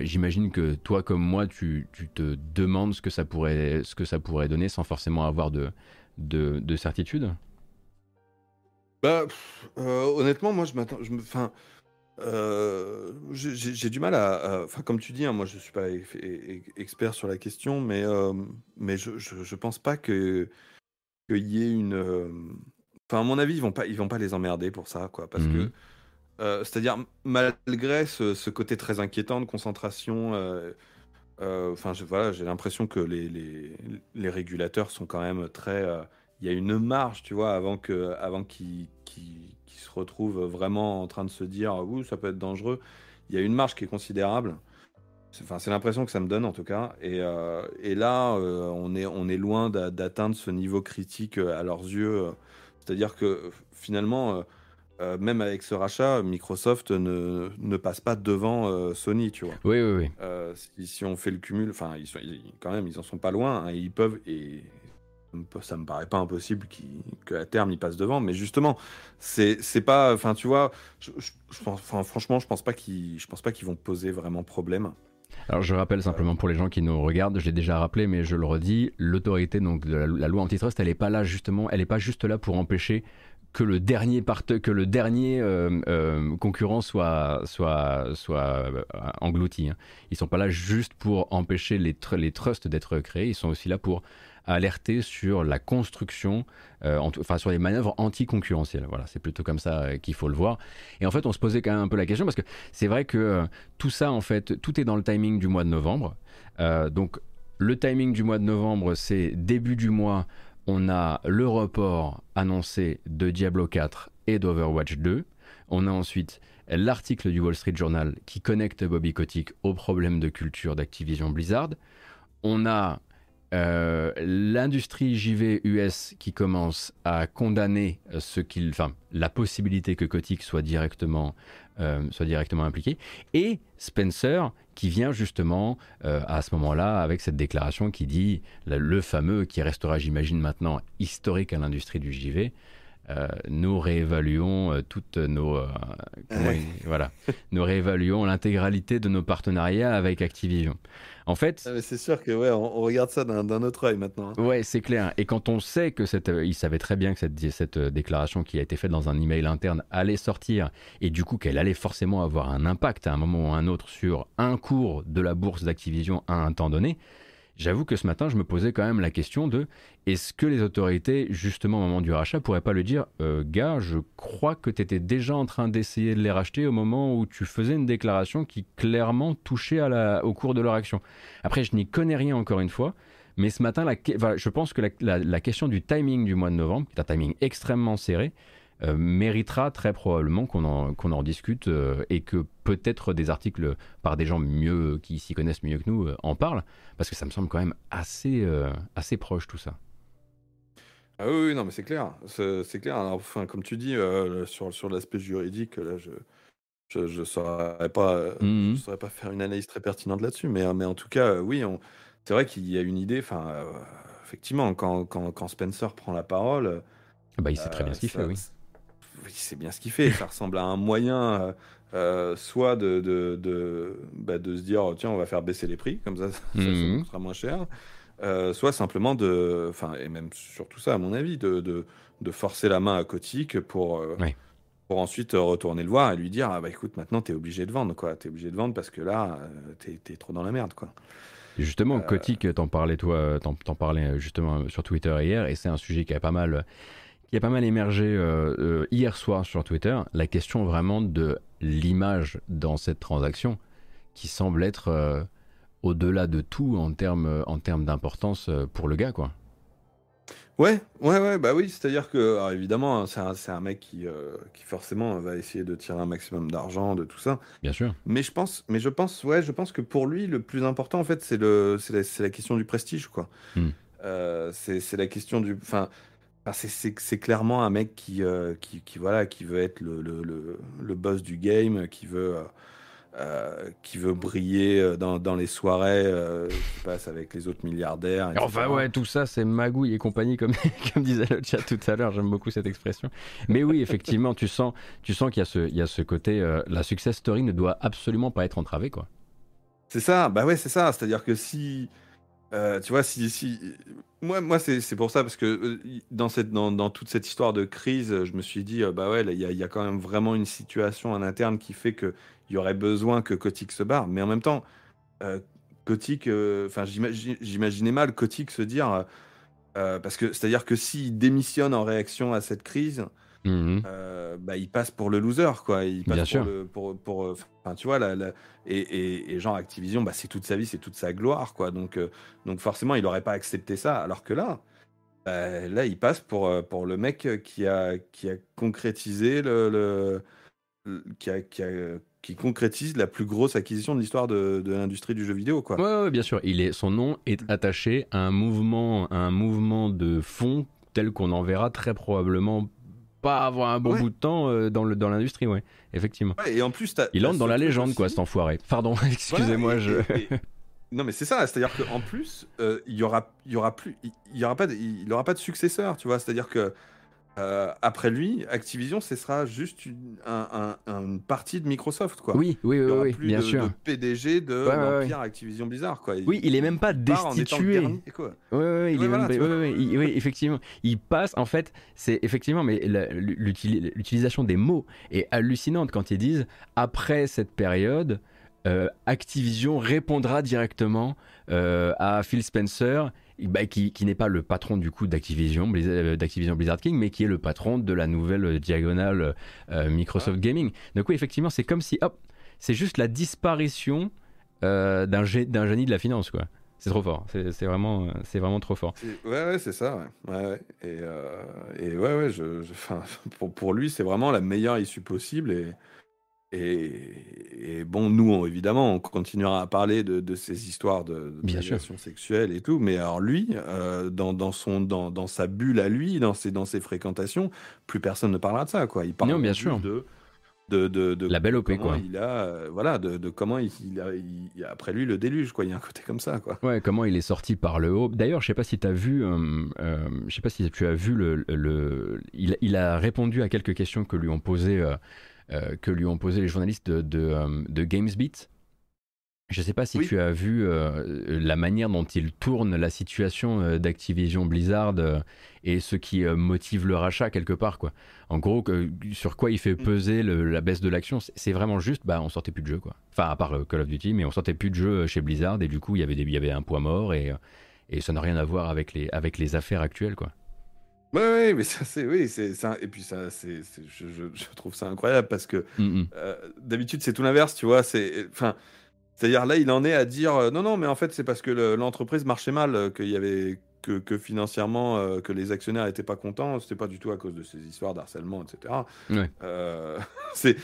J'imagine que toi comme moi, tu, tu te demandes ce que ça pourrait, ce que ça pourrait donner sans forcément avoir de, de, de certitude? Bah, honnêtement, moi, je m'attends. Enfin, euh, j'ai du mal à. à- Enfin, comme tu dis, hein, moi, je suis pas e- e- expert sur la question, mais, euh, mais je, je, je pense pas que qu'il y ait une. euh, Enfin, à mon avis, ils vont pas, ils vont pas les emmerder pour ça, quoi, parce Mhm. que. euh, C'est-à-dire, malgré ce, ce côté très inquiétant de concentration, euh, euh, enfin, je- voilà, j'ai l'impression que les, les, les régulateurs sont quand même très. euh, Il y a une marge, tu vois, avant que, avant qu'ils qu'ils- qu'ils se retrouvent vraiment en train de se dire, ouh, ça peut être dangereux. Il y a une marge qui est considérable. C'est- Enfin, c'est l'impression que ça me donne en tout cas. Et, euh, et là, euh, on est, on est loin d'a- d'atteindre ce niveau critique euh, à leurs yeux. C'est-à-dire que finalement, euh, même avec ce rachat, Microsoft ne, ne passe pas devant Sony, tu vois. Oui, oui, oui. Si, si on fait le cumul, enfin, ils sont, ils- quand même, ils en sont pas loin. hein, ils peuvent, et ça me- paraît pas impossible qu'à terme ils passent devant. Mais justement, c'est pas, enfin, tu vois, franchement, je pense pas pense pas qu'ils vont poser vraiment problème. Alors je rappelle simplement pour les gens qui nous regardent, je l'ai déjà rappelé, mais je le redis, l'autorité donc de la, la loi antitrust, elle est pas là justement, elle est pas juste là pour empêcher que le dernier euh, euh, concurrent soit soit soit euh, englouti. hein. Ils sont pas là juste pour empêcher les trusts d'être créés, ils sont aussi là pour alerter sur la construction, euh, enfin sur les manœuvres anticoncurrentielles. Voilà, c'est plutôt comme ça euh, qu'il faut le voir. Et en fait, on se posait quand même un peu la question parce que c'est vrai que euh, tout ça, en fait, tout est dans le timing du mois de novembre. Donc, le timing du mois de novembre, c'est début du mois, on a le report annoncé de Diablo 4 et d'Overwatch 2. On a ensuite l'article du Wall Street Journal qui connecte Bobby Kotick aux problèmes de culture d'Activision Blizzard. On a euh, l'industrie JV US qui commence à condamner ce qu'il, enfin, la possibilité que Kotick soit directement, euh, soit directement impliqué, et Spencer qui vient justement euh, à ce moment-là avec cette déclaration qui dit le fameux qui restera, j'imagine maintenant historique à l'industrie du JV. Euh, nous réévaluons euh, toutes nos euh, Ouais. voilà nous réévaluons l'intégralité de nos partenariats avec Activision. En fait, Ah, c'est sûr que ouais, on, on regarde ça d'un autre œil maintenant. hein. Ouais, c'est clair. Et quand on sait que cette, il savait très bien que cette, cette déclaration qui a été faite dans un email interne allait sortir et du coup qu'elle allait forcément avoir un impact à un moment ou à un autre sur un cours de la bourse d'Activision à un temps donné, j'avoue que ce matin je me posais quand même la question de est-ce que les autorités, justement au moment du rachat, pourraient pas le dire, Euh, gars, je crois que tu étais déjà en train d'essayer de les racheter au moment où tu faisais une déclaration qui clairement touchait au cours de leur action. Après, je n'y connais rien encore une fois. Mais ce matin, je pense que la, la- la question du timing du mois de novembre, qui est un timing extrêmement serré, euh, méritera très probablement qu'on en, qu'on en discute euh, et que peut-être des articles par des gens mieux qui s'y connaissent mieux que nous euh, en parlent, parce que ça me semble quand même assez, assez proche tout ça. Ah oui, oui, non, mais c'est clair. C'est clair. Alors, enfin, comme tu dis, sur, sur l'aspect juridique, là, je je, je saurais pas, euh, Mhm. je saurais pas faire une analyse très pertinente là-dessus. Mais, mais en tout cas, oui, c'est vrai qu'il y a une idée. Enfin, euh, effectivement, quand, quand, quand Spencer prend la parole, euh, Bah, il sait très bien ce qu'il fait, oui. C'est bien ce qu'il fait. Ça ressemble à un moyen, euh, euh, soit de, de, de, bah, de se dire, tiens, on va faire baisser les prix, comme ça, ça, coûtera moins cher. Euh, soit simplement de, enfin, et même surtout ça, à mon avis, de, de, de forcer la main à Kotick pour, euh, pour ensuite retourner le voir et lui dire, ah bah écoute, maintenant t'es obligé de vendre, quoi. T'es obligé de vendre parce que là, t'es, t'es trop dans la merde, quoi. Justement, Kotick, t'en parlais toi, t'en, parlais justement sur Twitter hier, et c'est un sujet qui a pas mal, qui a pas mal émergé hier soir sur Twitter. La question vraiment de l'image dans cette transaction, qui semble être au-delà de tout en termes en termes d'importance pour le gars, quoi. Ouais, ouais, ouais, bah oui, c'est-à-dire que, évidemment, hein, c'est un, un mec qui, euh, qui forcément va essayer de tirer un maximum d'argent de tout ça. Bien sûr. Mais je pense, mais je pense, ouais, je pense que pour lui, le plus important, en fait, c'est la, la question du prestige, quoi. Euh, c'est, c'est la question du, enfin, c'est, clairement un mec qui, euh, qui, qui, voilà, qui veut être le, le, le, le boss du game, qui veut, euh, qui veut briller euh, dans, dans les soirées euh, qui passent avec les autres milliardaires. Enfin ouais, tout ça c'est magouille et compagnie comme, [LAUGHS] comme disait le chat tout à l'heure, j'aime beaucoup cette expression. Mais oui, effectivement, tu sens, tu sens qu'il y a ce, il y a ce côté, la success story ne doit absolument pas être entravée quoi. C'est ça, bah ouais c'est ça, c'est-à-dire que si... tu vois, si, moi, moi c'est pour ça, parce que dans, cette, dans, dans, toute cette histoire de crise, je me suis dit, bah ouais, il y, y, a quand même vraiment une situation en interne qui fait que il y aurait besoin que Kotick se barre. Mais en même temps, euh, euh enfin, j'imaginais mal Kotick se dire, euh, euh, parce que c'est-à-dire que s'il démissionne en réaction à cette crise, mmh bah, il passe pour le loser, quoi. Il passe Bien pour, sûr. Le, pour, pour, enfin, tu vois, la, et, et, et, genre Activision, bah, c'est toute sa vie, c'est toute sa gloire, quoi. Donc, donc forcément, il n'aurait pas accepté ça. Alors que là, bah, là, il passe pour, pour le mec qui a, qui a concrétisé le, le qui a, qui a, qui concrétise la plus grosse acquisition de l'histoire de, de l'industrie du jeu vidéo, quoi. Ouais, ouais, bien sûr. Il est, son nom est attaché à un mouvement, à un mouvement de fond tel qu'on en verra très probablement pas avoir un bon Ouais. bout de temps euh, dans le dans l'industrie, ouais, effectivement. Ouais, et en plus, t'as- Il entre dans la légende, aussi. quoi, cet enfoiré. Pardon, [LAUGHS] excusez-moi, Voilà, je. et- et- [LAUGHS] Non, mais c'est ça, c'est-à-dire qu'en plus, euh, il y aura, il y aura plus, il il y aura pas, il aura pas de successeur, tu vois. C'est-à-dire que euh, après lui, Activision, ce sera juste une, un- un- une partie de Microsoft, quoi. Oui, oui, Il y oui, aura oui, plus bien de, sûr. de PDG de Ouais, ouais, l'Empire Activision Blizzard, quoi. Oui, il est même pas destitué. dernier, quoi. Il est voilà, même ouais, il- oui, effectivement. Il passe, en fait, c'est effectivement, mais l'utilisation des mots est hallucinante quand ils disent après cette période, euh, Activision répondra directement euh, à Phil Spencer. Bah, qui, qui n'est pas le patron du coup d'Activision Blizzard, euh, d'Activision Blizzard King, mais qui est le patron de la nouvelle euh, diagonale euh, Microsoft Gaming. Donc oui, effectivement, c'est comme si, hop, c'est juste la disparition euh, d'un gé- d'un génie de la finance, quoi. C'est trop fort. C'est c'est vraiment, c'est vraiment trop fort. C'est- Ouais, ouais, c'est ça, ouais. Ouais, ouais. Et, euh, et ouais, ouais, je, [LAUGHS] pour, pour lui, c'est vraiment la meilleure issue possible. Et, et, et bon, nous, on- évidemment, on continuera à parler de, de ces histoires de, de sexuelle et tout. Mais alors, lui, euh, dans, dans, son, dans, dans sa bulle à lui, dans ses, dans ses fréquentations, plus personne ne parlera de ça, quoi. Il parle Non, bien sûr. de. De, de, de La belle OP, quoi. Il a, euh, voilà, de, de comment il, il a, il- après lui le déluge, quoi. Il y a un côté comme ça, quoi. Ouais, comment il est sorti par le haut. D'ailleurs, je sais pas si tu as vu, euh, euh, je sais pas si tu as vu le, le- il, il a répondu à quelques questions que lui ont posé, euh, que lui ont posé les journalistes de, de, euh, de GamesBeat. Je sais pas si Oui. tu as vu euh, la manière dont il tourne la situation euh, d'Activision Blizzard euh, et ce qui euh, motive le rachat quelque part quoi. En gros, que- sur quoi il fait Mm. peser le- la baisse de l'action, c'est- vraiment juste, bah on sortait plus de jeu quoi. Enfin à part euh, Call of Duty, mais on sortait plus de jeu chez Blizzard et du coup il y avait des, il y avait un poids mort et euh, et ça n'a rien à voir avec les avec les affaires actuelles quoi. Ouais, ouais, mais ça, c'est, oui, c'est ça. Et puis, ça, c'est, c'est- je, je, je trouve ça incroyable parce que Mm, mm. euh, d'habitude, c'est tout l'inverse, tu vois. C'est, enfin, c'est-à-dire là, il en est à dire euh, non, non, mais en fait, c'est parce que le- l'entreprise marchait mal, euh, qu'il y avait que, que financièrement, euh, que les actionnaires étaient pas contents. C'était pas du tout à cause de ces histoires d'harcèlement, etc. Ouais. Euh, [LAUGHS] c'est,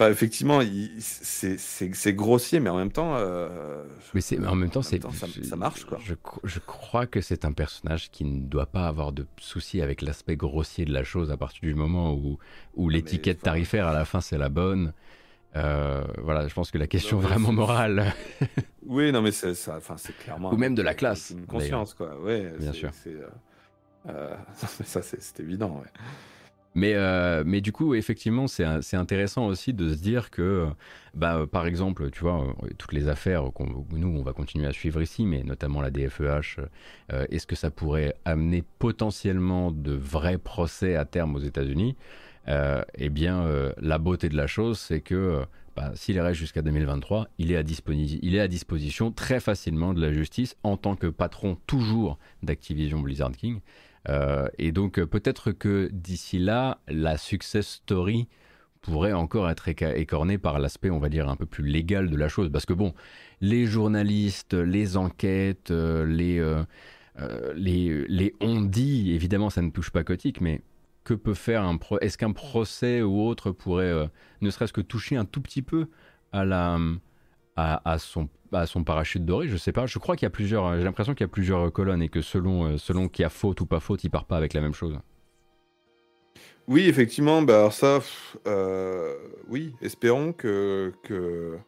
enfin, effectivement, c'est, grossier, mais en même temps, euh, Mais c'est en même temps c'est ça, ça marche, quoi. Je, cro- je crois que c'est un personnage qui ne doit pas avoir de souci avec l'aspect grossier de la chose à partir du moment où où mais, l'étiquette tarifaire à la fin c'est la bonne. Euh, voilà, je pense que la question Non, vraiment morale. [LAUGHS] Oui, non, mais c'est ça, enfin, c'est clairement. Ou même de la classe, Une conscience, quoi. Ouais, Bien sûr. euh, [LAUGHS] ça, c'est c'est évident, ouais. Mais, euh, mais du coup, effectivement, c'est intéressant aussi de se dire que, bah, euh, par exemple, tu vois, euh, toutes les affaires qu'on nous, on va continuer à suivre ici, mais notamment la DFEH, est-ce que ça pourrait amener potentiellement de vrais procès à terme aux États-Unis? Eh bien, la beauté de la chose, c'est que, bah, s'il reste jusqu'à 2023, il est, à il est à disposition très facilement de la justice en tant que patron toujours d'Activision Blizzard King. Euh, et donc peut-être que d'ici là, la success story pourrait encore être écornée par l'aspect, on va dire, un peu plus légal de la chose. Parce que bon, les journalistes, les enquêtes, euh, les, euh, les, on-dit, évidemment ça ne touche pas Kotick, mais que peut faire un Est-ce qu'un procès ou autre pourrait ne serait-ce que toucher un tout petit peu à, la, à, à son bah, son parachute doré, je sais pas. Je crois qu'il y a plusieurs. Euh, j'ai l'impression qu'il y a plusieurs euh, colonnes et que selon euh, selon qu'il y a faute ou pas faute, il part pas avec la même chose. Oui, effectivement. Bah alors ça, oui. Espérons que, que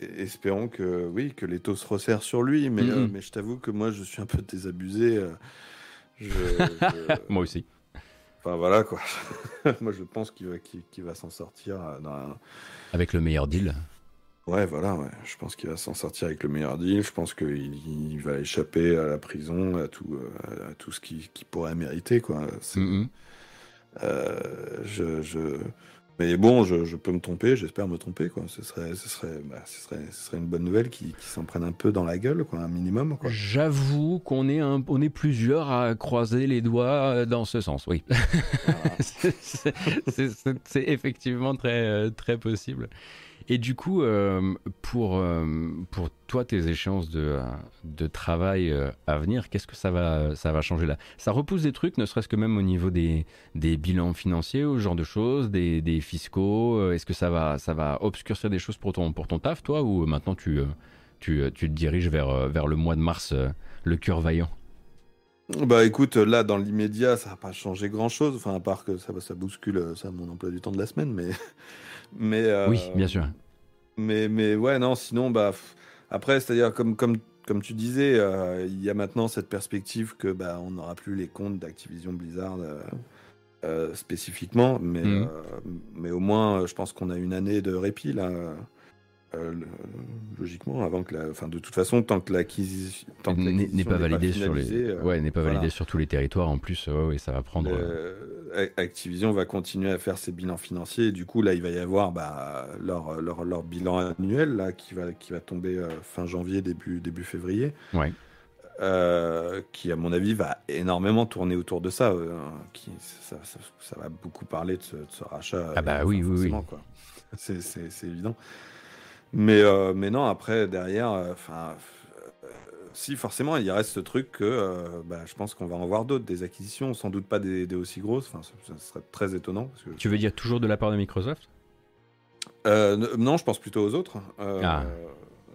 espérons que oui que les taux se resserrent sur lui. Mais mais je t'avoue que moi je suis un peu désabusé. [LAUGHS] moi aussi. Enfin voilà quoi. [LAUGHS] moi je pense qu'il va, va s'en sortir avec le meilleur deal. Ouais, voilà, ouais. je pense qu'il va s'en sortir avec le meilleur deal. Je pense qu'il il va échapper à la prison, à tout, euh, à tout ce qu'il pourrait mériter, quoi. Mm-hmm. Euh, je, je, Mais bon, je, je peux me tromper, j'espère me tromper, quoi. Ce serait, ce serait, bah, ce serait, ce serait une bonne nouvelle qui, qui s'en prenne un peu dans la gueule, quoi, un minimum, quoi. J'avoue qu'on est, un, on est plusieurs à croiser les doigts dans ce sens, oui. [LAUGHS] c'est effectivement très, très possible. Et du coup, euh, pour, euh, pour toi, tes échéances de, de travail euh, à venir, qu'est-ce que ça va, ça va changer là? Ça repousse des trucs, ne serait-ce que même au niveau des, des bilans financiers, ou ce genre de choses, des, des fiscaux Est-ce que ça va, ça va obscurcir des choses pour ton, pour ton taf, toi, ou maintenant tu, tu, tu te diriges vers, vers le mois de mars, le cœur vaillant? Bah écoute, là dans l'immédiat, ça va pas changer grand chose, enfin à part que ça, ça bouscule ça, mon emploi du temps de la semaine, mais mais, oui, bien sûr. Mais, mais ouais, non, sinon, bah, après, c'est-à-dire, comme, comme, comme tu disais, euh, il y a maintenant cette perspective que bah, on n'aura plus les comptes d'Activision Blizzard euh, euh, spécifiquement, mais, mmh. mais au moins, je pense qu'on a une année de répit là. Euh, logiquement, avant que la, enfin, de toute façon, tant que l'acquisition n'est pas validée sur les, euh, ouais, n'est pas validé sur tous les territoires. En plus, ouais, ça va prendre. Activision va continuer à faire ses bilans financiers. Et du coup, là, il va y avoir bah, leur, leur, leur, bilan annuel là qui va qui va tomber euh, fin janvier, début début février. Ouais. qui, à mon avis, va énormément tourner autour de ça. qui, ça, ça, va beaucoup parler de ce, rachat. Ah bah oui, oui, oui. C'est évident. Mais, euh, mais non, après, derrière, euh, enfin. Euh, si, forcément, il reste ce truc que bah, je pense qu'on va en voir d'autres, des acquisitions, sans doute pas des, aussi grosses. Enfin, ce, serait très étonnant. Tu veux dire toujours de la part de Microsoft? Non, je pense plutôt aux autres. Ah.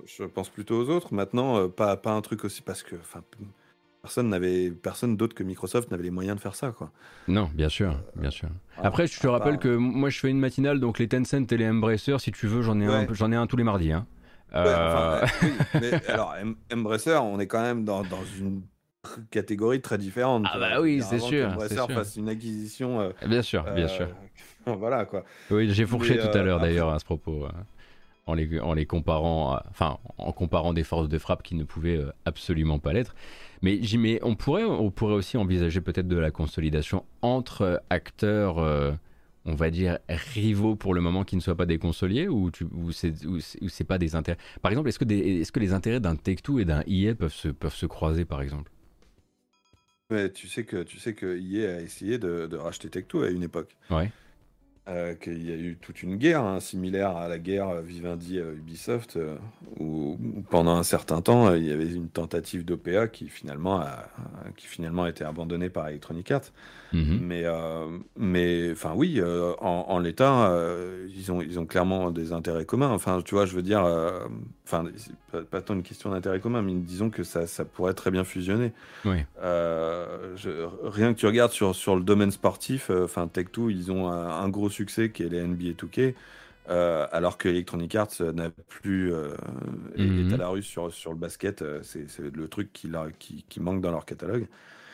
Je pense plutôt aux autres. Maintenant, pas, pas un truc aussi parce que, personne n'avait personne d'autre que Microsoft n'avait les moyens de faire ça quoi. Non, bien sûr, bien sûr. Ah, Après, je te rappelle que moi je fais une matinale donc les Tencent et les Embracer si tu veux, j'en ai un j'en ai un tous les mardis hein. Euh, [LAUGHS] mais alors Embracer, on est quand même dans, dans une catégorie très différente. Ah bah oui, c'est sûr. Embracer fasse une acquisition. Euh, bien sûr, bien sûr. [LAUGHS] voilà quoi. Oui, j'ai fourché tout à l'heure d'ailleurs à ce propos. En les, en les, comparant, enfin, en comparant des forces de frappe qui ne pouvaient absolument pas l'être. Mais, mais on, pourrait, on pourrait aussi envisager peut-être de la consolidation entre acteurs, euh, on va dire, rivaux pour le moment qui ne soient pas des consoliers ou, tu, ou c'est pas des intérêts. Par exemple, est-ce que, est que les intérêts d'un Take-Two et d'un EA peuvent se, peuvent se croiser par exemple? Tu sais que tu sais que EA a essayé de, de racheter Take-Two à une époque. Ouais. Euh, qu'il y a eu toute une guerre hein, similaire à la guerre Vivendi Ubisoft, euh, où, pendant un certain temps il y avait une tentative d'OPA qui finalement a, qui finalement a été abandonnée par Electronic Arts. Mhm. Mais, euh, mais enfin oui, en, l'état, ils ont ils ont clairement des intérêts communs. Enfin, tu vois, je veux dire, enfin, pas, pas, tant une question d'intérêt commun, mais disons que ça, ça pourrait très bien fusionner. Oui. rien que tu regardes sur sur le domaine sportif, enfin Tech2, ils ont un, un gros succès qui est les NBA 2K, euh, alors que Electronic Arts n'a plus euh, est, mhm. à la rue sur, sur le basket. Euh, c'est le truc qui, qui, qui, manque dans leur catalogue.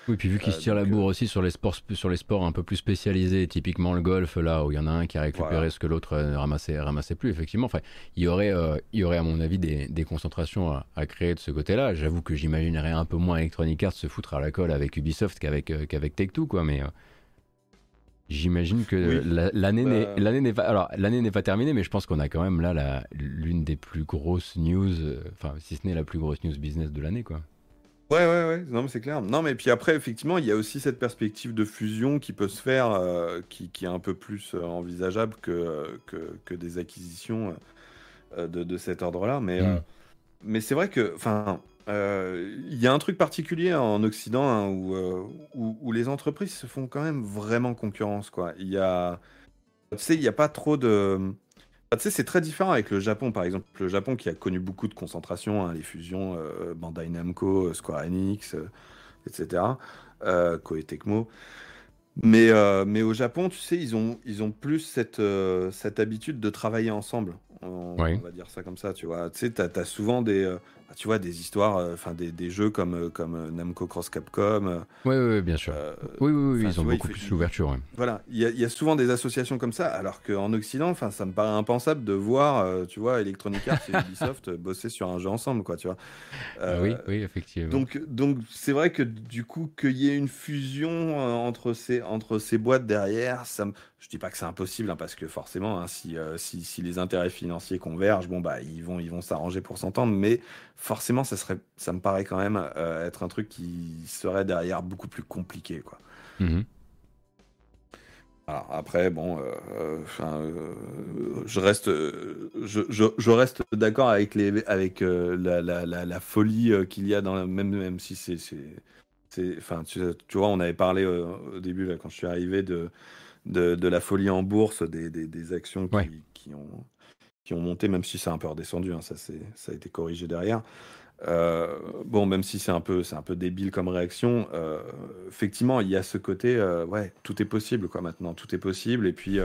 Oui, puis vu qu'ils se tirent la bourre aussi sur les, sports, sur les sports un peu plus spécialisés, typiquement le golf, là où il y en a un qui a récupéré ce que l'autre ne ramassait, ramassait plus, effectivement, enfin, il, y aurait, il y aurait à mon avis des, des concentrations à, créer de ce côté-là. J'avoue que j'imaginerais un peu moins Electronic Arts se foutre à la colle avec Ubisoft qu'avec qu'avec Take-Two, quoi, mais J'imagine que l'année n'est l'année n'est pas alors l'année n'est pas terminée, mais je pense qu'on a quand même là l'une des plus grosses news, enfin si ce n'est la plus grosse news business de l'année quoi. Ouais, ouais, ouais, non, mais c'est clair. Non, mais puis après, effectivement, il y a aussi cette perspective de fusion qui peut se faire, euh, qui, qui est un peu plus euh, envisageable que, que, que des acquisitions euh, de, de cet ordre-là. Mais, mm. mais c'est vrai que, enfin, il y a un truc particulier en Occident hein, où, où, où les entreprises se font quand même vraiment concurrence, quoi. Il y a, tu sais, il n'y a pas trop de ah, tu sais, c'est très différent avec le Japon, par exemple. Le Japon qui a connu beaucoup de concentration, hein, les fusions euh, Bandai Namco, euh, Square Enix, euh, etc., euh, Koei Tecmo. Mais, mais au Japon, tu sais, ils ont, ils ont plus cette, cette habitude de travailler ensemble. On, on, va dire ça comme ça, tu vois. Tu sais, tu as, souvent des, tu vois, des histoires, euh, enfin des, des, jeux comme, euh, comme euh, Namco Cross Capcom. Oui, oui, bien sûr. oui, oui, oui ils ont beaucoup plus l'ouverture. Voilà, il y, a, y, a souvent des associations comme ça, alors qu'en Occident, enfin, ça me paraît impensable de voir, tu vois, Electronic Arts et [LAUGHS] Ubisoft bosser sur un jeu ensemble, quoi, tu vois. oui, oui, effectivement. Donc, donc c'est vrai que du coup, qu'il y ait une fusion entre ces, entre ces boîtes derrière, ça me je dis pas que c'est impossible, hein, parce que forcément, hein, si, euh, si, si, les intérêts financiers convergent, bon bah ils vont ils vont s'arranger pour s'entendre, mais forcément, ça serait, ça me paraît quand même euh, être un truc qui serait derrière beaucoup plus compliqué, quoi. Mmh Alors après, bon, euh, je reste, je, je, je reste d'accord avec les, avec la, la, la, folie qu'il y a dans la, même, même si c'est, c'est, enfin, tu, tu, vois, on avait parlé au début là, quand je suis arrivé de de, la folie en bourse, des, actions qui, ont, qui ont monté, même si c'est un peu redescendu, hein, ça, ça a été corrigé derrière. Euh, bon, même si c'est un peu, c'est un peu débile comme réaction, euh, effectivement, il y a ce côté, euh, ouais, tout est possible, quoi. Maintenant, tout est possible. Et puis,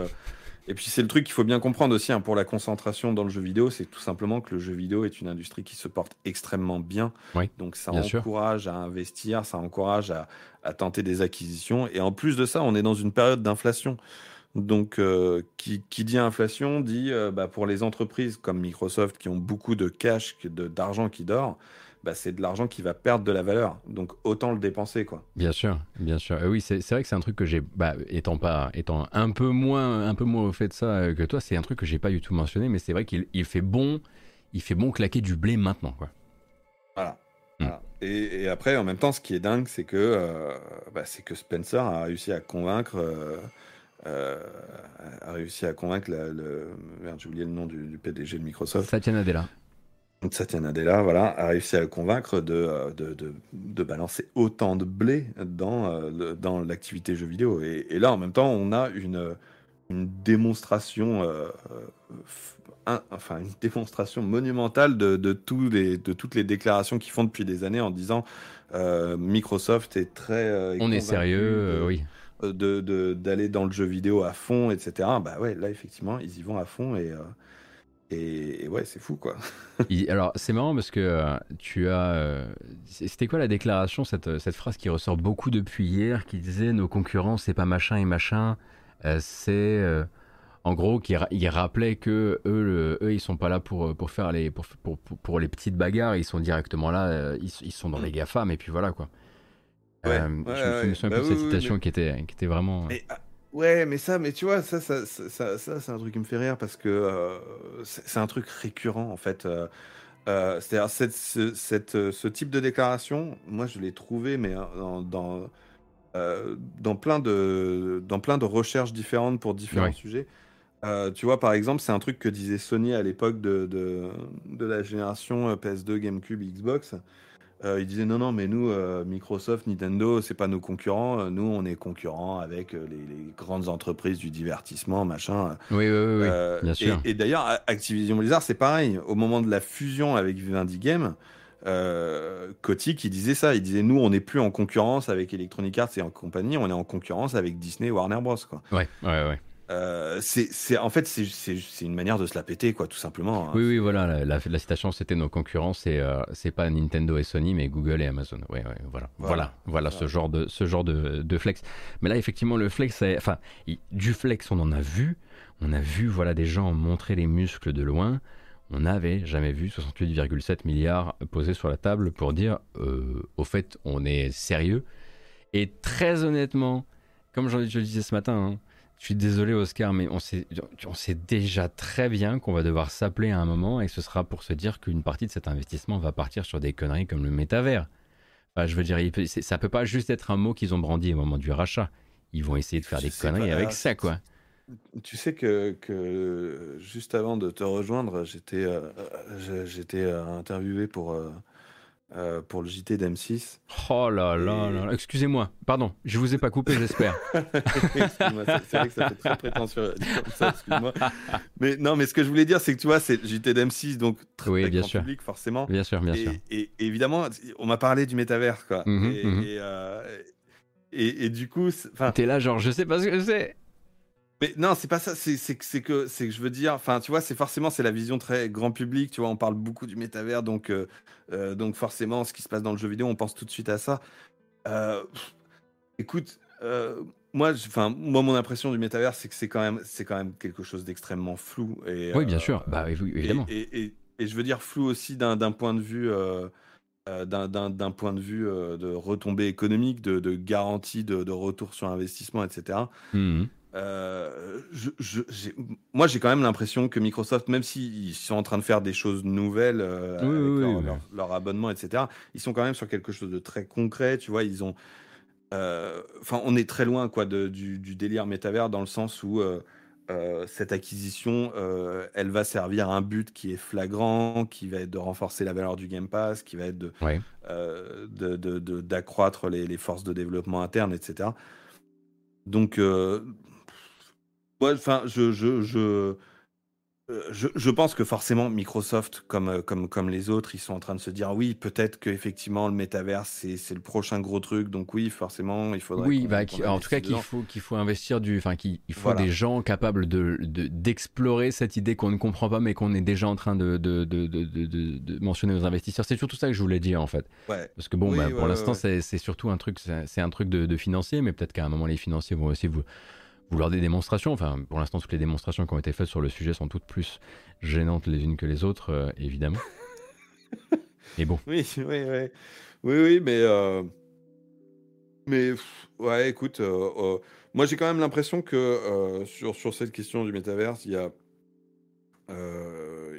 et puis c'est le truc qu'il faut bien comprendre aussi hein, pour la concentration dans le jeu vidéo, c'est tout simplement que le jeu vidéo est une industrie qui se porte extrêmement bien. Donc ça encourage à investir, ça encourage à, tenter des acquisitions. Et en plus de ça, on est dans une période d'inflation. Donc euh, qui, dit inflation dit euh, bah, pour les entreprises comme Microsoft qui ont beaucoup de cash, d'argent qui dort, bah, c'est de l'argent qui va perdre de la valeur. Donc autant le dépenser, quoi. Bien sûr, bien sûr. Euh, oui, c'est vrai que c'est un truc que j'ai, bah, étant pas, étant un peu moins, un peu moins au fait de ça euh, que toi, c'est un truc que j'ai pas du tout mentionné, mais c'est vrai qu'il il fait bon, il fait bon claquer du blé maintenant, quoi. Voilà. Hmm. Et, après, en même temps, ce qui est dingue, c'est que, euh, bah, c'est que Spencer a réussi à convaincre. a réussi à convaincre le. Merde, j'ai oublié le nom du, du, PDG de Microsoft. Satya Nadella. Satya Nadella voilà, a réussi à le convaincre de, euh, de, de, de balancer autant de blé dans, euh, dans l'activité jeu vidéo. Et, et, là, en même temps, on a une, une démonstration, euh, un, enfin une démonstration monumentale de, de, tous les, de toutes les déclarations qu'ils font depuis des années en disant euh, Microsoft est très. on est sérieux, oui. De, d'aller dans le jeu vidéo à fond, etc. Bah ouais, là, effectivement, ils y vont à fond et. Et, ouais, c'est fou quoi. [LAUGHS] alors c'est marrant parce que euh, tu as. Euh, c'était quoi la déclaration, cette, cette, phrase qui ressort beaucoup depuis hier, qui disait nos concurrents c'est pas machin et machin, euh, c'est. en gros, qui il rappelait que eux, eux, ils sont pas là pour, pour faire les, pour, pour, pour, les petites bagarres, ils sont directement là, ils, ils, sont dans les GAFAM et puis voilà quoi. Ouais, je, me souviens bah de cette citation qui, était, qui était vraiment. Ah, Ouais, mais ça, mais tu vois, ça, ça, ça, ça, c'est un truc qui me fait rire parce que euh, c'est un truc récurrent en fait. Euh, euh, c'est-à-dire cette, ce, cette, ce type de déclaration, moi je l'ai trouvé, mais dans, dans, dans, plein de, dans plein de recherches différentes pour différents sujets. tu vois, par exemple, c'est un truc que disait Sony à l'époque de, de, de, la génération PS2, GameCube, Xbox. Euh, il disait non, non, mais nous, euh, Microsoft, Nintendo, c'est pas nos concurrents. Euh, nous, on est concurrents avec les, grandes entreprises du divertissement, machin. Oui, oui, oui, bien sûr. Et, d'ailleurs, Activision Blizzard, c'est pareil. Au moment de la fusion avec Vivendi Game, Kotick, qui disait ça. Il disait nous, on n'est plus en concurrence avec Electronic Arts et en compagnie, on est en concurrence avec Disney, Warner Bros. Quoi. Ouais, ouais, ouais. Euh, c'est en fait c'est une manière de se la péter quoi tout simplement. Hein. Oui oui voilà la, la, citation c'était nos concurrents c'est euh, c'est pas Nintendo et Sony mais Google et Amazon. Ouais, ouais voilà. Voilà. Voilà, ce genre de ce genre de, de, flex. Mais là effectivement le flex enfin du flex on en a vu. On a vu voilà des gens montrer les muscles de loin. On n'avait jamais vu 68,7 milliards posés sur la table pour dire euh, au fait on est sérieux. Et très honnêtement comme je, je le disais ce matin, hein, je suis désolé Oscar, mais on sait, on sait déjà très bien qu'on va devoir s'appeler à un moment et ce sera pour se dire qu'une partie de cet investissement va partir sur des conneries comme le métavers. Enfin, je veux dire, ça peut pas juste être un mot qu'ils ont brandi au moment du rachat. Ils vont essayer de faire Je des conneries pas, avec ça, quoi. Tu sais que, que juste avant de te rejoindre, j'étais euh, j'étais euh, interviewé pour, euh, euh, pour le JT d'M6. Oh là là Et- là là. Excusez-moi, pardon, je vous ai pas coupé, j'espère. [LAUGHS] Excuse-moi, c'est vrai que ça fait très prétentieux comme ça, excuse-moi. Mais non, mais ce que je voulais dire, c'est que tu vois, c'est le JT d'M6, donc très Oui, très bien grand sûr. public, forcément. Bien sûr, bien et, sûr. et- et évidemment, on m'a parlé du métavers, quoi. Mhm, et, mhm. et, euh, et- du coup, enfin, T'es là, genre, je sais pas ce que c'est. Mais non, c'est pas ça. C'est que c'est je veux dire. Enfin, tu vois, c'est forcément c'est la vision très grand public. Tu vois, on parle beaucoup du métavers, donc euh, euh, donc forcément, ce qui se passe dans le jeu vidéo, on pense tout de suite à ça. Euh, écoute, moi, enfin, moi, mon impression du métavers, c'est que c'est quand même c'est quand même quelque chose d'extrêmement flou. Et, Oui, bien sûr. Bah oui, oui, et- évidemment. Et, et- et je veux dire flou aussi d'un point de vue. euh, d'un- point de vue euh, de retombée économique, de, de garantie de, de retour sur investissement, etc. Mhm. Euh, je, je- j'ai- moi, j'ai quand même l'impression que Microsoft, même s'ils sont en train de faire des choses nouvelles euh, Oui, avec oui, leur, oui, leur- oui. leur abonnement, etc., ils sont quand même sur quelque chose de très concret. Tu vois, ils ont. euh, Enfin, on est très loin quoi, de- du, du délire métavers dans le sens où cette acquisition, elle va servir à un but qui est flagrant, qui va être de renforcer la valeur du Game Pass, qui va être de, Ouais. d'accroître les, les forces de développement interne, etc. Donc, ouais, enfin, je, je, je, euh, je, je pense que forcément Microsoft, comme, euh, comme, comme les autres, ils sont en train de se dire oui, peut-être que effectivement le métavers c'est c'est le prochain gros truc, donc oui, forcément, il faudrait. Oui, bah, en tout cas, qu'il faut, qu'il faut investir du. Enfin, qu'il il faut Voilà. des gens capables de, de- d'explorer cette idée qu'on ne comprend pas, mais qu'on est déjà en train de, de, de, mentionner aux investisseurs. C'est surtout ça que je voulais dire, en fait. Ouais. Parce que bon, Oui, bah, ouais, pour l'instant, c'est, surtout un truc, c'est, un truc de, de financier, mais peut-être qu'à un moment, les financiers vont aussi vous, vouloir des démonstrations. Enfin, pour l'instant, toutes les démonstrations qui ont été faites sur le sujet sont toutes plus gênantes les unes que les autres, euh, évidemment. [LAUGHS] Et bon. Oui, oui, oui. Oui, oui, mais. euh, Mais, ouais, écoute, euh, moi j'ai quand même l'impression que sur, sur cette question du métaverse, il y a.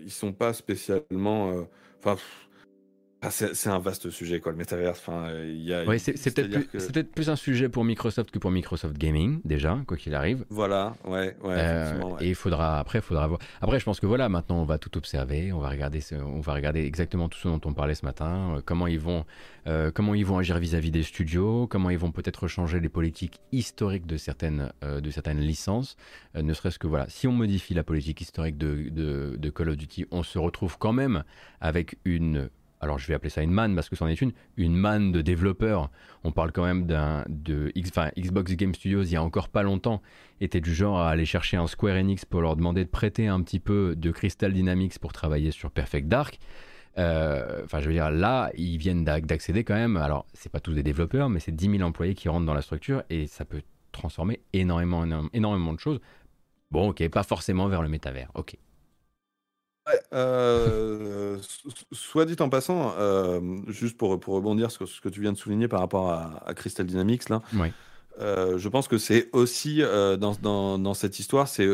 ils sont pas spécialement. Enfin. pff, ah, c'est un vaste sujet, quoi, le métaverse. Enfin, euh, il y a. Ouais, c'est, peut-être plus, que- un sujet pour Microsoft que pour Microsoft Gaming, déjà, quoi qu'il arrive. Voilà, ouais, ouais, Euh, ouais. Et il faudra après, il faudra voir. Après, je pense que voilà, maintenant on va tout observer, on va regarder, on va regarder exactement tout ce dont on parlait ce matin, euh, comment ils vont, euh, comment ils vont agir vis-à-vis des studios, comment ils vont peut-être changer les politiques historiques de certaines, de certaines licences. Ne serait-ce que voilà, si on modifie la politique historique de, de, de Call of Duty, on se retrouve quand même avec une alors je vais appeler ça une manne parce que c'en est une, une manne de développeurs. On parle quand même d'un de Xbox Game Studios il y a encore pas longtemps était du genre à aller chercher un Square Enix pour leur demander de prêter un petit peu de Crystal Dynamics pour travailler sur Perfect Dark. Euh, Enfin, je veux dire, là, ils viennent d'ac- d'accéder quand même. Alors, c'est pas tous des développeurs, mais c'est 10 000 employés qui rentrent dans la structure et ça peut transformer énormément, énormément de choses. Bon, ok, pas forcément vers le métavers. Ok. Ouais, euh, so- soit dit en passant, euh, juste pour, pour rebondir sur ce que tu viens de souligner par rapport à, à Crystal Dynamics, là, Oui. euh, je pense que c'est aussi dans, dans, dans cette histoire, c'est,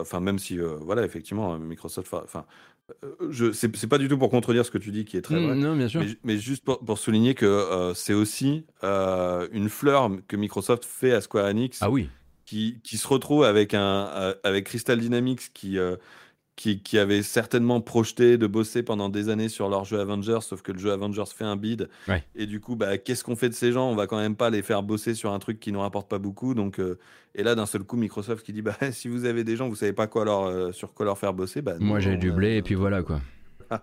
enfin, même si, voilà, effectivement, Microsoft, enfin, je, c'est, pas du tout pour contredire ce que tu dis qui est très vrai, Mm, non, bien sûr. mais, mais juste pour, pour souligner que c'est aussi une fleur que Microsoft fait à Square Enix Ah oui. qui, qui se retrouve avec, un, avec Crystal Dynamics qui, qui, qui avait certainement projeté de bosser pendant des années sur leur jeu Avengers, sauf que le jeu Avengers fait un bid. Ouais. Et du coup, bah, qu'est-ce qu'on fait de ces gens? On va quand même pas les faire bosser sur un truc qui nous rapporte pas beaucoup. Donc, euh, et là, d'un seul coup, Microsoft qui dit bah, [LAUGHS] si vous avez des gens, vous savez pas quoi leur, euh, sur quoi leur faire bosser. Bah, Moi, j'ai du blé et puis voilà, quoi. [LAUGHS]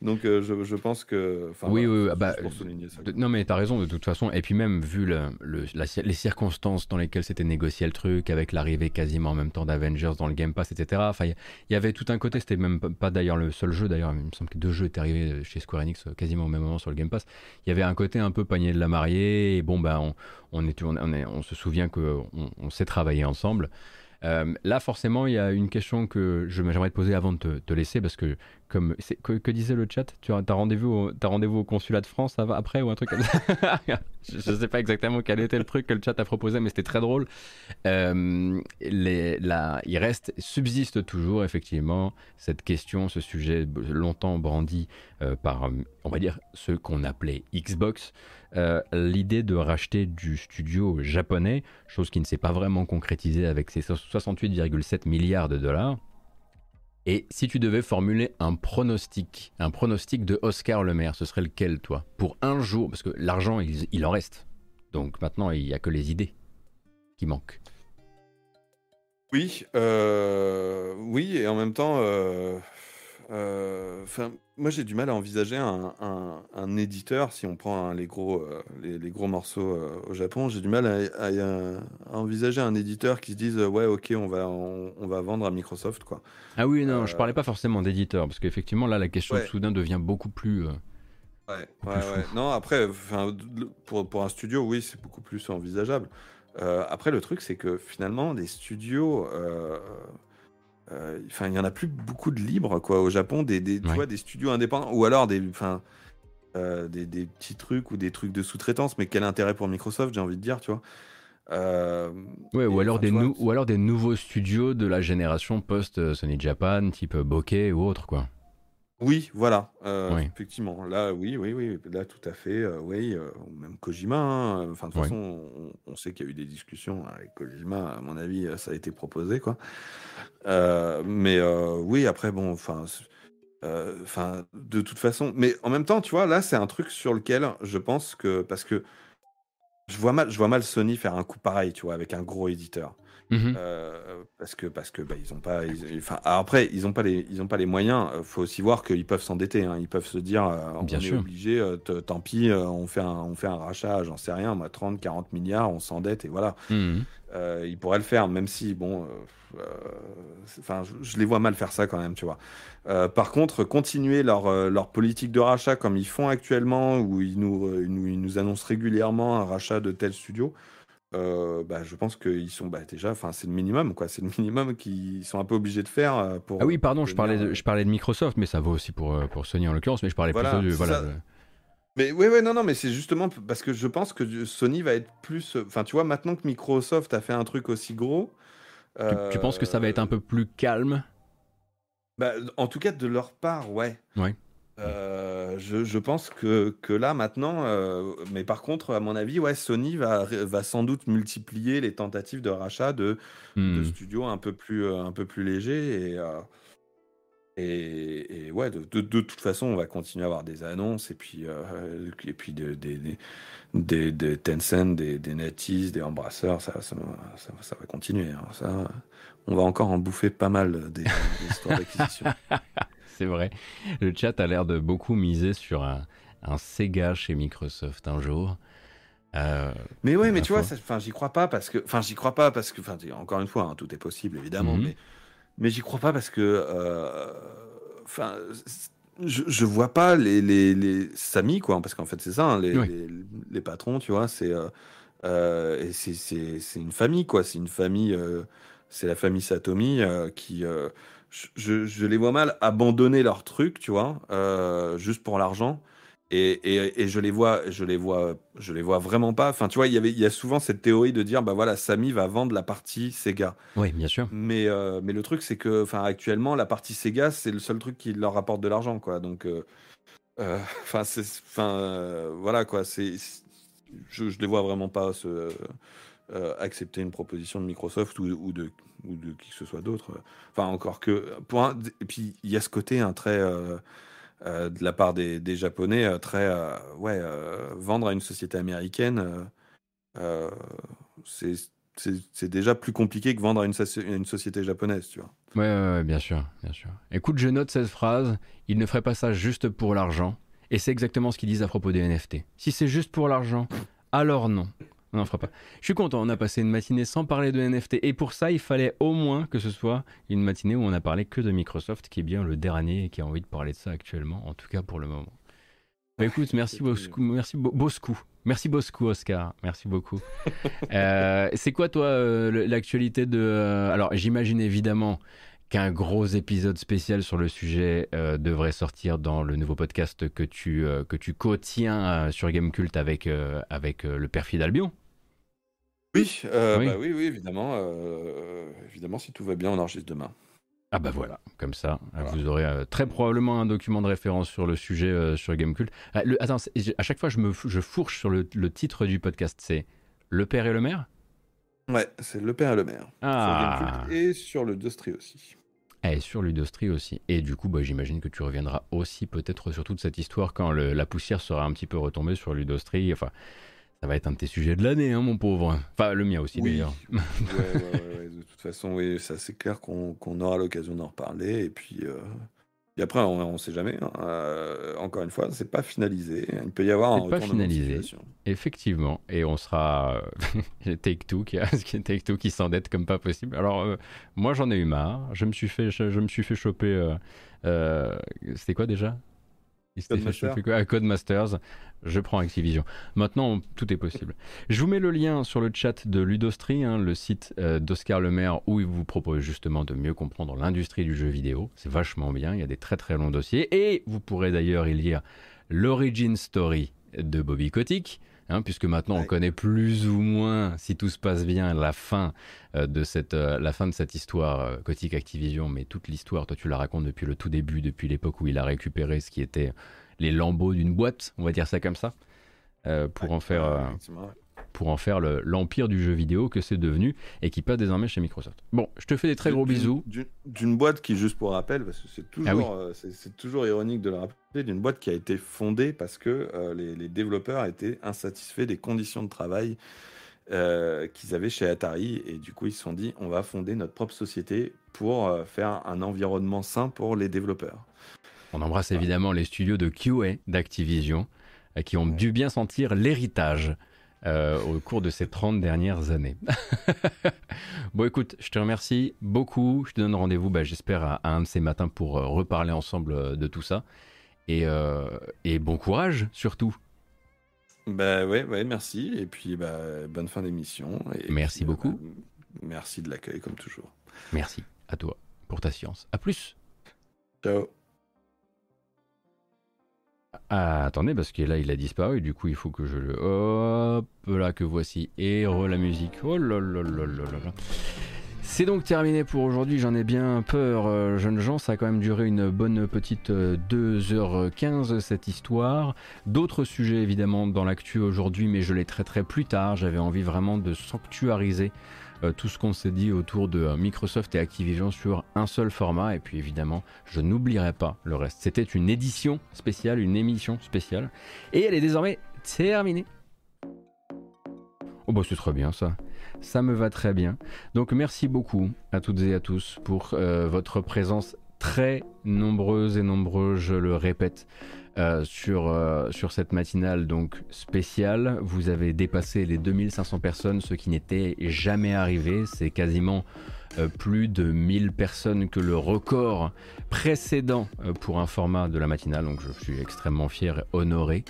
Donc, euh, je, je pense que. Oui, oui, ah bah, pour souligner ça. De- Non mais t'as raison de toute façon et puis même vu le, le- la- les circonstances dans lesquelles c'était négocié le truc avec l'arrivée quasiment en même temps d'Avengers dans le Game Pass etc. Enfin il y, avait tout un côté c'était même pas- pas d'ailleurs le seul jeu d'ailleurs il me semble que deux jeux étaient arrivés chez Square Enix euh, quasiment au même moment sur le Game Pass. Il y avait un côté un peu panier de la mariée et bon bah on, on, est, on, on est- on se souvient que on, on s'est travaillé ensemble. Euh, là, forcément, il y a une question que je- j'aimerais te poser avant de te, te laisser, parce que comme que, que, disait le chat Tu as, rendez-vous au, as rendez-vous au consulat de France après ou un truc comme ça [LAUGHS] Je ne sais pas exactement quel était le truc que le chat a proposé, mais c'était très drôle. Euh, il reste, subsiste toujours effectivement cette question, ce sujet longtemps brandi euh, par, on va dire, ceux qu'on appelait Xbox. Euh, l'idée de racheter du studio japonais, chose qui ne s'est pas vraiment concrétisée avec ses 68,7 milliards de dollars. Et si tu devais formuler un pronostic, un pronostic de Oscar Le Maire, ce serait lequel, toi? Pour un jour, parce que l'argent, il, en reste. Donc maintenant, il n'y a que les idées qui manquent. Oui, euh, oui, et en même temps, euh, euh, moi j'ai du mal à envisager un, un, éditeur, si on prend les, gros, euh, les, gros morceaux euh, au Japon, j'ai du mal à, envisager un éditeur qui se dise ouais ok on va, on, va vendre à Microsoft quoi. Ah oui non, je parlais pas forcément d'éditeur, parce qu'effectivement là la question soudain devient beaucoup plus... ouais, ouais, ouais. Non après, pour, pour un studio oui c'est beaucoup plus envisageable. après le truc c'est que finalement des studios euh, enfin, il y en a plus beaucoup de libres quoi au Japon, des, des, tu vois, des studios indépendants ou alors des, enfin, euh, des, des, petits trucs ou des trucs de sous-traitance. Mais quel intérêt pour Microsoft, j'ai envie de dire, tu vois. Euh, ouais, ou alors, des ou alors des nouveaux studios de la génération post Sony Japan, type Bokeh ou autre quoi. Oui, voilà, euh, effectivement. Là, oui, oui, oui, là, tout à fait, euh, oui, euh, même Kojima, hein, enfin, de toute façon, on, sait qu'il y a eu des discussions avec Kojima, à mon avis, ça a été proposé, quoi. mais oui, après, bon, enfin, enfin, de toute façon, mais en même temps, tu vois, là, c'est un truc sur lequel je pense que, parce que je vois mal, je vois mal Sony faire un coup pareil, tu vois, avec un gros éditeur. Mmh euh, parce que parce que bah, ils ont pas enfin après ils ont pas les ils ont pas les moyens. Euh, faut aussi voir qu'ils peuvent s'endetter hein. ils peuvent se dire euh, on est obligé tant pis on fait un on fait un rachat j'en sais rien moi 30 40 milliards on s'endette et voilà. Mmh ils pourraient le faire même si bon enfin je, les vois mal faire ça quand même tu vois. Par contre continuer leur leur politique de rachat comme ils font actuellement où ils nous, ils nous annoncent régulièrement un rachat de tel studio euh, bah, je pense qu'ils sont bah, déjà, enfin, c'est le minimum, quoi. C'est le minimum qu'ils sont un peu obligés de faire euh, pour. Ah oui, pardon, je parlais, de, euh, je parlais de Microsoft, mais ça vaut aussi pour, pour Sony en l'occurrence, mais je parlais voilà, plutôt. Voilà, Mais oui, ouais, non, non, mais c'est justement parce que je pense que Sony va être plus. Enfin, tu vois, maintenant que Microsoft a fait un truc aussi gros. Tu, penses que ça va être un peu plus calme? Bah, En tout cas, de leur part, ouais. Ouais. Euh, je, pense que, que là maintenant, euh, mais par contre, à mon avis, ouais, Sony va, va sans doute multiplier les tentatives de rachat de, de hmm. studios un peu plus, euh, un peu plus légers. Et, et, et, ouais, de, de, toute façon, on va continuer à avoir des annonces et puis, et puis des, des, des, des, Tencent, des, des NetEase, des Embrasseurs, ça, ça, ça, va continuer. Hein. Ça, on va encore en bouffer pas mal des, des histoires d'acquisition. [LAUGHS] c'est vrai. Le chat a l'air de beaucoup miser sur un, Sega chez Microsoft un jour. Euh, mais ouais, mais tu vois, enfin, j'y crois pas parce que, enfin, j'y crois pas parce que, enfin, encore une fois, hein, tout est possible évidemment, mhm. mais, mais j'y crois pas parce que, euh, enfin, je, je, vois pas les, les, les Sami quoi, parce qu'en fait c'est ça, hein, les, les, patrons, tu vois, c'est euh, c'est une famille quoi, c'est une famille, c'est la famille Satomi qui je, les vois mal abandonner leur truc, tu vois, euh, juste pour l'argent. Et, et, je les vois, je les vois, je les vois vraiment pas. Enfin, tu vois, il y avait, il y a souvent cette théorie de dire, bah voilà, Samy va vendre la partie Sega. Oui, bien sûr. Mais, euh, mais le truc, c'est que, enfin, actuellement, la partie Sega, c'est le seul truc qui leur rapporte de l'argent, quoi. Donc, euh, [LAUGHS] enfin, enfin, voilà, quoi. C'est, je, je les vois vraiment pas se accepter une proposition de Microsoft ou, ou de ou de qui que ce soit d'autre. Enfin, encore que. Pour et puis, il y a ce côté hein, très. Euh, euh, de la part des, Japonais, euh, très. ouais, vendre à une société américaine, c'est déjà plus compliqué que vendre à une, société japonaise, tu vois. Ouais, ouais, bien sûr, bien sûr. Écoute, je note cette phrase. Il ne ferait pas ça juste pour l'argent. Et c'est exactement ce qu'ils disent à propos des NFT. Si c'est juste pour l'argent, alors non. On n'en fera pas. Je suis content, on a passé une matinée sans parler de NFT. Et pour ça, il fallait au moins que ce soit une matinée où on a parlé que de Microsoft, qui est bien le dernier et qui a envie de parler de ça actuellement, en tout cas pour le moment. Bah, écoute, merci [LAUGHS] beaucoup, merci beaucoup. Merci beaucoup, Oscar. Merci beaucoup. [LAUGHS] Euh, c'est quoi, toi, euh, l'actualité de. Euh, alors, j'imagine évidemment qu'un gros épisode spécial sur le sujet devrait sortir dans le nouveau podcast que tu, que tu co-tiens sur Gamecult avec, avec le perfide Albion. Oui, oui. Bah oui, oui, évidemment. évidemment, si tout va bien, on enregistre demain. Ah bah voilà, comme ça, vous aurez très probablement un document de référence sur le sujet sur Gamecult. Ah, attends, à chaque fois je me je fourche sur le, titre du podcast, c'est Le père et le maire? Ouais, c'est Le père et le maire. Ah. et sur le aussi. Et sur l'Udostri aussi. Et du coup, bah, j'imagine que tu reviendras aussi peut-être sur toute cette histoire quand la poussière sera un petit peu retombée sur l'Udostri. Enfin, ça va être un de tes sujets de l'année, hein, mon pauvre. Enfin, le mien aussi, d'ailleurs. [LAUGHS] Ouais, ouais, de toute façon, oui, ça c'est clair qu'on aura l'occasion d'en reparler. Et puis, euh, et après, on ne sait jamais. Hein. Euh, encore une fois, c'est pas finalisé. Il peut y avoir un pas finalisé. Effectivement. Et on sera euh, [LAUGHS] Take Two qui [LAUGHS] Take Two qui s'endette comme pas possible. Alors euh, moi j'en ai eu marre. Je me suis fait je, me suis fait choper. C'était quoi déjà? À Codemasters, je prends Activision. Maintenant, tout est possible. Je vous mets le lien sur le chat de Ludostri, hein, le site euh, d'Oscar Lemaire, où il vous propose justement de mieux comprendre l'industrie du jeu vidéo. C'est vachement bien, il y a des très très longs dossiers. Et vous pourrez d'ailleurs y lire l'origin story de Bobby Kotick. Hein, puisque maintenant on connaît plus ou moins, si tout se passe bien, la fin, euh, de, cette, euh, la fin de cette histoire Kotick Activision, mais toute l'histoire, toi tu la racontes depuis le tout début, depuis l'époque où il a récupéré ce qui était les lambeaux d'une boîte, on va dire ça comme ça, euh, pour, en faire, euh, pour en faire l'empire du jeu vidéo que c'est devenu et qui passe désormais chez Microsoft. Bon, je te fais des très gros bisous. D'une boîte qui, juste pour rappel, parce que c'est ah toujours, euh, c'est toujours ironique de le rappeler, d'une boîte qui a été fondée parce que les, développeurs étaient insatisfaits des conditions de travail qu'ils avaient chez Atari et du coup ils se sont dit on va fonder notre propre société pour faire un environnement sain pour les développeurs. On embrasse évidemment les studios de QA d'Activision euh, qui ont dû bien sentir l'héritage euh, au cours de ces 30 dernières années. [LAUGHS] bon écoute, je te remercie beaucoup. Je te donne rendez-vous, bah, j'espère, à, un de ces matins pour euh, reparler ensemble de tout ça. Et, bon courage surtout. Bah ouais, ouais, merci. Et puis bah, bonne fin d'émission. Merci beaucoup. Merci de l'accueil comme toujours. Merci à toi pour ta science. À plus. Ciao. Ah, attendez, parce que là, il a disparu. Du coup, il faut que je le. Hop, là, que voici. Et re la musique. Oh C'est donc terminé pour aujourd'hui, j'en ai bien peur, euh, jeunes gens, ça a quand même duré une bonne petite 2h15 euh, cette histoire. D'autres sujets évidemment dans l'actu aujourd'hui, mais je les traiterai plus tard, j'avais envie vraiment de sanctuariser euh, tout ce qu'on s'est dit autour de euh, Microsoft et Activision sur un seul format. Et puis évidemment, je n'oublierai pas le reste. C'était une édition spéciale, une émission spéciale. Et elle est désormais terminée. Oh bah c'est très bien ça. Ça me va très bien. Donc merci beaucoup à toutes et à tous pour euh, votre présence très nombreuse et nombreux, je le répète. Euh, sur, euh, sur cette matinale donc spéciale. Vous avez dépassé les 2500 personnes, ce qui n'était jamais arrivé. C'est quasiment euh, plus de 1000 personnes que le record précédent pour un format de la matinale. Donc je suis extrêmement fier et honoré.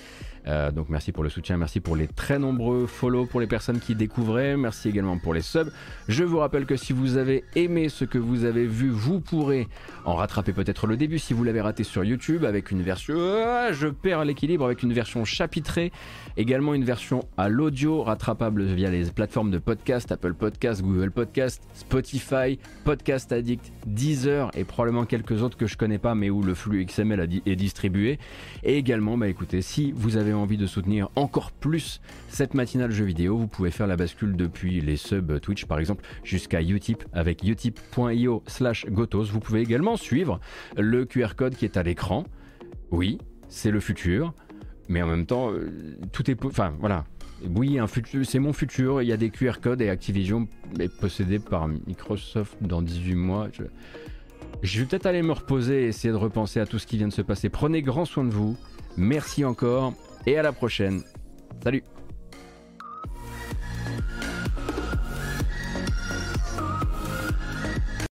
Euh, donc merci pour le soutien, merci pour les très nombreux follow pour les personnes qui découvraient, merci également pour les subs. Je vous rappelle que si vous avez aimé ce que vous avez vu, vous pourrez en rattraper peut-être le début si vous l'avez raté sur YouTube avec une version... Ah, je perds l'équilibre avec une version chapitrée, également une version à l'audio rattrapable via les plateformes de podcast, Apple Podcast, Google Podcast, Spotify, Podcast Addict, Deezer et probablement quelques autres que je connais pas mais où le flux XML est distribué. Et également, bah écoutez, si vous avez envie de soutenir encore plus cette matinale jeu vidéo, vous pouvez faire la bascule depuis les subs Twitch par exemple jusqu'à Utip avec utip.io slash gotos. Vous pouvez également suivre le QR code qui est à l'écran. Oui, c'est le futur, mais en même temps, euh, tout est... Enfin voilà, oui, c'est mon futur. Il y a des QR codes et Activision est possédé par Microsoft dans 18 mois. Je, je vais peut-être aller me reposer et essayer de repenser à tout ce qui vient de se passer. Prenez grand soin de vous. Merci encore et à la prochaine. Salut